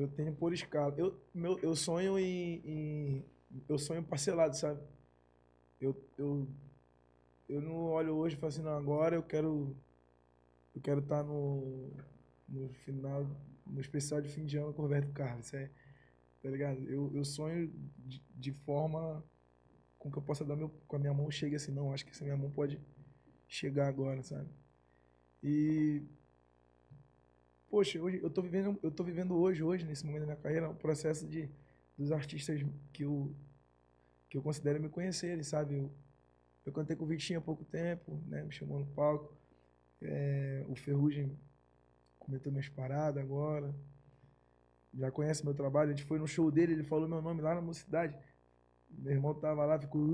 Eu tenho por escala. Eu, meu, eu sonho em, em- Eu sonho parcelado, sabe? Eu, eu, eu não olho hoje e falo assim, não, agora eu quero. Eu quero estar no, no final, no especial de fim de ano com o Roberto Carlos. É, tá ligado? Eu, eu sonho de, de forma com que eu possa dar meu. Com a minha mão chegue assim, não, acho que essa minha mão pode chegar agora, sabe? E Poxa, hoje eu tô vivendo, eu tô vivendo hoje, hoje nesse momento da minha carreira, um processo de dos artistas que eu que eu considero me conhecerem, sabe? Eu, eu cantei com o Vitinho há pouco tempo, né? Me chamou no palco. É, o Ferrugem comentou minhas paradas agora. Já conhece meu trabalho. A gente foi no show dele, ele falou meu nome lá na mocidade. Meu irmão tava lá, ficou.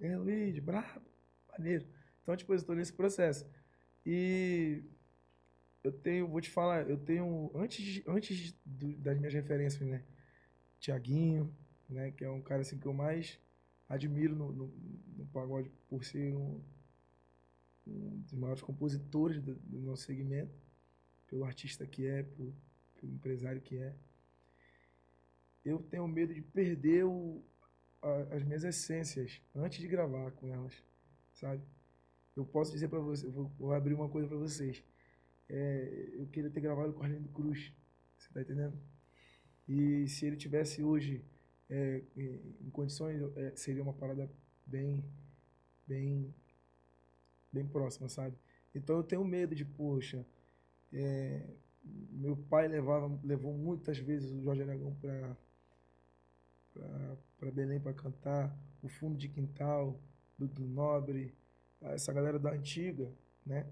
É Luiz, brabo, maneiro. Então, tipo, eu estou nesse processo. E eu tenho, vou te falar, eu tenho, antes, antes do- das minhas referências, né? Tiaguinho, né? Que é um cara assim que eu mais admiro no, no, no pagode por ser um, um dos maiores compositores do, do nosso segmento, pelo artista que é, pelo, pelo empresário que é. Eu tenho medo de perder o, a- as minhas essências antes de gravar com elas, sabe? Eu posso dizer pra você, eu vou, vou abrir uma coisa pra vocês. É, eu queria ter gravado com o Arlindo Cruz, você tá entendendo? E se ele tivesse hoje é, em em condições, é, seria uma parada bem, bem, bem próxima, sabe? Então eu tenho medo de, poxa, é, meu pai levava, levou muitas vezes o Jorge Aragão para para Belém para cantar, o fundo de quintal, do, do Nobre, essa galera da antiga, né?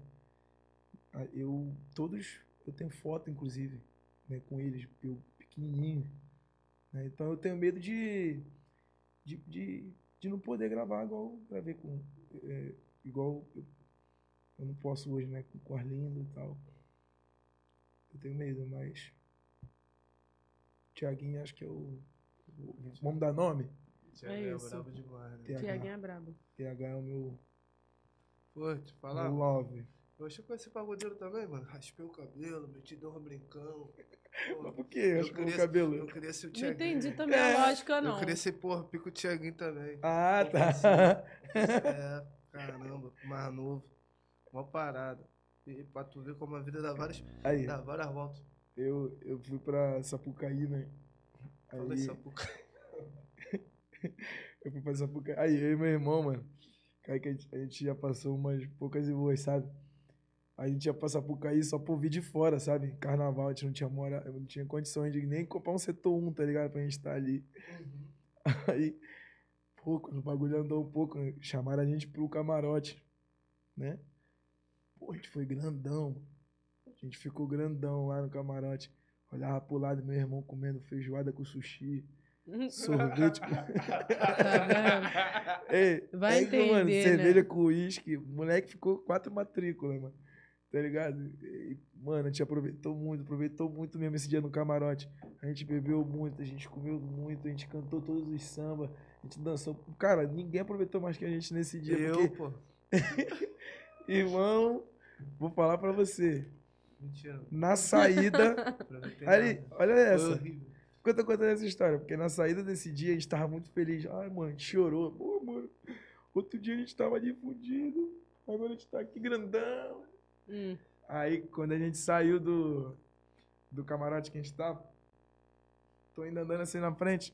Ah, Eu todos eu tenho foto inclusive, né, com eles, eu pequenininho, né? Então eu tenho medo de de, de, de não poder gravar igual eu gravei com é, igual eu Eu não posso hoje, né? Com o Corlindo e tal. Eu tenho medo, mas. Tiaguinho, acho que é o. Vamos dar nome? Thiago É é brabo demais, né? TH. Tiaguinho é brabo. TH é o meu, Pô, te falar. love. Eu achei que esse pagodeiro também, mano. Raspei o cabelo, meti deu um brincão. Pô, Mas por quê? Eu Acho que o queria- cabelo. Eu queria ser o Não entendi também É, a lógica, não. Eu queria ser, porra, pico o Thiaguinho também. Ah, tá. É, caramba, mais novo. Uma parada. E pra tu ver como a vida dá várias, Aí, dá várias voltas. eu, eu fui pra Sapucaí, né? Fala Aí, porra. eu fui pra Sapucaí. Aí, eu e meu irmão, mano. Aí que a gente, a gente já passou umas poucas e boas, sabe? A gente ia pra Sapucaí só por vir de fora, sabe? Carnaval, a gente não tinha mora, não tinha condições de nem comprar um setor 1, tá ligado? Pra gente estar ali. Aí, pô, quando o bagulho andou um pouco, né, chamaram a gente pro camarote, né? Pô, a gente foi grandão. A gente ficou grandão lá no camarote. Olhava pro lado, meu irmão comendo feijoada com sushi, sorvete. Ei, Vai é que, mano, entender, cerveja né? com uísque. Moleque ficou quatro matrículas, mano. Tá ligado? E, mano, a gente aproveitou muito, aproveitou muito mesmo esse dia no camarote. A gente bebeu muito, a gente comeu muito, a gente cantou todos os samba, a gente dançou. Cara, ninguém aproveitou mais que a gente nesse dia. Eu, porque, pô. irmão, vou falar pra você. Mentira. Na saída. aproveitei ali, nada. olha Foi essa. horrível. Conta contando essa história, porque na saída desse dia a gente tava muito feliz. Ai, mano, a gente chorou. Pô, mano, outro dia a gente tava ali fudido, agora a gente tá aqui grandão. Hum. Aí, quando a gente saiu do, do camarote que a gente tava, tô ainda andando assim na frente,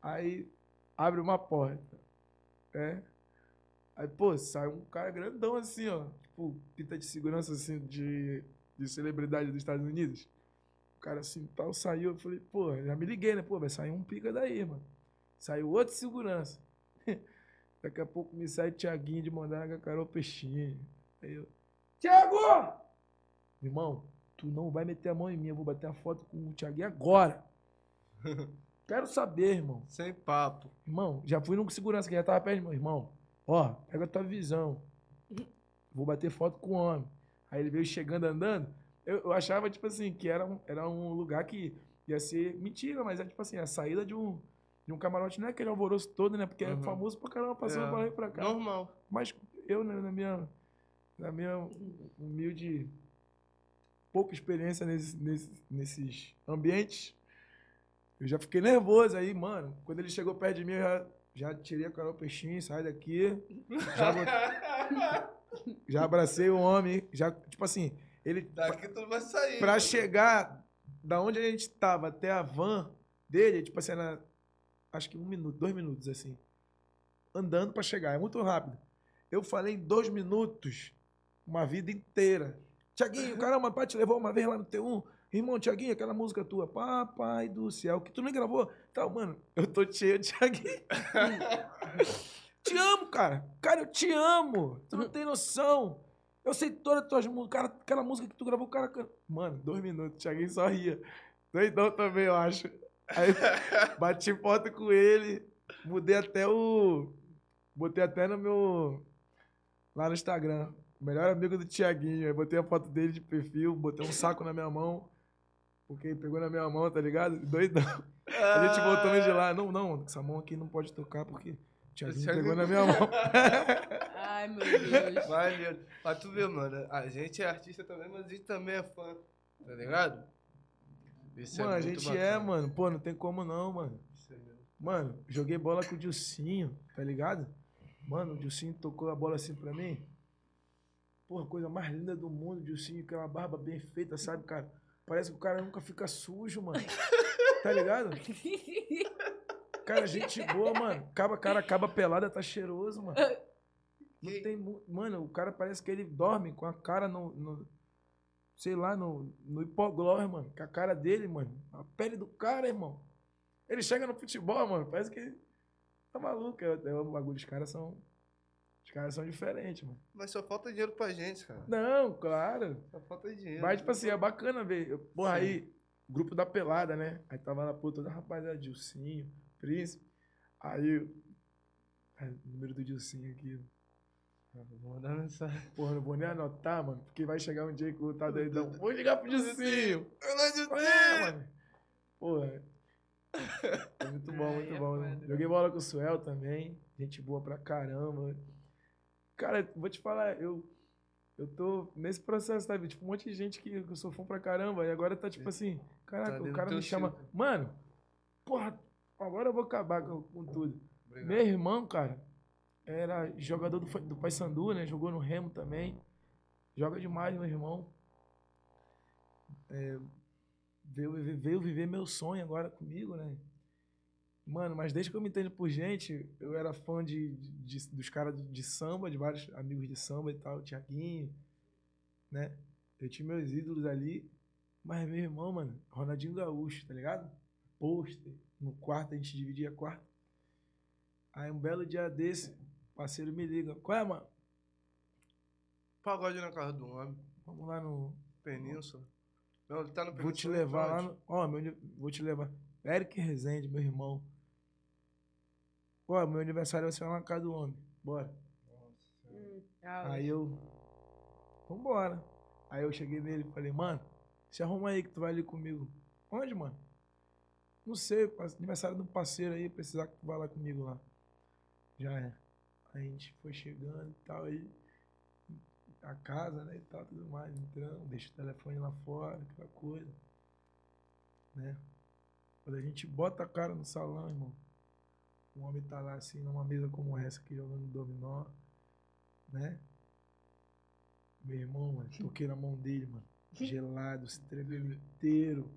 aí abre uma porta, é. Aí, pô, sai um cara grandão assim, ó, tipo, pinta de segurança assim, de, de celebridade dos Estados Unidos. Cara assim, tal, saiu, eu falei, pô, já me liguei, né, pô, vai sair um pica daí, mano. Saiu outro segurança. Daqui a pouco me sai Tiaguinho de Mandaga, Carol Peixinho. Aí eu, Tiago! Irmão, tu não vai meter a mão em mim, eu vou bater a foto com o Thiaguinho agora. Quero saber, irmão. Sem papo. Irmão, já fui no segurança que já tava perto, de mim. irmão. Ó, pega a tua visão. Vou bater foto com o homem. Aí ele veio chegando andando. Eu, eu achava, tipo assim, que era um, era um lugar que ia ser mentira, mas é tipo assim, a saída de um, de um camarote não é aquele alvoroço todo, né? Porque é Uhum. famoso pra caramba, passando É, pra lá e pra cá. Normal. Mas eu, né, na minha, na minha humilde pouca experiência nesses, nesses, nesses ambientes, eu já fiquei nervoso aí, mano. Quando ele chegou perto de mim, eu já, já tirei a Carol Peixinho, sai daqui. Já, já abracei o homem, já, tipo assim, ele, Daqui tu não vai sair. pra chegar da onde a gente tava até a van dele, tipo assim, era, acho que um minuto, dois minutos, assim. Andando pra chegar, é muito rápido. Eu falei em dois minutos, uma vida inteira. Tiaguinho, caramba, pai te levou uma vez lá no T1. Irmão, Tiaguinho, aquela música tua, Papai do Céu, que tu nem gravou. Então, mano, eu tô cheio de Tiaguinho. te amo, cara. Cara, eu te amo. Tu não tem noção. Eu sei todas as tuas músicas. Cara, aquela música que tu gravou, o cara. can- Mano, dois minutos, Thiaguinho só ria. Doidão também, eu acho. Aí bati foto com ele, mudei até o. Botei até no meu. Lá no Instagram. Melhor amigo do Thiaguinho. Aí botei a foto dele de perfil, botei um saco na minha mão. Porque ele pegou na minha mão, tá ligado? Doidão. A gente voltando de lá. Não, não, essa mão aqui não pode tocar porque o Thiaguinho Thiaguinho- pegou na minha mão. Ai, meu Deus. Maneiro. Pra tu ver, mano, a gente é artista também, mas a gente também é fã. Tá ligado? Isso mano, a muito gente é, bacana. mano. Pô, não tem como não, mano. É. Mano, joguei bola com o Dilcinho, tá ligado? Mano, o Dilcinho tocou a bola assim pra mim. Porra, coisa mais linda do mundo, o Dilcinho, aquela barba bem feita, sabe, cara? Parece que o cara nunca fica sujo, mano. Tá ligado? Cara, gente boa, mano. Acaba, cara, acaba pelada, tá cheiroso, mano. Não tem, mano, o cara parece que ele dorme com a cara no, no- sei lá, no, no hipoglós, mano. Com a cara dele, mano. A pele do cara, irmão. Ele chega no futebol, mano, parece que tá maluco. É, é o bagulho, os caras são. Os caras são diferentes, mano. Mas só falta dinheiro pra gente, cara. Não, claro. Só falta dinheiro. Mas, tipo assim, é bacana ver. Eu- Porra, aí, grupo da pelada, né? Aí tava lá, pô, toda rapaziada, Dilcinho, Príncipe. Aí, aí, o número do Dilcinho aqui. Vou mandar mensagem. Porra, não vou nem anotar, mano, porque vai chegar um dia que o tá doidão. Vou ligar pro Dilcinho. Eu É, mano. Porra. É muito bom, muito é bom. né? Joguei bola com o Suel também. Gente boa pra caramba. Cara, vou te falar, eu, eu tô nesse processo, sabe? Tipo, um monte de gente que eu sou fã pra caramba. E agora tá tipo assim, caraca, Tá o cara me chama. Mano, porra, agora eu vou acabar com, com tudo. Obrigado. Meu irmão, cara, era jogador do, do Paysandu, né? Jogou no Remo também. Joga demais, meu irmão. É, veio, veio- veio viver meu sonho agora comigo, né? Mano, mas desde que eu me entendo por gente, eu era fã de, de- dos caras de samba, de vários amigos de samba e tal, Tiaguinho, né? Eu tinha meus ídolos ali, mas meu irmão, mano, Ronaldinho Gaúcho, tá ligado? Pôster, no quarto, a gente dividia quarto. Aí um belo dia desse, o parceiro me liga, qual é, mano? Pagode na casa do homem. Vamos lá no. Península. Não, ele tá no Vou te Península. levar lá onde? no. Ó, meu, vou te levar. Eric Rezende, meu irmão. Ó, meu aniversário vai ser lá na casa do homem. Bora. Hum, ah, Aí eu. Vambora. Aí eu cheguei nele e falei, mano, se arruma aí que tu vai ali comigo. Onde, mano? Não sei, aniversário de um parceiro aí, precisar que tu vá lá comigo lá. Já é. Aí a gente foi chegando e tal, aí a casa, né, e tal, tudo mais, entrando, deixa o telefone lá fora, aquela coisa. Né? Quando a gente bota a cara no salão, irmão, o homem tá lá assim, numa mesa como essa aqui, jogando dominó, né? Meu irmão, mano, toquei na mão dele, mano. Gelado, se tremendo inteiro.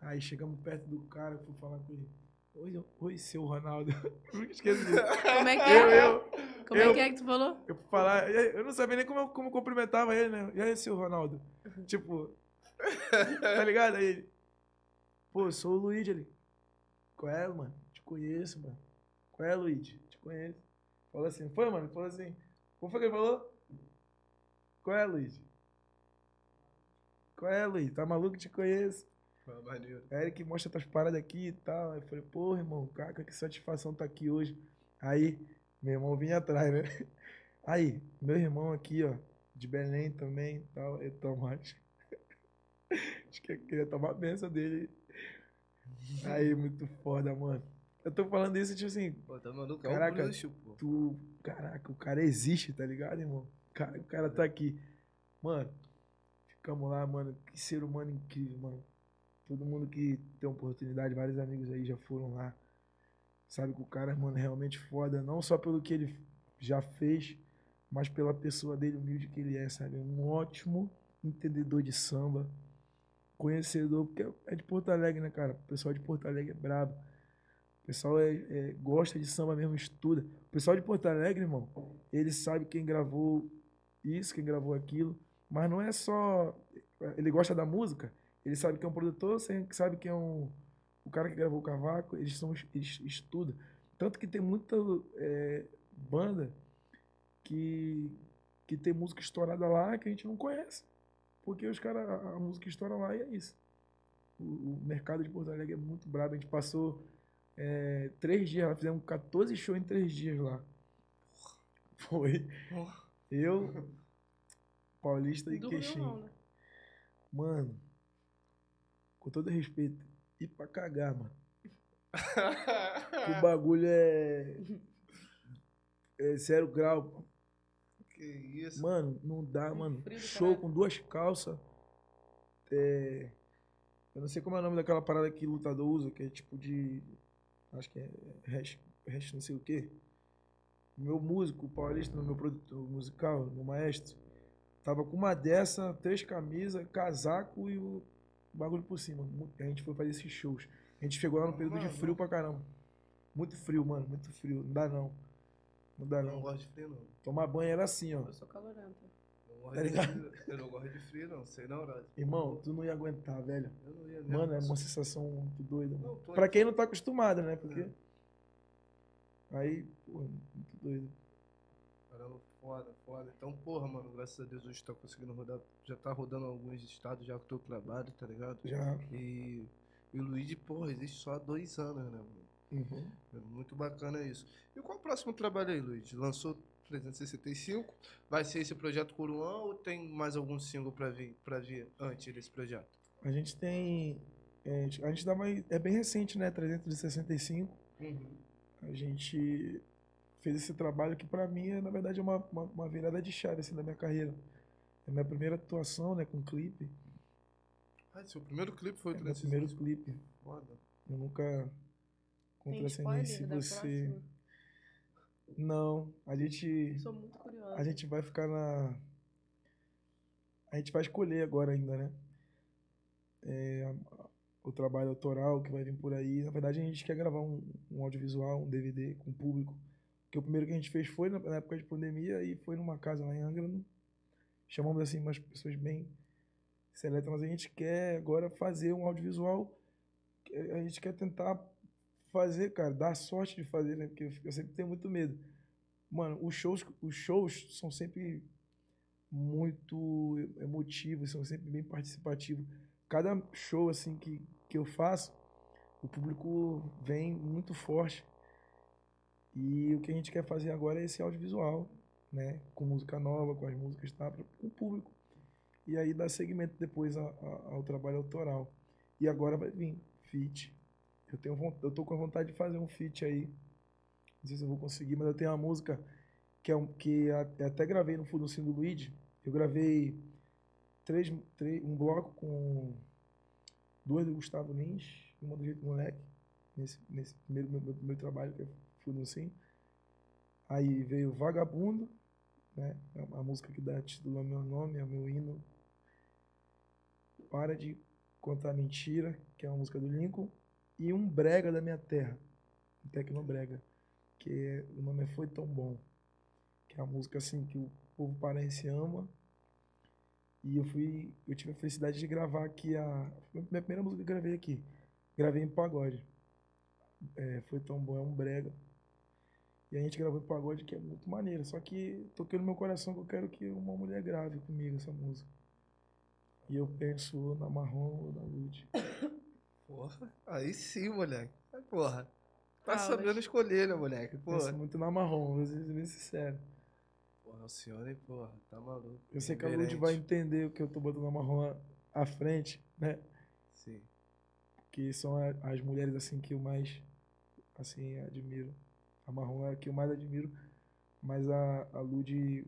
Aí chegamos perto do cara, eu fui falar com ele. Oi, oi seu Ronaldo. Esqueci. Como é que Eu, é? eu, Como eu- é que é que tu falou? eu falar. Eu não sabia nem como eu como eu cumprimentava ele, né? E aí, seu Ronaldo? Tipo, tá ligado? Aí ele. Pô, sou o Luigi ali. Qual é, mano? Te conheço, mano. Qual é, Luigi? Te conheço. Falou assim, foi, mano? Falou assim. Como foi que ele falou? Qual é, Luigi? Qual é, Luigi? Tá maluco? Te conheço. Foi maneiro. É ele que mostra tuas paradas aqui e tal. Aí eu falei, porra, irmão, cara, que satisfação tá aqui hoje. Aí, meu irmão vinha atrás, né? Aí, meu irmão aqui, ó, de Belém também e tal, é Tomás. Acho que eu queria tomar a benção dele. Aí, muito foda, mano. Eu tô falando isso, tipo assim, Pô, tá maluco? É Caraca. um bruxo, pô. tu. Caraca, o cara existe, tá ligado, irmão? Cara, o cara tá aqui. Mano, ficamos lá, mano. Que ser humano incrível, mano. Todo mundo que tem oportunidade, vários amigos aí já foram lá. Sabe que o cara, mano, é realmente foda. Não só pelo que ele já fez, mas pela pessoa dele, humilde que ele é, sabe? Um ótimo entendedor de samba. Conhecedor, porque é de Porto Alegre, né, cara? O pessoal de Porto Alegre é brabo. O pessoal é, é- gosta de samba mesmo, estuda. O pessoal de Porto Alegre, irmão, ele sabe quem gravou isso, quem gravou aquilo. Mas não é só. Ele gosta da música, ele sabe quem é um produtor, sabe quem é um, o cara que gravou o cavaco, eles, são, eles estudam. Tanto que tem muita é, banda que, que tem música estourada lá que a gente não conhece. Porque os caras, a, música estoura lá e é isso. O, o mercado de Porto Alegre é muito brabo. A gente passou é, três dias, lá, fizemos 14 shows em três dias lá. Foi. Eu, Paulista e Queixinho. né? Mano, com todo respeito, ir pra cagar, mano. O bagulho é. É zero grau. pô. que isso. Mano, não dá, mano. frio Show caralho. com duas calças. É. Eu não sei como é o nome daquela parada que lutador usa, que é tipo de. Acho que é hash, hash não sei o quê. O meu músico, o paulista, no meu produtor musical, no maestro, tava com uma dessa, três camisas, casaco e o bagulho por cima. A gente foi fazer esses shows. A gente chegou lá no período de Mano. frio pra caramba. Muito frio, mano, muito frio. Não dá não. Não dá Eu não não. gosto de frio, não. Tomar banho era assim, ó. Eu sou calorenta. Não gosto Tá ligado? Eu não gosto de frio, não. Sei não, Rod. Irmão, tu não ia aguentar, velho. Eu não ia. Mano, é uma sensação muito doida. Não, Mano. tô- Pra quem não tá acostumado, né? Porque. É. Aí, pô, muito doido. Caramba, foda, foda. Então, porra, mano, graças a Deus hoje tá conseguindo rodar. Já tá rodando alguns estados já com o teu trabalho, tá ligado? Já. E, e o Luigi, porra, existe só há dois anos, né, mano? Uhum. É muito bacana isso. E qual o próximo trabalho aí, Luigi? Lançou 365. Vai ser esse projeto Coruã ou tem mais algum single pra vir, pra vir antes desse projeto? A gente tem. é, a gente dá mais. É bem recente, né? 365. A gente fez esse trabalho que pra mim, é, na verdade, é uma, uma, uma virada de chave assim, da minha carreira. É a minha primeira atuação, né, com clipe. Ah, seu primeiro clipe foi o É meu primeiro 365. clipe. Foda. Eu nunca contracenei se você. próxima? Não, a gente. Sou muito curiosa. A gente vai ficar na. A gente vai escolher agora ainda, né? É, o trabalho autoral que vai vir por aí. Na verdade, a gente quer gravar um, um audiovisual, um DVD com o público. O primeiro que a gente fez foi na, na época de pandemia e foi numa casa lá em Angra. no- Chamamos assim umas pessoas bem seletas, mas a gente quer agora fazer um audiovisual. A gente quer tentar fazer, cara, dar sorte de fazer, né? Porque eu, eu sempre tenho muito medo. Mano, os shows, os shows são sempre muito emotivos, são sempre bem participativos. Cada show assim que, que eu faço, o público vem muito forte. E o que a gente quer fazer agora é esse audiovisual, né? Com música nova, com as músicas, tá? O público. E aí dar segmento depois a- a- ao trabalho autoral. E agora vai vir feat. Eu tenho eu tô com vontade de fazer um feat aí. Não sei se eu vou conseguir, mas eu tenho uma música que, é um, que a- até gravei no Fudocinho do Luigi. Eu gravei três, três, um bloco com duas do Gustavo Lins e uma do Jeito Moleque, nesse, nesse primeiro, meu, meu primeiro trabalho, que é Fudocinho. Aí veio Vagabundo, né? É uma música que dá título ao meu nome, ao meu hino. Para de contar mentira, que é uma música do Lincoln. E um brega da minha terra, um tecnobrega, que é- o nome é Foi Tão Bom, que é uma música assim que o povo paraense ama. E eu fui, eu tive a felicidade de gravar aqui a foi a minha primeira música que eu gravei aqui. Gravei em pagode. É, foi tão bom, é um brega. E a gente gravou em pagode que é muito maneiro. Só que toquei no meu coração que eu quero que uma mulher grave comigo essa música. E eu penso na Marrom ou na Lud. Porra. Aí sim, moleque. Porra. Tá Aulas. sabendo escolher, né, moleque? Porra. Penso muito na Marrom, vou ser bem sincero. Porra, o senhor, hein, porra. Tá maluco. Eu sei que a Lud vai entender o que eu tô botando na Marrom à frente, né? Sim. que são as mulheres assim que eu mais assim admiro. A Marrom é a que eu mais admiro, mas a, a Lud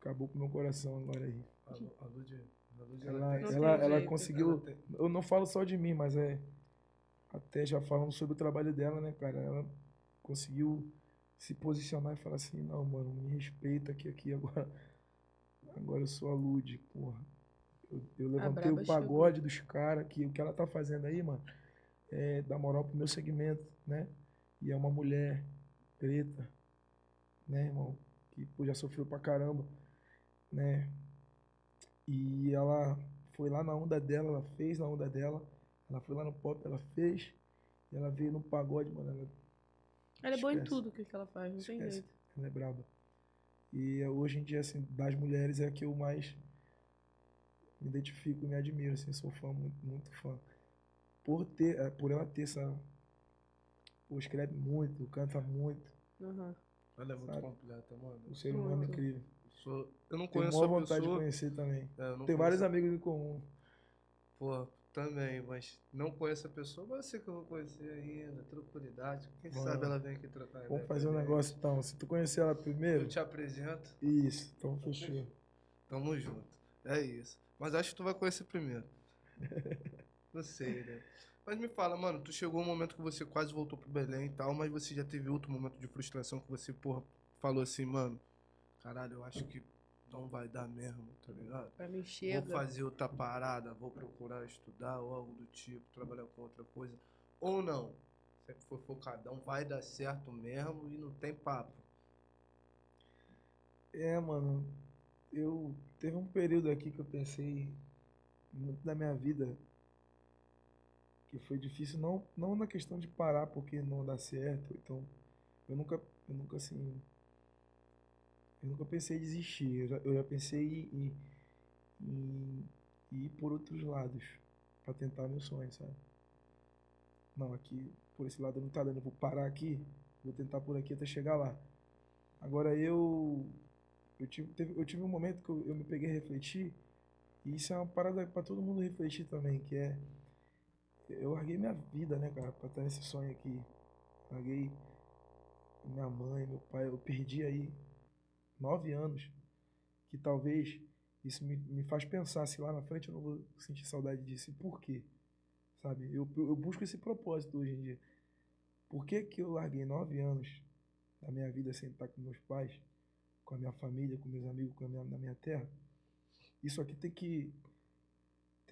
acabou com o meu coração agora aí. A, a Lud, a Lud, Ela, ela, tem ela jeito. conseguiu. ela tem- Eu não falo só de mim, mas é até já falando sobre o trabalho dela, né, cara? Ela conseguiu se posicionar e falar assim, não, mano, me respeita que aqui agora. Agora eu sou a Lud, porra. Eu, eu levantei o pagode dos caras, que o que ela tá fazendo aí, mano, é dar moral pro meu segmento, né? E é uma mulher preta, né, irmão? Que pô, já sofreu pra caramba, né? E ela foi lá na onda dela, ela fez na onda dela. Ela foi lá no pop, ela fez. E ela veio no pagode, mano. Ela, Ela é boa em tudo que ela faz, não tem Esquece. jeito. ela é braba. E hoje em dia, assim, das mulheres é a que eu mais me identifico e me admiro, assim, sou fã, muito, muito fã. Por ter, eh, por ela ter essa. Pô, escreve muito, canta muito. Aham. Ela é muito Sabe? completa, mano. O ser humano é Muito. incrível. Sou- Eu não Tenho conheço maior a vontade de conhecer também. É, Tem vários conheço- amigos em comum. Pô, também, mas não conheço a pessoa, mas eu sei que eu vou conhecer ainda, tranquilidade. Quem Vamos. sabe ela vem aqui trocar Vamos ideia fazer um negócio então. Se tu conhecer ela primeiro. Eu te apresento, Isso, então fechou. tamo junto. É isso. Mas acho que tu vai conhecer primeiro. Não sei, né? Mas me fala, mano, tu chegou um momento que você quase voltou pro Belém e tal, mas você já teve outro momento de frustração que você, porra, falou assim, mano, caralho, eu acho que não vai dar mesmo, tá ligado? Pra mim chega. Vou fazer outra parada, vou procurar estudar ou algo do tipo, trabalhar com outra coisa. Ou não. Sempre foi focadão, vai dar certo mesmo e não tem papo. É, mano, eu teve um período aqui que eu pensei muito na minha vida que foi difícil não não na questão de parar porque não dá certo, então eu nunca eu nunca assim eu nunca pensei em desistir, eu já, eu já pensei em, em, em ir por outros lados para tentar meu sonho, sabe? Não, aqui por esse lado não tá dando, eu vou parar aqui, vou tentar por aqui até chegar lá. Agora eu. Eu tive, teve- eu tive um momento que eu, eu me peguei a refletir, e isso é uma parada pra todo mundo refletir também, que é. Eu larguei minha vida, né, cara, pra estar nesse sonho aqui. Larguei minha mãe, meu pai, eu perdi aí nove anos, que talvez isso me, me faz pensar se lá na frente eu não vou sentir saudade disso. E por quê? Sabe? Eu, eu busco esse propósito hoje em dia. Por que, que eu larguei nove anos da minha vida sem estar com meus pais, com a minha família, com meus amigos, com a minha, na minha terra? Isso aqui tem que,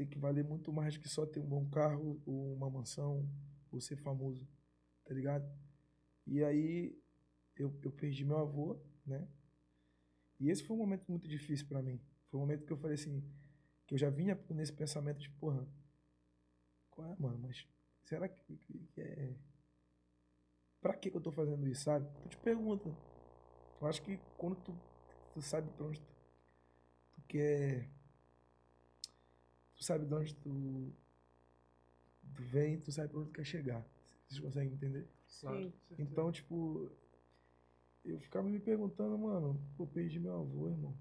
tem que valer muito mais do que só ter um bom carro, ou uma mansão, ou ser famoso, tá ligado? E aí eu, eu perdi meu avô, né? E esse foi um momento muito difícil pra mim. Foi um momento que eu falei assim, que eu já vinha nesse pensamento de, porra, qual é, mano, mas será que, que- que é. Pra que, que eu tô fazendo isso, sabe? Tu te pergunta. Eu acho que quando tu, tu sabe pra onde tu, tu quer. Tu sabe de onde tu, tu vem, tu sabe pra onde tu quer chegar. Vocês conseguem entender? Sim. Então, tipo, eu ficava me perguntando, mano, pô, perdi meu avô, irmão.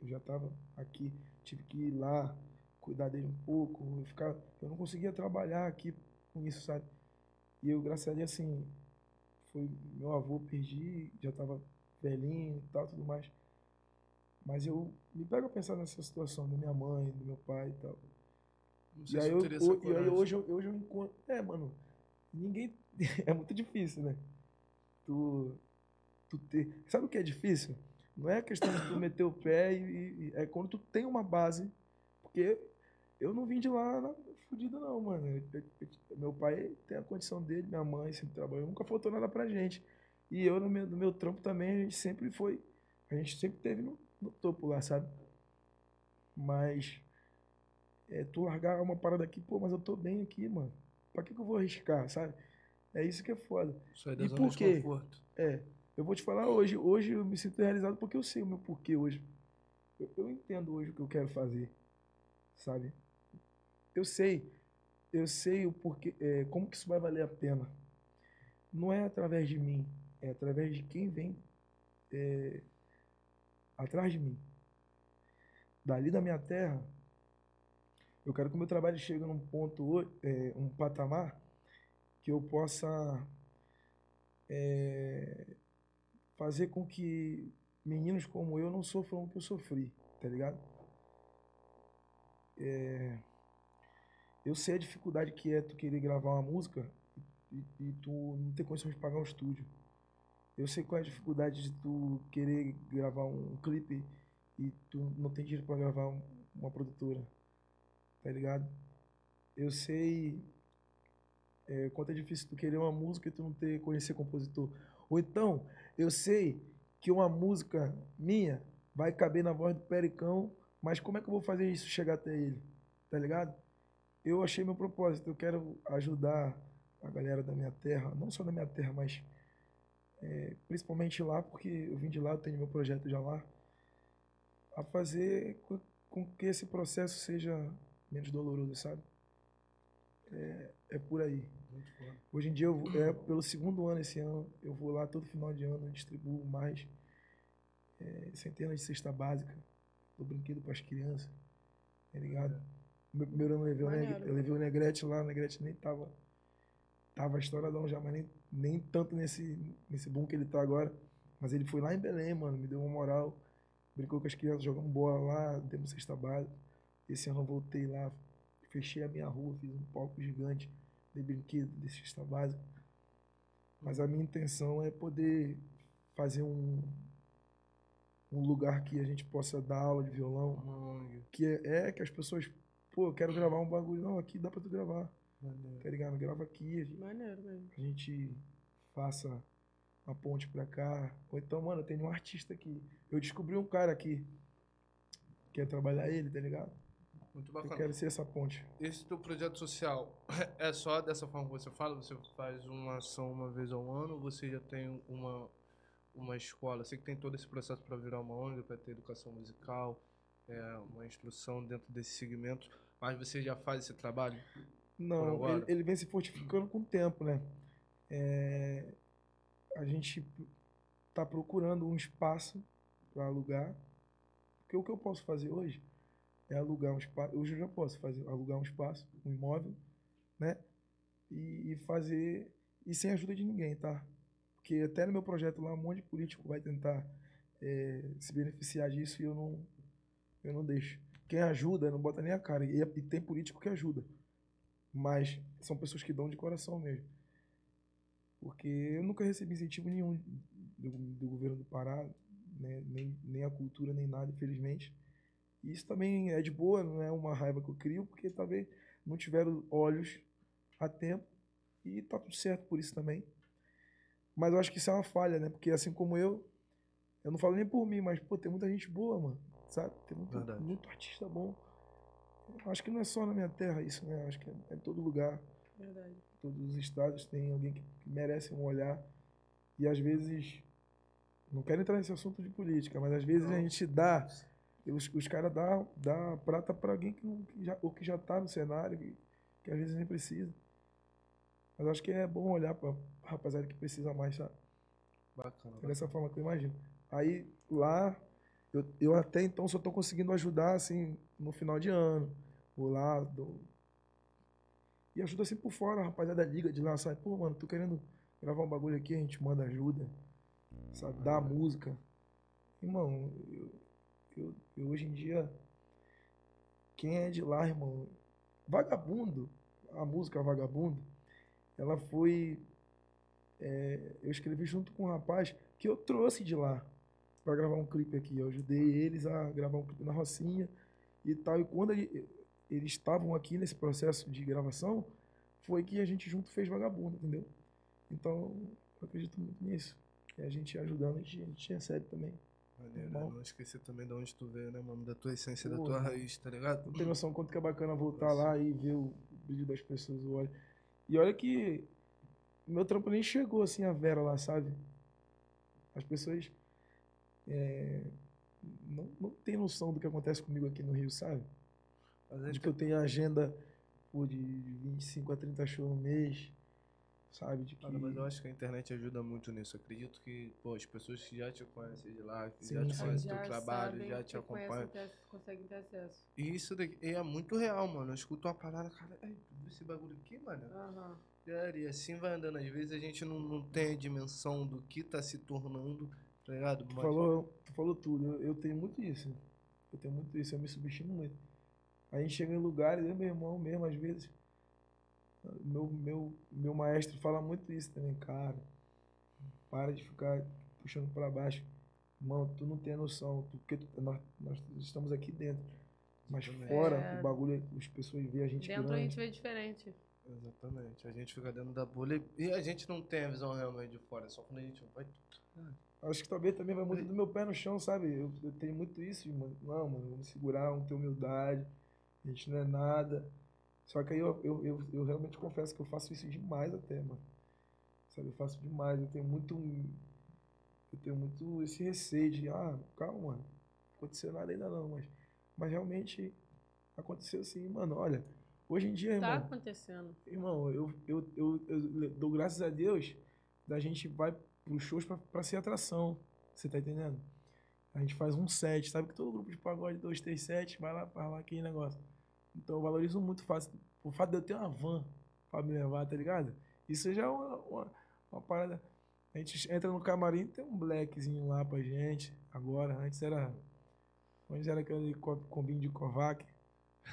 Eu já tava aqui, tive que ir lá, cuidar dele um pouco. Eu, ficava, eu não conseguia trabalhar aqui com isso, sabe? E eu, graças a Deus, assim, foi meu avô, perdi, já tava velhinho e tal, tudo mais. Mas eu me pego a pensar nessa situação da minha mãe, do meu pai e tal. Não E sei aí, se eu eu, teria o- e aí hoje, eu- hoje eu encontro. É, mano, ninguém. É muito difícil, né? Tu. Tu ter. Sabe o que é difícil? Não é a questão de tu meter o pé e, e- É quando tu tem uma base. Porque eu não vim de lá na- fudido, não, mano. Eu- eu- eu- meu pai tem a condição dele, minha mãe sempre trabalhou, nunca faltou nada pra gente. E eu, no meu, no meu trampo também, a gente sempre foi. A gente sempre teve no, no topo lá, sabe? Mas é, tu largar uma parada aqui, pô, mas eu tô bem aqui, mano. Pra que, que eu vou arriscar, sabe? É isso que é foda. Sair da E por quê? conforto. É, eu vou te falar hoje. Hoje eu me sinto realizado porque eu sei o meu porquê hoje. Eu, eu entendo hoje o que eu quero fazer, sabe? Eu sei, eu sei o porquê, é, como que isso vai valer a pena. Não é através de mim, é através de quem vem é, atrás de mim. Dali da minha terra, eu quero que o meu trabalho chegue num ponto, é, um patamar que eu possa é, fazer com que meninos como eu não sofram o que eu sofri, tá ligado? É, eu sei a dificuldade que é tu querer gravar uma música e, e tu não ter condições de pagar um estúdio. Eu sei qual é a dificuldade de tu querer gravar um clipe e tu não tem dinheiro pra gravar um- uma produtora, tá ligado? Eu sei é, quanto é difícil tu querer uma música e tu não ter conhecer compositor. Ou então, eu sei que uma música minha vai caber na voz do Pericão, mas como é que eu vou fazer isso chegar até ele? Tá ligado? Eu achei meu propósito, eu quero ajudar a galera da minha terra, não só da minha terra, mas é, principalmente lá, porque eu vim de lá, eu tenho meu projeto já lá, a fazer co- com que esse processo seja menos doloroso, sabe? É, é por aí. Hoje em dia, eu, vou- é, pelo segundo ano esse ano, eu vou lá todo final de ano, distribuo mais é, centenas de cesta básica, dou brinquedo para as crianças, tá ligado? Meu primeiro ano eu levei, o Neg- Maneiro. eu levei o Negrete lá, o Negrete nem tava, tava estouradão já, mas nem, nem tanto nesse, nesse boom que ele tá agora. Mas ele foi lá em Belém, mano, me deu uma moral, brincou com as crianças, jogando bola lá, demos cesta básica. Esse ano eu voltei lá, fechei a minha rua, fiz um palco gigante, dei brinquedo, dei cesta básica. Mas a minha intenção é poder fazer um, um lugar que a gente possa dar aula de violão, que é, é que as pessoas, pô, eu quero gravar um bagulho, não, aqui dá pra tu gravar, Maneiro. tá ligado? Grava aqui, a gente, Maneiro mesmo. a gente faça uma ponte pra cá. Ou então, mano, tem um artista aqui. Eu descobri um cara aqui, quer trabalhar ele, tá ligado? Muito Eu bacana. quero ser essa ponte. Esse teu projeto social é só dessa forma que você fala? Você faz uma ação uma vez ao ano? ou Você já tem uma, uma escola? Sei que tem todo esse processo para virar uma ONG, para ter educação musical, é, uma instrução dentro desse segmento, mas você já faz esse trabalho? Não, ele, ele vem se fortificando com o tempo, né? É, a gente tá procurando um espaço para alugar. Porque o que eu posso fazer hoje é alugar um espaço. Hoje eu já posso fazer, alugar um espaço, um imóvel, né? E, e fazer. E sem ajuda de ninguém, tá? Porque até no meu projeto lá, um monte de político vai tentar é, se beneficiar disso e eu não, eu não deixo. Quem ajuda não bota nem a cara. E, e tem político que ajuda. Mas são pessoas que dão de coração mesmo. Porque eu nunca recebi incentivo nenhum do, do governo do Pará, né? nem, nem a cultura, nem nada, infelizmente. E isso também é de boa, não é uma raiva que eu crio, porque talvez não tiveram olhos a tempo e tá tudo certo por isso também. Mas eu acho que isso é uma falha, né? Porque assim como eu, eu não falo nem por mim, mas pô, tem muita gente boa, mano, sabe? Tem muito, muito artista bom. Acho que não é só na minha terra isso, né? Acho que é, em todo lugar Verdade. todos os estados tem alguém que, que merece um olhar e às vezes não quero entrar nesse assunto de política, mas às vezes a gente dá os, os caras dá, dá prata para alguém que, não, que já ou que já tá no cenário que, que às vezes nem precisa. Mas acho que é bom olhar para rapaziada que precisa mais, sabe? Bacana. É dessa forma que eu imagino. Aí lá, eu, eu até então só tô conseguindo ajudar assim no final de ano. Vou lá, dou. E ajuda assim por fora, a rapaziada liga de lá, sabe? Pô, mano, tô querendo gravar um bagulho aqui, a gente manda ajuda. Sabe? Dá a música. Irmão, eu, eu, eu hoje em dia. Quem é de lá, irmão? Vagabundo, a música Vagabundo, ela foi é, eu escrevi junto com um rapaz que eu trouxe de lá para gravar um clipe aqui. Eu ajudei eles a gravar um clipe na Rocinha e tal. E quando ele- eles estavam aqui nesse processo de gravação, foi que a gente junto fez Vagabundo, entendeu? Então, eu acredito muito nisso. E a gente ajudando, a gente, a gente recebe também. Maneiro, Bom. né? Não esquecer também de onde tu veio, né, mano? Da tua essência, da Pô, tua mano. raiz, tá ligado? Não tem noção quanto que é bacana voltar lá e ver o brilho das pessoas, o olho. E olha que meu trampo nem chegou assim a Vera lá, sabe? As pessoas é, não, não tem noção do que acontece comigo aqui no Rio, sabe? Mas a De gente que eu tenho agenda pô, de 25 a 30 shows no mês, sabe? De que... Cara, mas eu acho que a internet ajuda muito nisso. Acredito que, pô, as pessoas que já te conhecem de lá, que já Sim, te sim. conhecem do Já trabalho, já te acompanham. ter- conseguem ter acesso. E isso daqui é muito real, mano. Eu escuto uma parada, cara, esse bagulho aqui, mano? Cara, e assim vai andando. Às vezes a gente não, não tem a dimensão do que tá se tornando, tá ligado? Tu Mas- falou, tu falou tudo. Eu, eu tenho muito isso. Eu tenho muito isso. Eu me subestimo muito. A gente chega em lugares, eu e meu irmão mesmo, às vezes. Meu, meu, meu maestro fala muito isso também, cara. Para de ficar puxando pra baixo. Mano, tu não tem noção. Tu, porque tu- nós, nós estamos aqui dentro. Mas Exatamente. fora, É. o bagulho, as pessoas veem a gente Dentro a grande. gente vê diferente. Exatamente. A gente fica dentro da bolha e a gente não tem a visão realmente de fora. Só quando a gente vai. Acho que talvez também vai muito do meu pé no chão, sabe? Eu, eu tenho muito isso, mano. Não, mano, vamos segurar, vamos ter humildade. A gente não é nada. Só que aí eu, eu, eu, eu realmente confesso que eu faço isso demais até, mano. Sabe, eu faço demais. Eu tenho muito. Eu tenho muito esse receio de, ah, calma, mano. Não aconteceu nada ainda não, mas. Mas realmente aconteceu sim, mano. Olha, hoje em dia, Tá irmão. acontecendo. Irmão, eu, eu, eu, eu dou graças a Deus da gente vai pros shows pra, pra ser atração. Você tá entendendo? A gente faz um set, sabe que todo grupo de pagode, dois, três sets, vai lá, vai lá aquele negócio. Então eu valorizo muito fácil. O fato de eu ter uma van pra me levar, tá ligado? Isso já é uma, uma, uma parada. A gente entra no camarim, tem um blackzinho lá pra gente. Agora, antes era. Antes era aquele co- combinho de Kovac.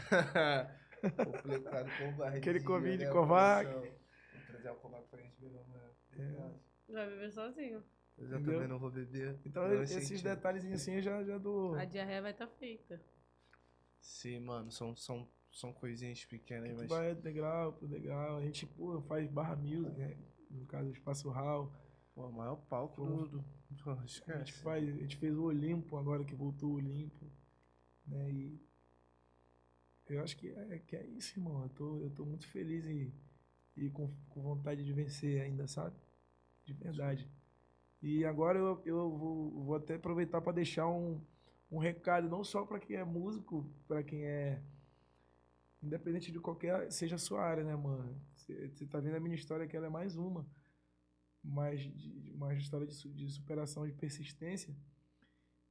Complicado. Aquele covinho de Kovac. Vou trazer o Kovac pra gente beber amanhã. É. Vai beber sozinho. Eu já Entendeu? também não vou beber. Então não esses senti. detalhezinhos assim eu já, já dou. A diarreia vai estar feita. Sim, mano, são, são, são coisinhas pequenas, mas. vai degrau por degrau. A gente, pô, faz barra music, né? No caso, do Espaço Hall. Pô, o maior palco Pô. do. A gente, faz, a gente fez o Olimpo agora que voltou o Olimpo. Né? E eu acho que é, que é isso, irmão. Eu tô, eu tô muito feliz e, e com, com vontade de vencer ainda, sabe? De verdade. E agora eu, eu vou, vou até aproveitar para deixar um, um recado, não só para quem é músico, para quem é. Independente de qualquer seja a sua área, né, mano? Você tá vendo a minha história que ela é mais uma. mais de, uma história de, de superação, de persistência,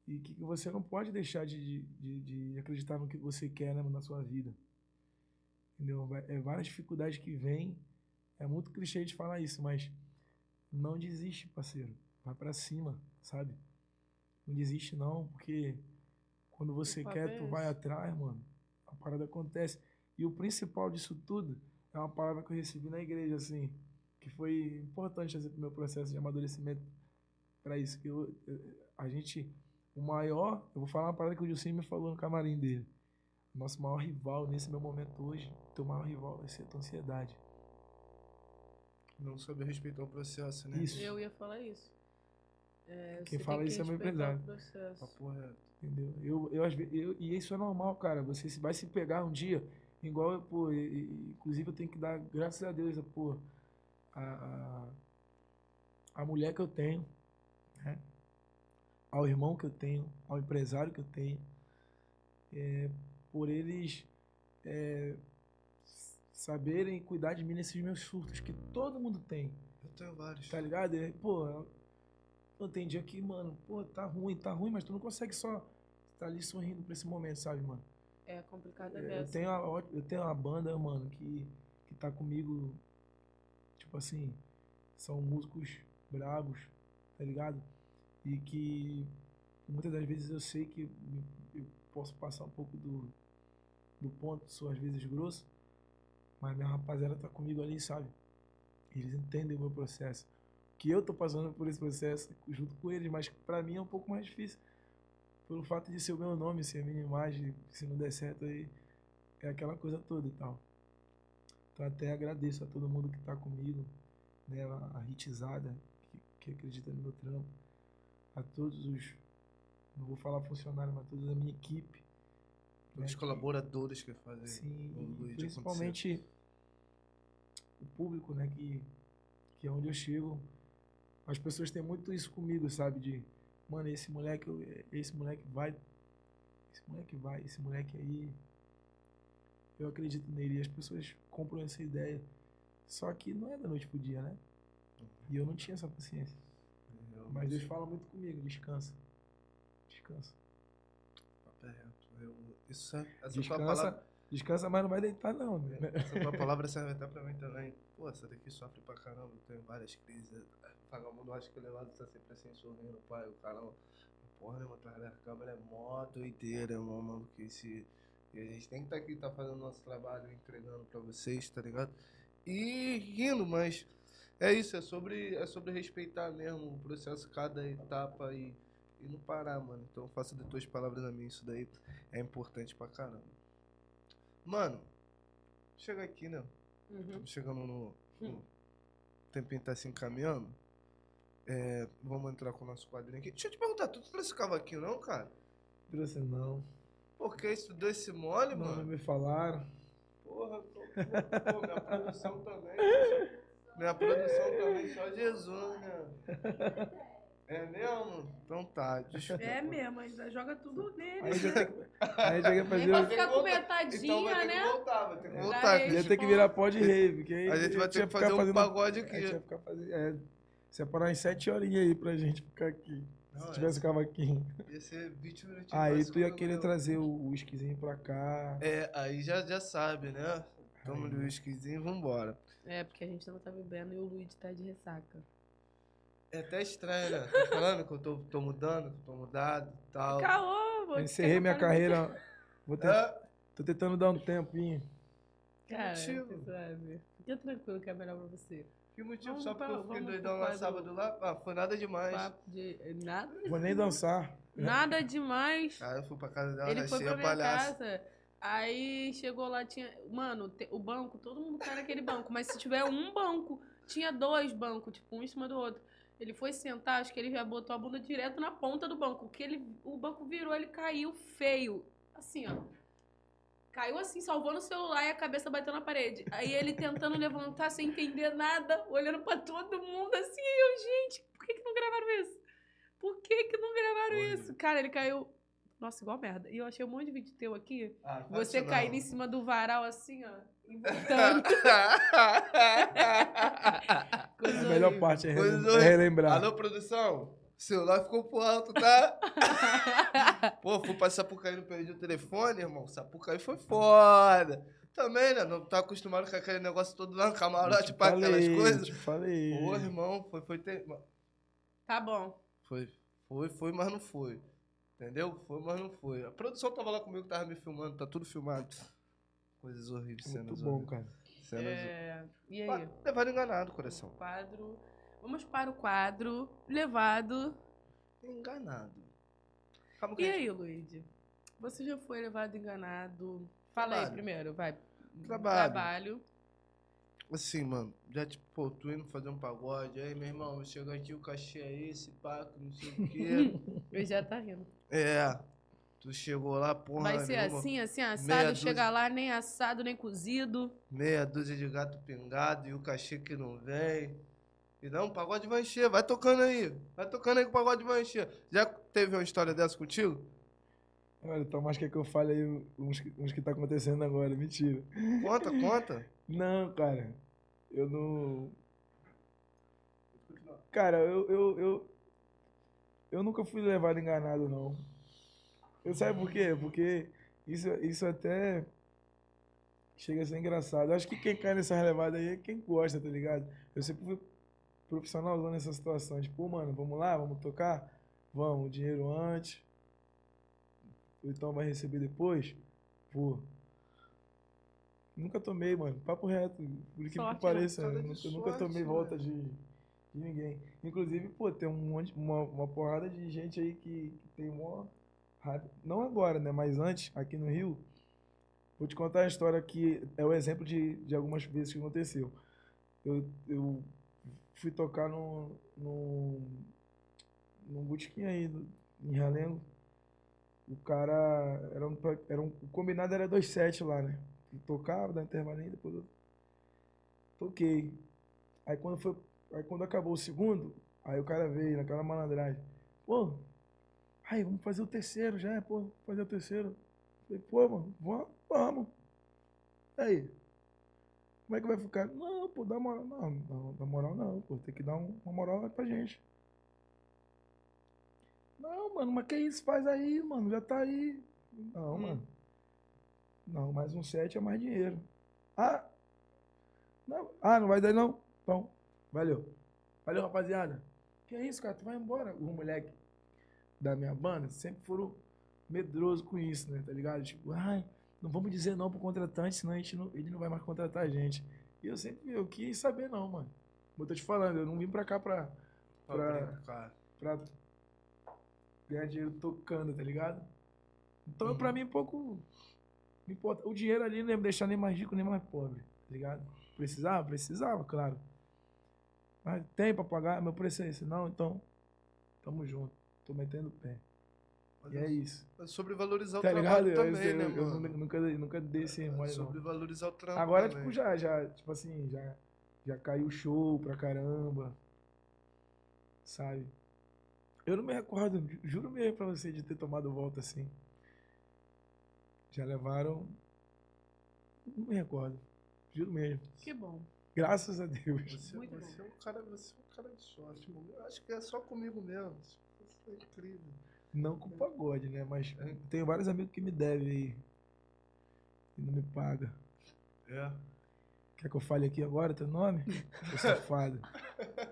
e que, que você não pode deixar de, de, de, acreditar no que você quer né, na sua vida. Entendeu? É várias dificuldades que vêm, é muito clichê de falar isso, mas não desiste, parceiro. Vai para cima, sabe? Não desiste não, porque quando você quer, tu vai atrás, mano. A parada acontece. E o principal disso tudo é uma palavra que eu recebi na igreja, assim, que foi importante assim, pro meu processo de amadurecimento para isso. Que eu, a gente, o maior, eu vou falar uma parada que o Gilcinho me falou no camarim dele. Nosso maior rival nesse meu momento hoje, teu maior rival vai ser a tua ansiedade. Não saber respeitar o processo, né? Isso. Eu ia falar isso. É, Quem fala isso é meu empresário. Papo reto. Entendeu? Eu, eu, eu, e isso é normal, cara. Você vai se pegar um dia, igual, pô, inclusive eu tenho que dar graças a Deus, pô, a, a, a mulher que eu tenho, né? ao irmão que eu tenho, ao empresário que eu tenho, é, por eles é, saberem cuidar de mim nesses meus surtos, que todo mundo tem. Eu tenho vários. Tá ligado? E, pô, eu tem dia que, mano, pô, tá ruim, tá ruim, mas tu não consegue só estar ali sorrindo pra esse momento, sabe, mano? É complicado é, eu tenho, a, eu tenho uma banda, mano, que, que tá comigo, tipo assim, são músicos bravos, tá ligado? E que muitas das vezes eu sei que eu posso passar um pouco do, do ponto, sou às vezes grosso, mas minha rapaziada tá comigo ali, sabe? Eles entendem o meu processo que eu tô passando por esse processo junto com eles, mas para mim é um pouco mais difícil pelo fato de ser o meu nome, ser a minha imagem, se não der certo aí é aquela coisa toda e tal. Então até agradeço a todo mundo que tá comigo, né, a Ritizada, que, que acredita no meu trampo, a todos os, não vou falar funcionários, mas a toda a minha equipe. Né, os colaboradores que fazem sim, principalmente o público, né, que, que é onde eu chego, as pessoas têm muito isso comigo, sabe? De, mano, esse moleque, esse moleque vai, esse moleque vai, esse moleque aí, eu acredito nele. E as pessoas compram essa ideia. Só que não é da noite pro dia, né? E eu não tinha essa paciência. Eu Mas Deus fala muito comigo, descansa. Descansa. Eu, isso é, essa descansa, palavra... descansa, mas não vai deitar, não. Né? Essa tua palavra serve até pra mim também. Pô, essa daqui sofre pra caramba. Tenho várias crises vagabundo acho que o levado tá sempre assim, sorrindo, pai, o cara, porra, meu, atrás da câmera é mó doideira, mano, que esse... E a gente tem que estar tá aqui, tá fazendo nosso trabalho, entregando pra vocês, tá ligado? E rindo, mas é isso, é sobre, é sobre respeitar mesmo o processo, cada etapa e, e não parar, mano. Então faça de tuas palavras a mim, isso daí é importante pra caramba. Mano, chega aqui, né? Uhum. chegando no, no hum. tempinho tá se encaminhando. É, vamos entrar com o nosso quadrinho aqui. Deixa eu te perguntar, tu trouxe cavaquinho não, cara? Trouxe não. Por que estudou esse mole, não, mano? Não me falaram. Porra, pô, pô, minha produção também. Minha produção também, só Jesus, né? É mesmo? Então tá, desculpa. É mesmo, ainda joga tudo nele. Aí já tem que, aí já fazer... Nem vai ficar com metadinha, então vai ter né? Que voltar, vai ter que voltar. Ia ter que virar pó de rave, porque aí a gente vai ter que fazer um fazendo... pagode aqui. A gente vai ficar fazendo... É, Separar em sete horinhas aí pra gente ficar aqui. Não, se tivesse é... cavaquinho. Ia ser 20 minutinhos. Aí tu ia querer trazer o whiskyzinho pra cá. É, aí já, já sabe, né? Toma o whiskyzinho e vambora. É, porque a gente não tá bebendo e o Luiz tá de ressaca. É até estranho, né? Tô falando que eu tô, tô mudando, que eu tô mudado e tal. Caô, vou Encerrei minha carreira. Vou é. Tô tentando dar um tempinho. Cara, motivo? sabe. Fica tranquilo que é melhor pra você. Que motivo? Vamos Só porque eu fiquei doidão lá sábado lá? Ah, foi nada demais. De... Nada? Vou nem dançar. Nada demais. Ah, eu fui pra casa dela, Ele foi pra minha palhaço. casa. Aí chegou lá, tinha. Mano, o banco, todo mundo cai naquele banco. Mas se tiver um banco, tinha dois bancos, tipo, um em cima do outro. Ele foi sentar, acho que ele já botou a bunda direto na ponta do banco. Que ele, o banco virou, ele caiu feio. Assim, ó. Caiu assim, salvando o celular e a cabeça bateu na parede. Aí ele tentando levantar sem entender nada, olhando para todo mundo assim. E eu, gente, por que, que não gravaram isso? Por que, que não gravaram Olha. isso? Cara, ele caiu Nossa, igual merda. E eu achei um monte de vídeo teu aqui. Ah, Você caindo em cima do varal assim, ó. A melhor horrível. parte é, relem- é relembrar. Alô, produção? O celular ficou pro alto, tá? Pô, fui pra Sapucaí não perdi o telefone, irmão. Sapucaí foi foda. Também, né? Não tá acostumado com aquele negócio todo lá no camarote Te pra aquelas falei, coisas. Te falei. Pô, irmão, foi, foi, ter... Tá bom. foi, foi, foi, mas não foi. Entendeu? Foi, mas não foi. A produção tava lá comigo, tava me filmando, tá tudo filmado. Coisas horríveis, cenas Muito bom, horríveis. cara. Cenas É, e aí? Pa- Levaram enganado, coração. Quadro. Vamos para o quadro levado. Enganado. Calma que E gente- aí, Luigi? Você já foi levado enganado? Fala aí Trabalho. primeiro, vai. Trabalho. Trabalho. Assim, mano, já tipo, pô, tu indo fazer um pagode, aí, meu irmão, chega aqui, o cachê é esse, pá, não sei o quê. Eu já tá rindo. É, tu chegou lá, porra, Vai ser nenhuma, assim, assim, assado. dúzia. Chega lá, nem assado, nem cozido. meia dúzia de gato pingado e o cachê que não vem. E não, o pagode vai encher, vai tocando aí, vai tocando aí que o pagode vai encher. Já teve uma história dessa contigo? Olha, Tomás quer que eu fale aí uns, que- uns que tá acontecendo agora. Mentira. Conta, conta. Não, cara. Eu não. Cara, eu, eu, eu, eu nunca fui levado enganado, não. Eu sabe por quê? Porque isso, isso até chega a ser engraçado. Eu acho que quem cai nessa levada aí é quem gosta, tá ligado? Eu sempre fui profissionalzão nessa situação. Tipo, mano, vamos lá, vamos tocar? Vamos, dinheiro antes. Ou então vai receber depois? Vou. Nunca tomei, mano. Papo reto. Por que Sorte, que pareça, né? nunca, nunca tomei né? volta de, de ninguém. Inclusive, pô, tem um monte, uma, uma porrada de gente aí que, que tem mó raiva. Não agora, né? Mas antes, aqui no Rio. Vou te contar a história que é o exemplo de, de algumas vezes que aconteceu. Eu, eu fui tocar num, num, num botequim aí, em Realengo. O cara. Era um, era um, o combinado era dois sets lá, né? Eu tocava, dava intervalinho, depois eu toquei. Aí quando foi. Aí quando acabou o segundo, aí o cara veio naquela malandragem. Pô, aí, vamos fazer o terceiro já, pô, fazer o terceiro. Falei, pô, mano, vamos, vamos. Aí, como é que vai ficar? Não, pô, dá moral. Não, não, dá moral não, pô, tem que dar um- uma moral pra gente. Não, mano, mas que isso? Faz aí, mano, já tá aí. Não, Hum. mano. Não, mais um set é mais dinheiro. Ah, não, ah, não vai dar não? Então, valeu. Valeu, rapaziada. Que isso, cara, tu vai embora. Os moleques da minha banda sempre foram medrosos com isso, né, tá ligado? Tipo, ai, não vamos dizer não pro contratante, senão a gente não, ele não vai mais contratar a gente. E eu sempre, eu quis saber não, mano. Como eu tô te falando, eu não vim pra cá pra, Pra Pra- pra ganhar dinheiro tocando, tá ligado? Então, Uhum. pra mim, pouco me importa. O dinheiro ali não ia me deixar nem mais rico, nem mais pobre, tá ligado? Precisava? Precisava, claro. Mas tem pra pagar, meu preço é esse. Não, então, tamo junto. Tô metendo o pé. Mas E é isso. é sobre valorizar o Tá ligado? trabalho Eu, também, eu- né, eu mano? nunca, nunca dei esse É mole, sobre não. valorizar o trampo Agora, também. tipo, já, já, tipo assim, já, já caiu show pra caramba. Sabe? Eu não me recordo, ju- juro mesmo pra você, de ter tomado volta assim. Já levaram. Não me recordo. Juro mesmo. Que bom. Graças a Deus. Você, Muito você é um cara, você é um cara de sorte, mano. Eu acho que é só comigo mesmo. Isso é incrível. Não com pagode, né? Mas tenho vários amigos que me devem aí. E não me paga. É. Quer que eu fale aqui agora teu nome? Ô safado.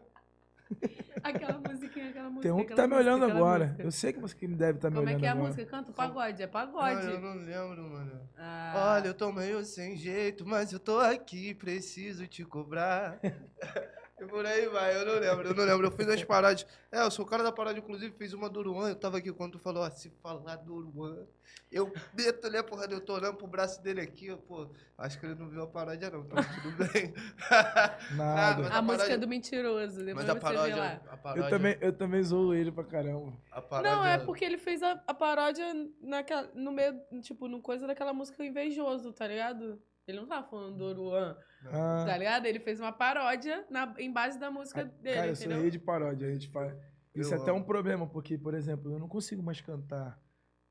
Aquela musiquinha, aquela música. Tem um que tá me música, olhando agora. música. Eu sei que você que me deve estar me Como é olhando que é a agora. música? Canta o pagode, é pagode. Ah, eu não lembro, mano. Ah, Olha, eu tô meio sem jeito, mas eu tô aqui, preciso te cobrar. e por aí vai, eu não lembro, eu não lembro. Eu fiz as paródias. É, eu sou o cara da paródia, inclusive, fiz uma do Uruan. Eu tava aqui quando tu falou, ó, se falar do Uruan. Eu meto, né, porra, eu tô olhando pro braço dele aqui, ó, pô. Acho que ele não viu a paródia, não, então tudo bem. Nada. mas a a música paródia- do mentiroso. Depois Mas a você vê paródia, lá. a paródia. Eu também, eu também zoo ele pra caramba. a paródia, Não, é porque ele fez a, a paródia naquela, no meio, tipo, no coisa daquela música Invejoso, tá ligado? Ele não tava falando do Oruan, Ah, tá ligado? Ele fez uma paródia na, em base da música dele, cara, eu sou entendeu? rei de paródia. A gente fala. Isso Eu é até um problema, porque, por exemplo, eu não consigo mais cantar.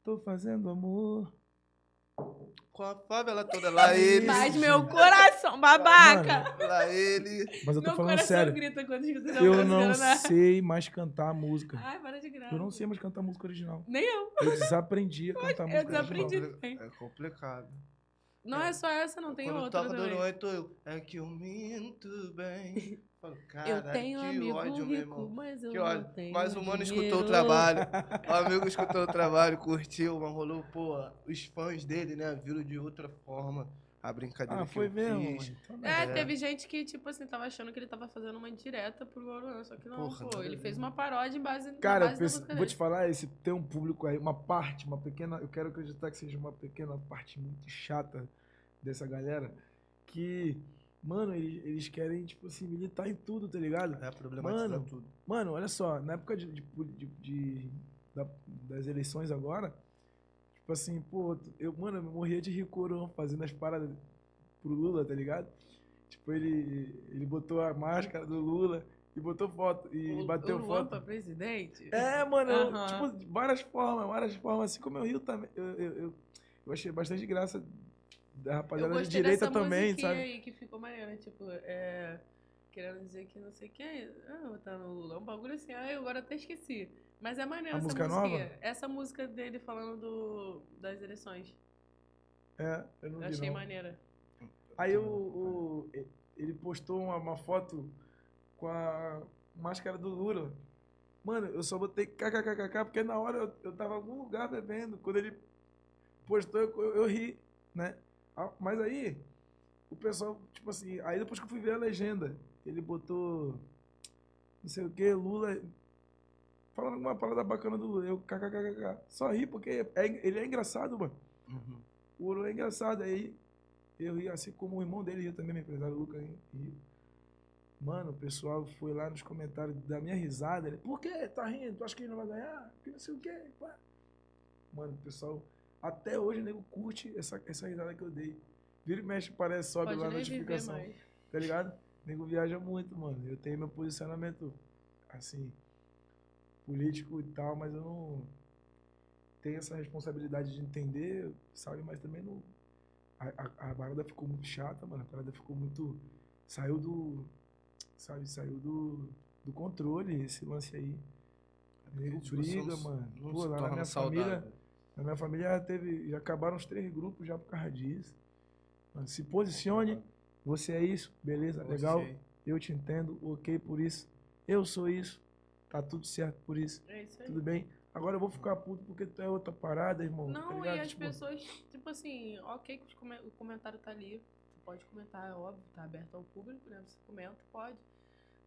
tô fazendo amor. Com a favela toda lá ele. Faz meu coração, babaca. Lá ele. Mas eu tô meu falando coração sério. grita quando escuta Eu não né? sei mais cantar a música. Ai, para de graça. Eu não sei mais cantar música original. Nem eu. Eu desaprendi a cantar eu música desaprendi. original. também. É complicado. Não é só essa, não tem Quando outra toca também. do oito, eu. É que eu minto bem. Falo, Eu cara, tenho que amigo ódio, meu rico, irmão. mas eu Que não ódio. tenho Mas o mano dinheiro. escutou o trabalho. O amigo escutou o trabalho, curtiu, mas rolou, pô, os fãs dele, né, viram de outra forma a brincadeira Ah, que foi eu mesmo? Então, É, É. teve gente que, tipo assim, tava achando que ele tava fazendo uma indireta pro Oruan, só que não, Porra, pô. Ele fez uma paródia em base, Cara, base penso- vou te falar, esse tem um público aí, uma parte, uma pequena. Eu quero acreditar que seja uma pequena parte muito chata dessa galera. Que, mano, eles, eles querem, tipo assim, militar em tudo, tá ligado? É, problematizar Mano, tudo. Mano, olha só, na época de, de- de- de- da- das eleições agora, tipo assim, pô, eu, mano, eu morria de rir corão fazendo as paradas pro Lula, tá ligado? Tipo, ele, ele botou a máscara do Lula e botou foto, e O- bateu o foto. pra presidente? É, mano, eu, Aham. tipo, várias formas, várias formas, assim como eu rio também. Eu, eu, eu, eu achei bastante graça da rapaziada de direita dessa também, sabe? aí que ficou maneira, tipo, é, querendo dizer que não sei quem, ah, tá no Lula, um bagulho assim, ah, eu agora até esqueci. Mas é maneiro A essa música musiquinha. nova? Essa música dele falando do, das eleições. É, eu não Eu vi, achei não. maneira. Aí o, o- ele postou uma, uma foto com a máscara do Lula. Mano, eu só botei kkkk porque na hora eu, eu tava em algum lugar bebendo. Quando ele postou, eu, eu, eu ri, né? Ah, Mas aí, o pessoal, tipo assim, aí depois que eu fui ver a legenda, ele botou não sei o que, Lula. Falando alguma parada bacana do Lula. Eu kkkk. Só ri porque é- ele é engraçado, mano. Uhum. O Ouro é engraçado. Aí eu ri, assim como o irmão dele riu também, meu empresário Lucas riu. Mano, o pessoal foi lá nos comentários da minha risada. Ele, por que? Tá rindo? Tu acha que ele não vai ganhar? Que não sei o quê. pá." Mano, o pessoal, até hoje o nego curte essa, essa risada que eu dei. Vira e mexe, parece, sobe Pode lá a notificação. Tá ligado? O nego viaja muito, mano. Eu tenho meu posicionamento, assim, político e tal, mas eu não tenho essa responsabilidade de entender, sabe? Mas também não. A, a, a parada ficou muito chata, mano. A parada ficou muito. Saiu do. Sabe? Saiu do, do controle esse lance aí. O nego briga, mano. não Pô, se lá na minha saudável. família. Na minha família já teve. Já acabaram os três grupos já por causa disso. Se posicione. Você é isso, beleza, legal. Você- Eu te entendo, ok por isso. Eu sou isso. Tá tudo certo por isso. É isso aí. Tudo bem? Agora eu vou ficar puto porque tu é outra parada, irmão. tá Não, ligado? e as Tipo, pessoas, tipo assim, ok que o comentário tá ali. Você pode comentar, é óbvio, tá aberto ao público, né? Você comenta, pode.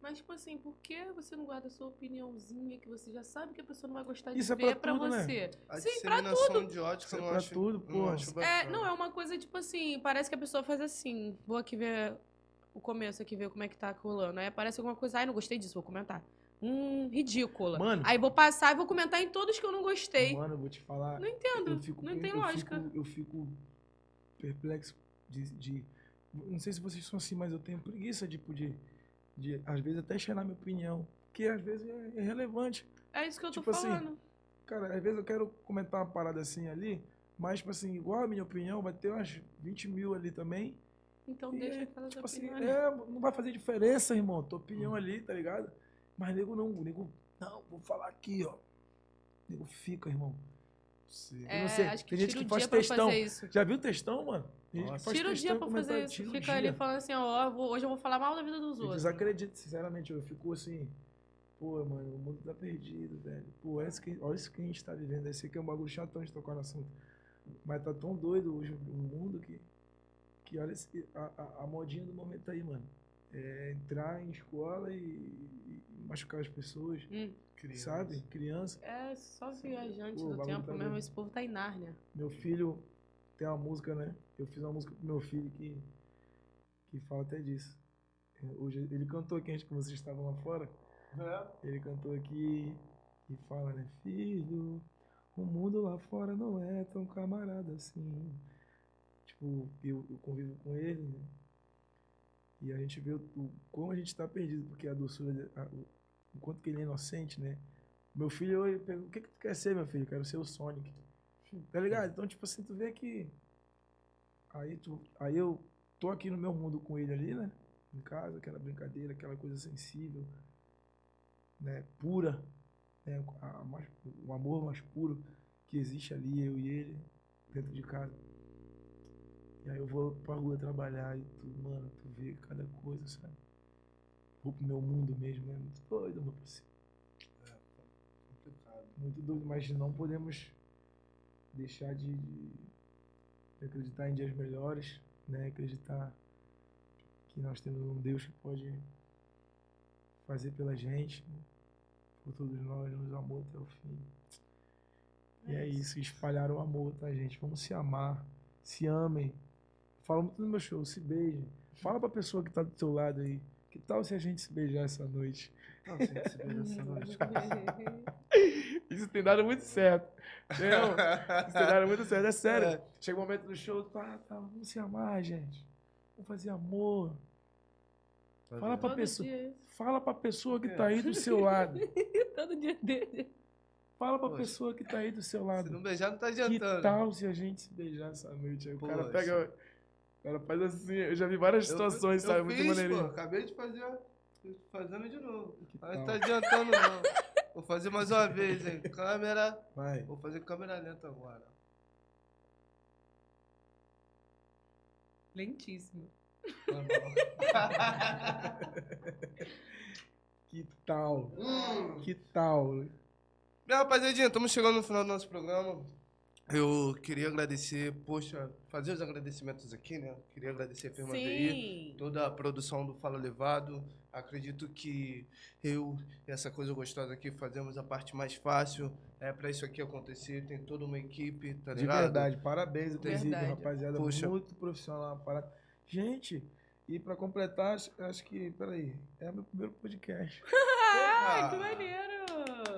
Mas, tipo assim, por que você não guarda a sua opiniãozinha que você já sabe que a pessoa não vai gostar de Isso é ver pra pra, tudo, né? você? A Sim, pra tudo. de ódio que Isso eu é não pra acho, tudo, não porra. acho É, não, é uma coisa, tipo assim, parece que a pessoa faz assim. Vou aqui ver o começo aqui, ver como é que tá rolando. Aí aparece alguma coisa, ai, não gostei disso, vou comentar. Hum, ridícula. Mano. Aí vou passar e vou comentar em todos que eu não gostei. Mano, eu vou te falar. Não entendo, eu fico, não tem eu lógica. Fico, eu fico perplexo de, de- Não sei se vocês são assim, mas eu tenho preguiça tipo, de, de às vezes, até chegar minha opinião. Que às vezes é irrelevante. É isso que eu tô Tipo assim, falando. Cara, às vezes eu quero comentar uma parada assim ali, mas, tipo assim, igual a minha opinião, vai ter umas 20 mil ali também. Então E deixa é, aquelas Tipo assim, opiniões. é, não vai fazer diferença, irmão. Tua opinião ali, tá ligado? Mas nego não, nego, não, vou falar aqui, ó. O nego fica, irmão. Sim. É, não sei, acho que tem gente que faz textão. Já viu textão, mano? Nossa. Tira o dia pra fazer isso. Fica dia. ali falando assim, ó, vou- hoje eu vou falar mal da vida dos Eu outros. desacredito, sinceramente. Eu fico assim, pô, mano, o mundo tá perdido, velho. Pô, olha isso que, olha isso que a gente tá vivendo. Esse aqui é um bagulho chatão de tocar no assunto. Mas tá tão doido hoje o mundo que, que olha esse- a, a, a modinha do momento aí, mano. É entrar em escola e, e machucar as pessoas, Hum, Criança. sabe? Criança. é só viajante Pô, do tempo tá mesmo. Esse povo tá em Nárnia. Meu filho tem uma música, né? Eu fiz uma música pro meu filho que, que fala até disso. Hoje ele cantou aqui antes que vocês estavam lá fora. É. Ele cantou aqui e fala, né? Filho, o mundo lá fora não é tão camarada assim. Tipo, eu, eu convivo com ele, né? E a gente vê o, o- como a gente tá perdido, porque a doçura, a- o, o quanto que ele é inocente, né? Meu filho, ele pergunta, o que, que tu quer ser, meu filho? Eu quero ser o Sonic. Tá ligado? Então, tipo assim, tu vê que. Aí, tu, aí eu tô aqui no meu mundo com ele ali, né? Em casa, aquela brincadeira, aquela coisa sensível, né? Pura, né? A mais- o amor mais puro que existe ali, eu e ele, dentro de casa. E aí eu vou pra rua trabalhar e tu, mano, tu vê cada coisa, sabe? Vou pro meu mundo mesmo, é muito doido, meu parceiro. Complicado. Muito doido, mas não podemos deixar de, de acreditar em dias melhores, né? Acreditar que nós temos um Deus que pode fazer pela gente, por todos nós, nos amou até o fim. E é isso, espalhar o amor, tá, gente? Vamos se amar, se amem. Falo muito no meu show, se beijem. Fala pra pessoa que tá do teu lado aí. Que tal se a gente se beijar essa noite? Não, você se vê nessa noite. Isso tem dado muito certo. Entendeu? Isso tem dado muito certo, é sério. É. Chega o momento do show, tá, tá, vamos se amar, gente. Vamos fazer amor. Tá Fala pra Todo pessoa. dia. Fala pra pessoa que É. tá aí do seu lado. Todo dia dele. Fala pra Poxa. pessoa que tá aí do seu Se lado. não beijar, não tá Que adiantando. tal se a gente se beijar essa noite? Aí o cara pega. O cara faz assim. Eu já vi várias situações, eu sabe? Muito fiz, maneirinho. pô, acabei de fazer, fazendo de novo. Que Mas tal? tá adiantando não. Vou fazer mais uma vez, hein. Câmera. Vai. Vou fazer câmera lenta agora. Lentíssimo. Que tal? Hum. Que tal? Bem, rapaziadinha, estamos chegando no final do nosso programa. Eu queria agradecer, poxa, fazer os agradecimentos aqui, né? Queria agradecer a firma VI, Sim. toda a produção do Fala Levado. Acredito que eu e essa coisa gostosa aqui fazemos a parte mais fácil. É para isso aqui acontecer, tem toda uma equipe, tá De ligado? verdade, parabéns, inclusive, Verdade. rapaziada. Poxa. Muito profissional. Para... Gente, e pra completar, acho, acho que, peraí, é meu primeiro podcast. Ai, que Ah. maneiro.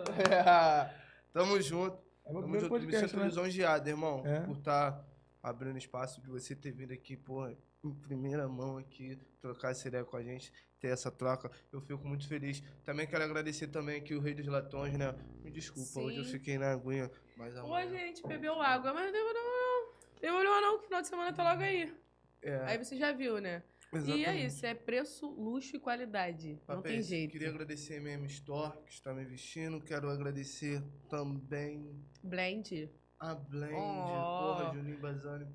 Tamo junto. É meu Tamo primeiro junto. Me podcast, sinto né? lisonjeado, irmão. É? Por estar abrindo espaço de você ter vindo aqui, pô, em primeira mão aqui, trocar essa ideia com a gente, ter essa troca. Eu fico muito feliz. Também quero agradecer também aqui o Rei dos Latões, né? Me desculpa, Sim. hoje eu fiquei na aguinha, mas Hoje a amanhã... gente bebeu água, mas não demorou não. Demorou não, que final de semana tá logo aí. É, Aí você já viu, né? E é exatamente. isso, é preço, luxo e qualidade. Não tem jeito. Queria agradecer a MM Store, que está me vestindo. Quero agradecer também Blend. a Blend, Oh. porra, Juninho Bazani.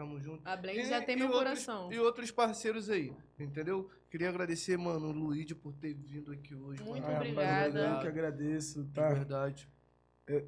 Tamo junto. A Blend E- já tem meu outros- coração. E outros parceiros aí, entendeu? Queria agradecer, mano, o Luigi por ter vindo aqui hoje. Muito mano. Obrigada. Eu que agradeço, De tá? verdade. É,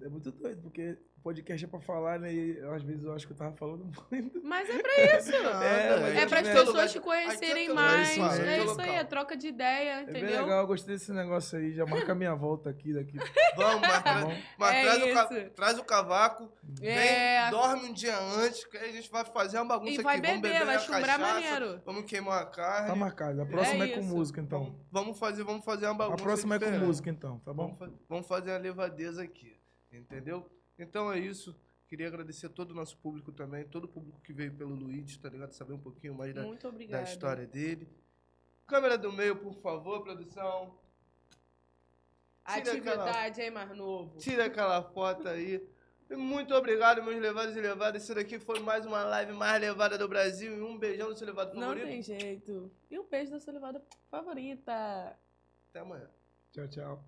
é- é muito doido, porque podcast é pra falar, né? E às vezes eu acho que eu tava falando muito. Mas é pra isso. É, a É gente para as pessoas lugar- te conhecerem é mais. É isso aí, local. é troca de ideia, É bem entendeu? legal, eu gostei desse negócio aí. Já marca a minha volta aqui daqui. Vamos, mas, Tá mas É traz, o traz o cavaco, É. vem, dorme um dia antes, que aí a gente vai fazer uma bagunça E vai aqui. Vamos beber, beber vai a chumbrar cachaça, maneiro. Vamos queimar a carne. Tá marcado. A próxima é, com isso. música, então. Vamos, fazer, vamos fazer uma A bagunça próxima é com música, então, tá bom? Vamos, fa- vamos fazer uma levadeza aqui, entendeu? Então é isso. Queria agradecer a todo o nosso público também, todo o público que veio pelo Luigi, tá ligado? Saber um pouquinho mais da, da história dele. Câmera do meio, por favor, produção. Tira aquela- Atividade, hein, mais novo? Tira aquela foto aí. Muito obrigado, meus levados e levadas. Isso daqui foi mais uma live mais levada do Brasil. E um beijão no seu levado Não favorito. tem jeito. E um beijo da sua levada favorita. Até amanhã. Tchau, tchau.